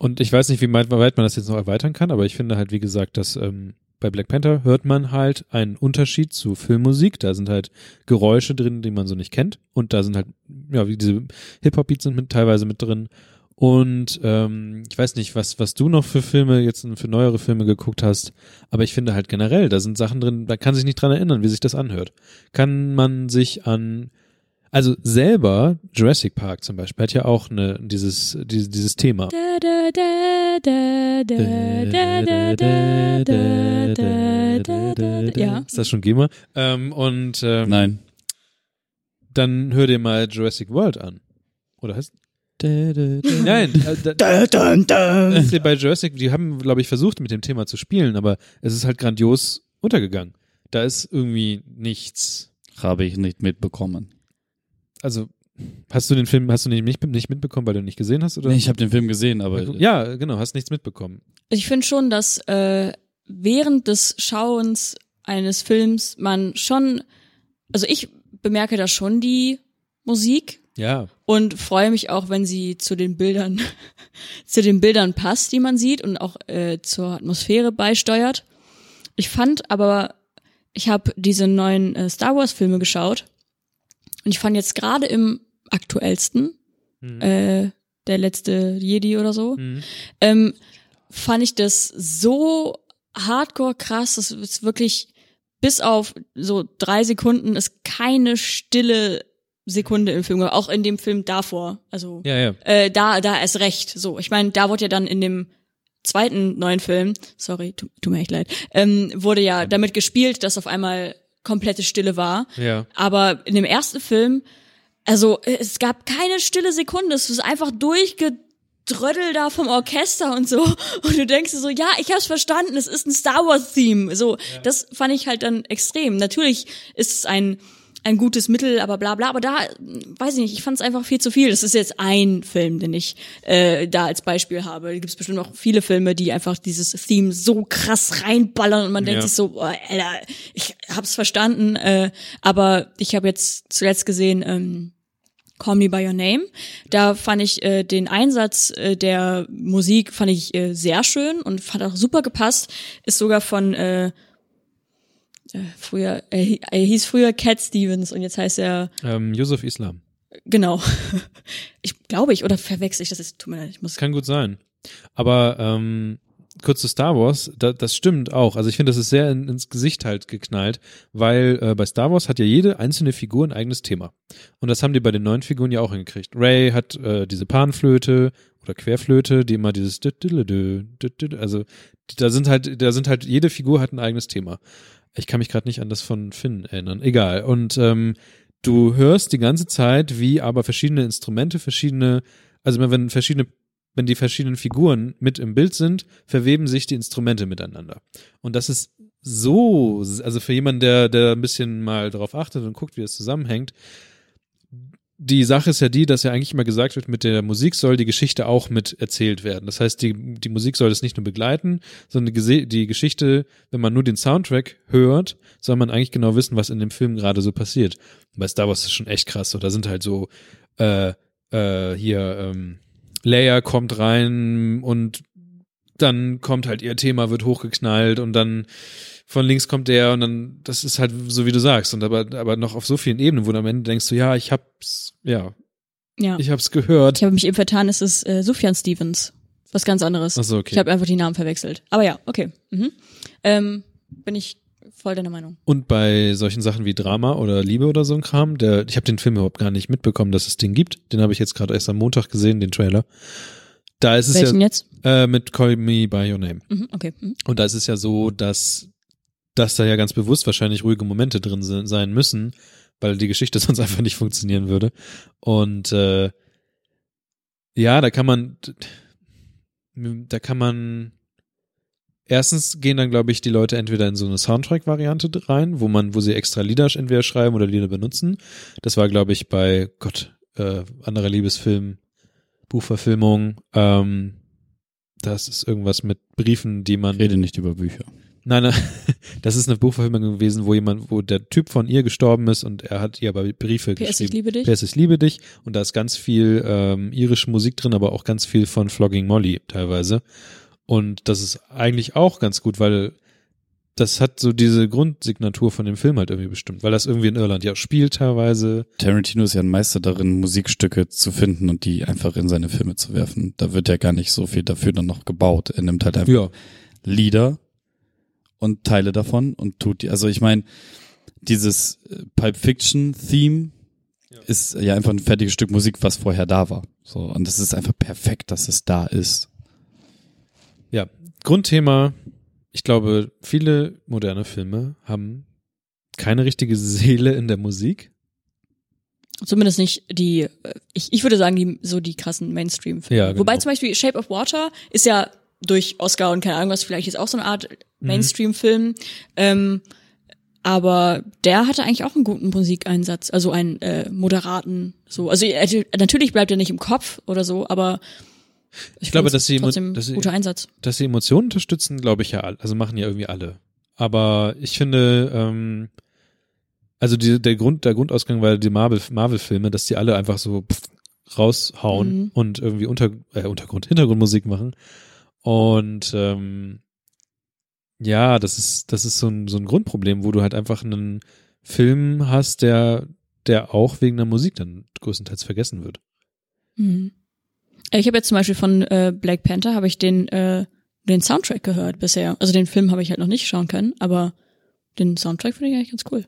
Und ich weiß nicht, wie weit, man das jetzt noch erweitern kann, aber ich finde halt, wie gesagt, dass ähm, bei Black Panther hört man halt einen Unterschied zu Filmmusik. Da sind halt Geräusche drin, die man so nicht kennt. Und da sind halt, ja, wie diese Hip-Hop-Beats sind mit, teilweise mit drin. Und ähm, ich weiß nicht, was, was du noch für Filme, jetzt für neuere Filme geguckt hast, aber ich finde halt generell, da sind Sachen drin, da kann sich nicht dran erinnern, wie sich das anhört. Kann man sich an also selber, Jurassic Park zum Beispiel, hat ja auch eine, dieses, dieses, dieses Thema. Ja. Ist das schon GEMA? Ähm, und ähm, Nein. Dann hör dir mal Jurassic World an. Oder heißt Nein, äh, da, dun, dun. bei Jurassic, die haben, glaube ich, versucht, mit dem Thema zu spielen, aber es ist halt grandios untergegangen. Da ist irgendwie nichts. Habe ich nicht mitbekommen. Also, hast du den Film, hast du nicht, nicht, nicht mitbekommen, weil du ihn nicht gesehen hast? Oder? Nee, ich habe den Film gesehen, aber ja, genau, hast nichts mitbekommen. Ich finde schon, dass äh, während des Schauens eines Films man schon, also ich bemerke da schon die Musik Ja, und freue mich auch, wenn sie zu den Bildern, zu den Bildern passt, die man sieht und auch äh, zur Atmosphäre beisteuert. Ich fand aber, ich habe diese neuen äh, Star Wars Filme geschaut und ich fand jetzt gerade im aktuellsten, äh, der letzte Jedi oder so, Mhm. ähm, fand ich das so hardcore krass, das ist wirklich bis auf so drei Sekunden ist keine stille Sekunde im Film, auch in dem Film davor. Also ja, ja. äh, da, da erst recht. So, ich meine, da wurde ja dann in dem zweiten neuen Film, sorry, tu, tut mir echt leid, ähm, wurde ja damit gespielt, dass auf einmal komplette Stille war. Ja. Aber in dem ersten Film, also äh, es gab keine stille Sekunde, es ist einfach durchgedrödel da vom Orchester und so. Und du denkst dir so, ja, ich hab's verstanden, es ist ein Star Wars Theme. So, das fand ich halt dann extrem. Natürlich ist es ein ein gutes Mittel, aber bla bla. Aber da, weiß ich nicht, ich fand es einfach viel zu viel. Das ist jetzt ein Film, den ich äh, da als Beispiel habe. Da gibt es bestimmt noch viele Filme, die einfach dieses Theme so krass reinballern und man denkt Ja. sich so, boah, Alter, ich hab's verstanden. Äh, aber ich habe jetzt zuletzt gesehen, ähm, Call Me By Your Name. Da fand ich äh, den Einsatz äh, der Musik fand ich äh, sehr schön und fand auch super gepasst. Ist sogar von äh, früher, er, er hieß früher Cat Stevens und jetzt heißt er Ähm, Yusuf Islam. genau. ich glaube ich oder verwechsel ich das jetzt? Tut mir leid, ich muss. Kann gut sein. Aber ähm, kurz zu Star Wars, da, das stimmt auch. Also ich finde, das ist sehr in, ins Gesicht halt geknallt, weil äh, bei Star Wars hat ja jede einzelne Figur ein eigenes Thema. Und das haben die bei den neuen Figuren ja auch hingekriegt. Ray hat äh, diese Panflöte oder Querflöte, die immer dieses also da sind halt, da sind halt, jede Figur hat ein eigenes Thema. Ich kann mich gerade nicht an das von Finn erinnern. Egal. Und ähm, du hörst die ganze Zeit, wie aber verschiedene Instrumente, verschiedene, also wenn verschiedene, wenn die verschiedenen Figuren mit im Bild sind, verweben sich die Instrumente miteinander. Und das ist so, also für jemanden, der, der ein bisschen mal darauf achtet und guckt, wie es zusammenhängt, die Sache ist ja die, dass ja eigentlich immer gesagt wird, mit der Musik soll die Geschichte auch mit erzählt werden. Das heißt, die, die Musik soll es nicht nur begleiten, sondern die, Geschichte, wenn man nur den Soundtrack hört, soll man eigentlich genau wissen, was in dem Film gerade so passiert. Bei Star Wars ist schon echt krass. So, da sind halt so, äh, äh, hier, ähm, Leia kommt rein und dann kommt halt ihr Thema, wird hochgeknallt und dann von links kommt der und dann, das ist halt so, wie du sagst, und aber, aber noch auf so vielen Ebenen, wo du am Ende denkst du, ja, ich hab's, ja, Ja. ich hab's gehört. Ich habe mich eben vertan, es ist äh, Sufjan Stevens. Was ganz anderes. Ach so, okay. Ich habe einfach die Namen verwechselt. Aber ja, okay. Mhm. Ähm, bin ich voll deiner Meinung. Und bei solchen Sachen wie Drama oder Liebe oder so ein Kram, der, ich habe den Film überhaupt gar nicht mitbekommen, dass es den gibt. Den habe ich jetzt gerade erst am Montag gesehen, den Trailer. Da ist es Welchen ja jetzt? äh, mit Call Me by Your Name. Mhm, okay. Mhm. Und da ist es ja so, dass, dass da ja ganz bewusst wahrscheinlich ruhige Momente drin se- sein müssen, weil die Geschichte sonst einfach nicht funktionieren würde. Und äh, ja, da kann man, da kann man erstens gehen dann, glaube ich, die Leute entweder in so eine Soundtrack-Variante rein, wo man, wo sie extra Lieder entweder schreiben oder Lieder benutzen. Das war, glaube ich, bei Gott, äh, anderer Liebesfilm, Buchverfilmung, ähm, das ist irgendwas mit Briefen, die man. Rede nicht über Bücher. Nein, nein, das ist eine Buchverfilmung gewesen, wo jemand, wo der Typ von ihr gestorben ist und er hat ihr aber Briefe PS, ich geschrieben. liebe dich. PS, ich liebe dich. Und da ist ganz viel ähm, irische Musik drin, aber auch ganz viel von Flogging Molly teilweise. Und das ist eigentlich auch ganz gut, weil das hat so diese Grundsignatur von dem Film halt irgendwie bestimmt, weil das irgendwie in Irland ja auch spielt teilweise. Tarantino ist ja ein Meister darin, Musikstücke zu finden und die einfach in seine Filme zu werfen. Da wird ja gar nicht so viel dafür dann noch gebaut. Er nimmt halt einfach Ja. Lieder und Teile davon und tut die. Also ich meine, dieses äh, Pulp Fiction Theme ist ja einfach ein fertiges Stück Musik, was vorher da war. So und es ist einfach perfekt, dass es da ist. Ja, Grundthema, ich glaube, viele moderne Filme haben keine richtige Seele in der Musik. Zumindest nicht die, äh, ich, ich würde sagen, die, so die krassen Mainstream-Filme. Ja, genau. Wobei zum Beispiel Shape of Water ist ja durch Oscar und keine Ahnung was, vielleicht ist auch so eine Art Mhm. Mainstream-Film. Ähm, aber der hatte eigentlich auch einen guten Musikeinsatz, also einen äh, moderaten, so. Also er, natürlich bleibt er nicht im Kopf oder so, aber ich, glaube, find's dass sie- dass sie- guter Einsatz. Dass sie Emotionen unterstützen, glaube ich ja, also machen ja irgendwie alle. Aber ich finde, ähm, also die, der Grund, der Grundausgang war die Marvel, Marvel-Filme, dass die alle einfach so pff, raushauen Mhm. und irgendwie unter, äh, Untergrund, Hintergrundmusik machen. Und ähm, ja, das ist, das ist so ein, so ein Grundproblem, wo du halt einfach einen Film hast, der, der auch wegen der Musik dann größtenteils vergessen wird. Mhm. Äh, Ich habe jetzt zum Beispiel von äh, Black Panther habe ich den äh, den Soundtrack gehört bisher. Also den Film habe ich halt noch nicht schauen können, aber den Soundtrack finde ich eigentlich ganz cool.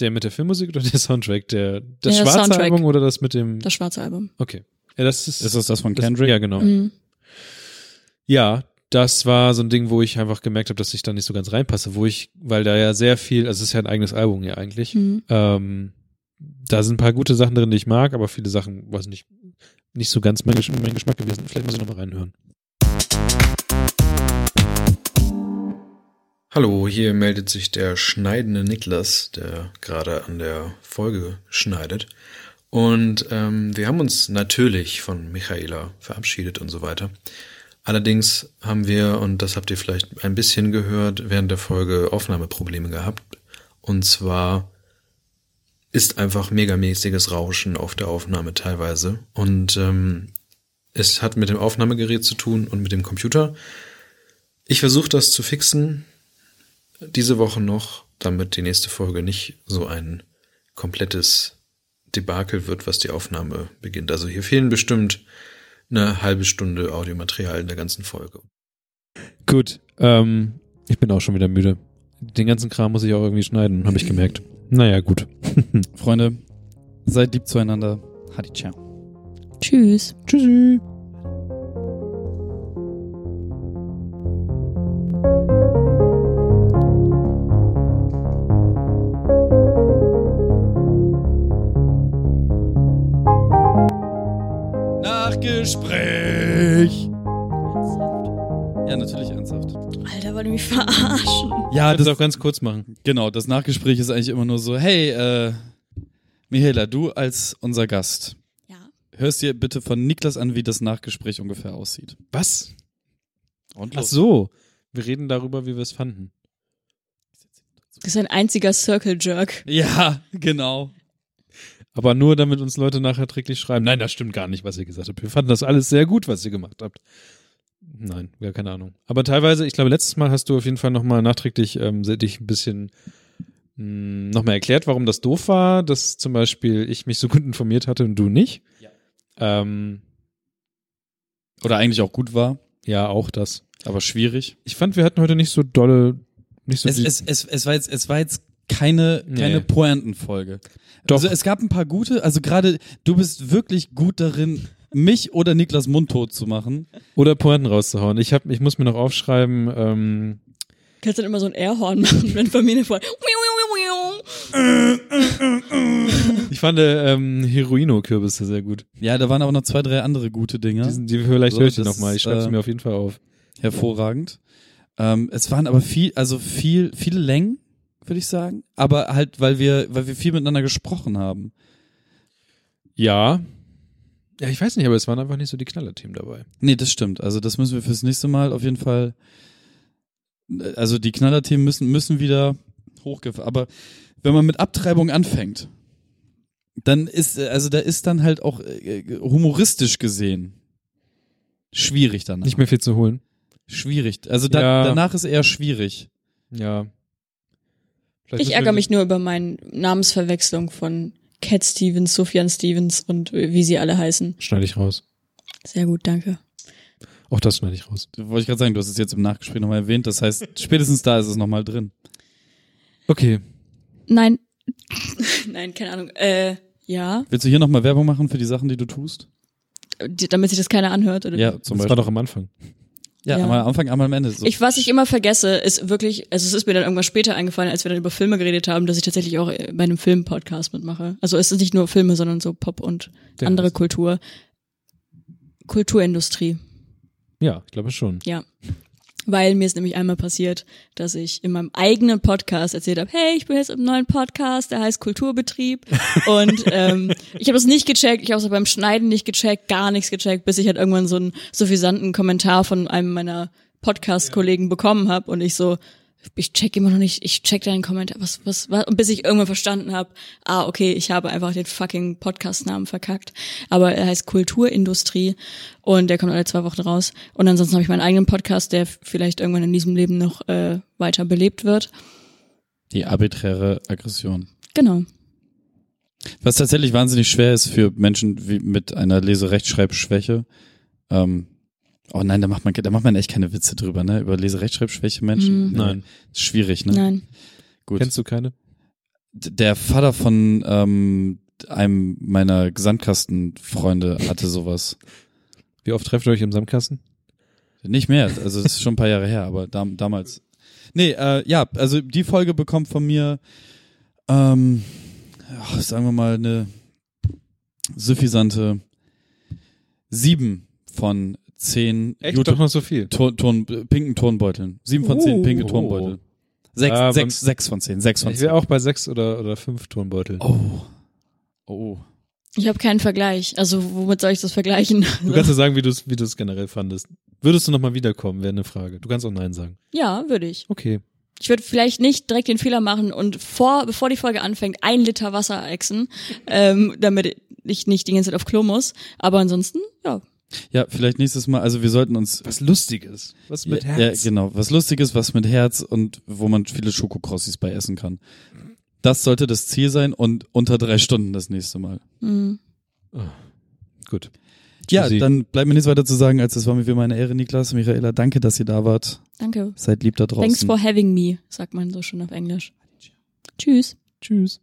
Der mit der Filmmusik oder der Soundtrack? Der, das Der schwarze Soundtrack. Album oder das mit dem Das schwarze Album. Okay. Ja, das ist, Ist das das von das, Kendrick? Ja, genau. Mhm. Ja, das war so ein Ding, wo ich einfach gemerkt habe, dass ich da nicht so ganz reinpasse, wo ich, weil da ja sehr viel, also es ist ja ein eigenes Album ja eigentlich. Mhm. Ähm, da sind ein paar gute Sachen drin, die ich mag, aber viele Sachen, weiß nicht, nicht so ganz mein, Gesch mein Geschmack gewesen. Vielleicht muss ich nochmal reinhören. Hallo, hier meldet sich der schneidende Niklas, der gerade an der Folge schneidet. Und ähm, wir haben uns natürlich von Michaela verabschiedet und so weiter. Allerdings haben wir, und das habt ihr vielleicht ein bisschen gehört, während der Folge Aufnahmeprobleme gehabt. Und zwar ist einfach megamäßiges Rauschen auf der Aufnahme teilweise. Und ähm, es hat mit dem Aufnahmegerät zu tun und mit dem Computer. Ich versuche das zu fixen diese Woche noch, damit die nächste Folge nicht so ein komplettes Debakel wird, was die Aufnahme beginnt. Also hier fehlen bestimmt eine halbe Stunde Audiomaterial in der ganzen Folge. Gut, ähm, ich bin auch schon wieder müde. Den ganzen Kram muss ich auch irgendwie schneiden, habe ich gemerkt. Naja, gut. Freunde, seid lieb zueinander. Hadi ciao. Tschüss. Tschüssi. Nachgespräch. Ja, natürlich ernsthaft. Alter, wollt ihr mich verarschen? Ja, Das das auch ganz kurz machen. genau. Das Nachgespräch ist eigentlich immer nur so: Hey, äh, Michaela, du als unser Gast, Ja. hörst dir bitte von Niklas an, wie das Nachgespräch ungefähr aussieht. Was? Und Ach so. Wir reden darüber, wie wir es fanden. Das ist ein einziger Circle Jerk. Ja, genau. Aber nur, damit uns Leute nachträglich schreiben. Nein, das stimmt gar nicht, was ihr gesagt habt. Wir fanden das alles sehr gut, was ihr gemacht habt. Nein, gar keine Ahnung. Aber teilweise, ich glaube, letztes Mal hast du auf jeden Fall nochmal nachträglich ähm, dich ein bisschen mh, nochmal erklärt, warum das doof war, dass zum Beispiel ich mich so gut informiert hatte und du nicht. Ja. Ähm, Oder eigentlich auch gut war, ja, auch das. aber schwierig. Ich fand, wir hatten heute nicht so dolle, nicht so Es, es, es, es war jetzt, es war jetzt keine, keine Nee. Pointenfolge. Doch. Also es gab ein paar gute, also gerade du bist wirklich gut darin, mich oder Niklas mundtot zu machen. oder Pointen rauszuhauen. Ich hab, ich muss mir noch aufschreiben, ähm, Kannst dann immer so ein Airhorn machen, wenn Familie voll. ich fand ähm, Heroino-Kürbisse sehr gut. Ja, da waren aber noch zwei, drei andere gute Dinge. Die, sind, die vielleicht So, höre ich nochmal. Ich schreibe sie äh, mir auf jeden Fall auf. hervorragend. Ähm, es waren aber viel, also viel, viele Längen, würde ich sagen. Aber halt, weil wir, weil wir viel miteinander gesprochen haben. Ja. Ja, ich weiß nicht, aber es waren einfach nicht so die Knallerthemen dabei. Nee, das stimmt. Also das müssen wir fürs nächste Mal auf jeden Fall. Also die Knallerthemen müssen müssen wieder hochgefahren. Aber wenn man mit Abtreibung anfängt, dann ist also da ist dann halt auch äh, humoristisch gesehen schwierig danach. Nicht mehr viel zu holen. schwierig. Also da, Ja. danach ist eher schwierig. Ja. Vielleicht Ich ärgere mich nur über meine Namensverwechslung von Cat Stevens, Sufjan Stevens und wie sie alle heißen. Schneide ich raus. Sehr gut, danke. Auch das schneide ich raus. Wollte ich gerade sagen, du hast es jetzt im Nachgespräch nochmal erwähnt. Das heißt, spätestens da ist es nochmal drin. Okay. Nein. Nein, keine Ahnung. Äh, ja, Willst du hier nochmal Werbung machen für die Sachen, die du tust? die, damit sich das keiner anhört. Oder Ja, zum das Beispiel. war doch am Anfang. Ja, Ja. einmal am Anfang, einmal am Ende. So. Ich, was ich immer vergesse, ist wirklich, also es ist mir dann irgendwann später eingefallen, als wir dann über Filme geredet haben, dass ich tatsächlich auch äh, bei einem Film-Podcast mitmache. Also es ist nicht nur Filme, sondern so Pop und Ja, andere das- Kultur. Kulturindustrie, Ja, ich glaube schon. ja. Weil mir ist nämlich einmal passiert, dass ich in meinem eigenen Podcast erzählt habe, hey, ich bin jetzt im neuen Podcast, der heißt Kulturbetrieb. Und ähm, ich habe das nicht gecheckt, ich habe es auch beim Schneiden nicht gecheckt, gar nichts gecheckt, bis ich halt irgendwann so einen suffisanten Kommentar von einem meiner Podcast-Kollegen bekommen habe und ich so, ich check immer noch nicht, ich check deinen Kommentar, was, was, was, bis ich irgendwann verstanden habe, ah, okay, ich habe einfach den fucking Podcast-Namen verkackt. Aber er heißt Kulturindustrie und der kommt alle zwei Wochen raus. Und ansonsten habe ich meinen eigenen Podcast, der vielleicht irgendwann in diesem Leben noch äh, weiter belebt wird. die arbiträre Aggression. Genau. Was tatsächlich wahnsinnig schwer ist für Menschen wie mit einer Leserechtschreibschwäche. Ähm, oh nein, da macht man, da macht man echt keine Witze drüber, ne? Über Leserechtschreibschwäche Menschen. Mhm. Nee, Nein. Ist schwierig, ne? Nein. Gut. Kennst du keine? Der Vater von ähm, einem meiner Gesandkastenfreunde hatte sowas. Wie oft trefft ihr euch im Sandkasten? Nicht mehr, also das ist schon ein paar Jahre her, aber dam damals. Nee, äh, ja, also die Folge bekommt von mir, ähm, ja, sagen wir mal, eine suffisante sieben von zehn Echt? YouTube- Doch noch so viel. Ton, Ton, pinken Turnbeuteln. Sieben von zehn Oh. pinke Turnbeutel. Sechs, Ah, sechs, sechs von zehn, sechs von Ich zehn. wäre auch bei sechs oder, oder fünf Turnbeutel. Oh. Oh. Ich habe keinen Vergleich. Also womit soll ich das vergleichen? Du kannst ja sagen, wie du es wie du es generell fandest. Würdest du nochmal wiederkommen, wäre eine Frage. Du kannst auch Nein sagen. ja, würde ich. Okay. Ich würde vielleicht nicht direkt den Fehler machen und vor, bevor die Folge anfängt, ein Liter Wasser exen, ähm, damit ich nicht die ganze Zeit auf Klo muss. Aber ansonsten, ja. Ja, vielleicht nächstes Mal, also wir sollten uns Was Lustiges. Was mit ja, Herz. Ja, genau. Was Lustiges, was mit Herz und wo man viele Schokokrossis bei essen kann. Das sollte das Ziel sein und unter drei Stunden das nächste Mal. Mhm. Gut. Ja, Tschüssi. dann bleibt mir nichts weiter zu sagen, als es war mir wie meine Ehre, Niklas, Michaela. Danke, dass ihr da wart. Danke. Seid lieb da draußen. Thanks for having me, sagt man so schon auf Englisch. Tschüss. Tschüss.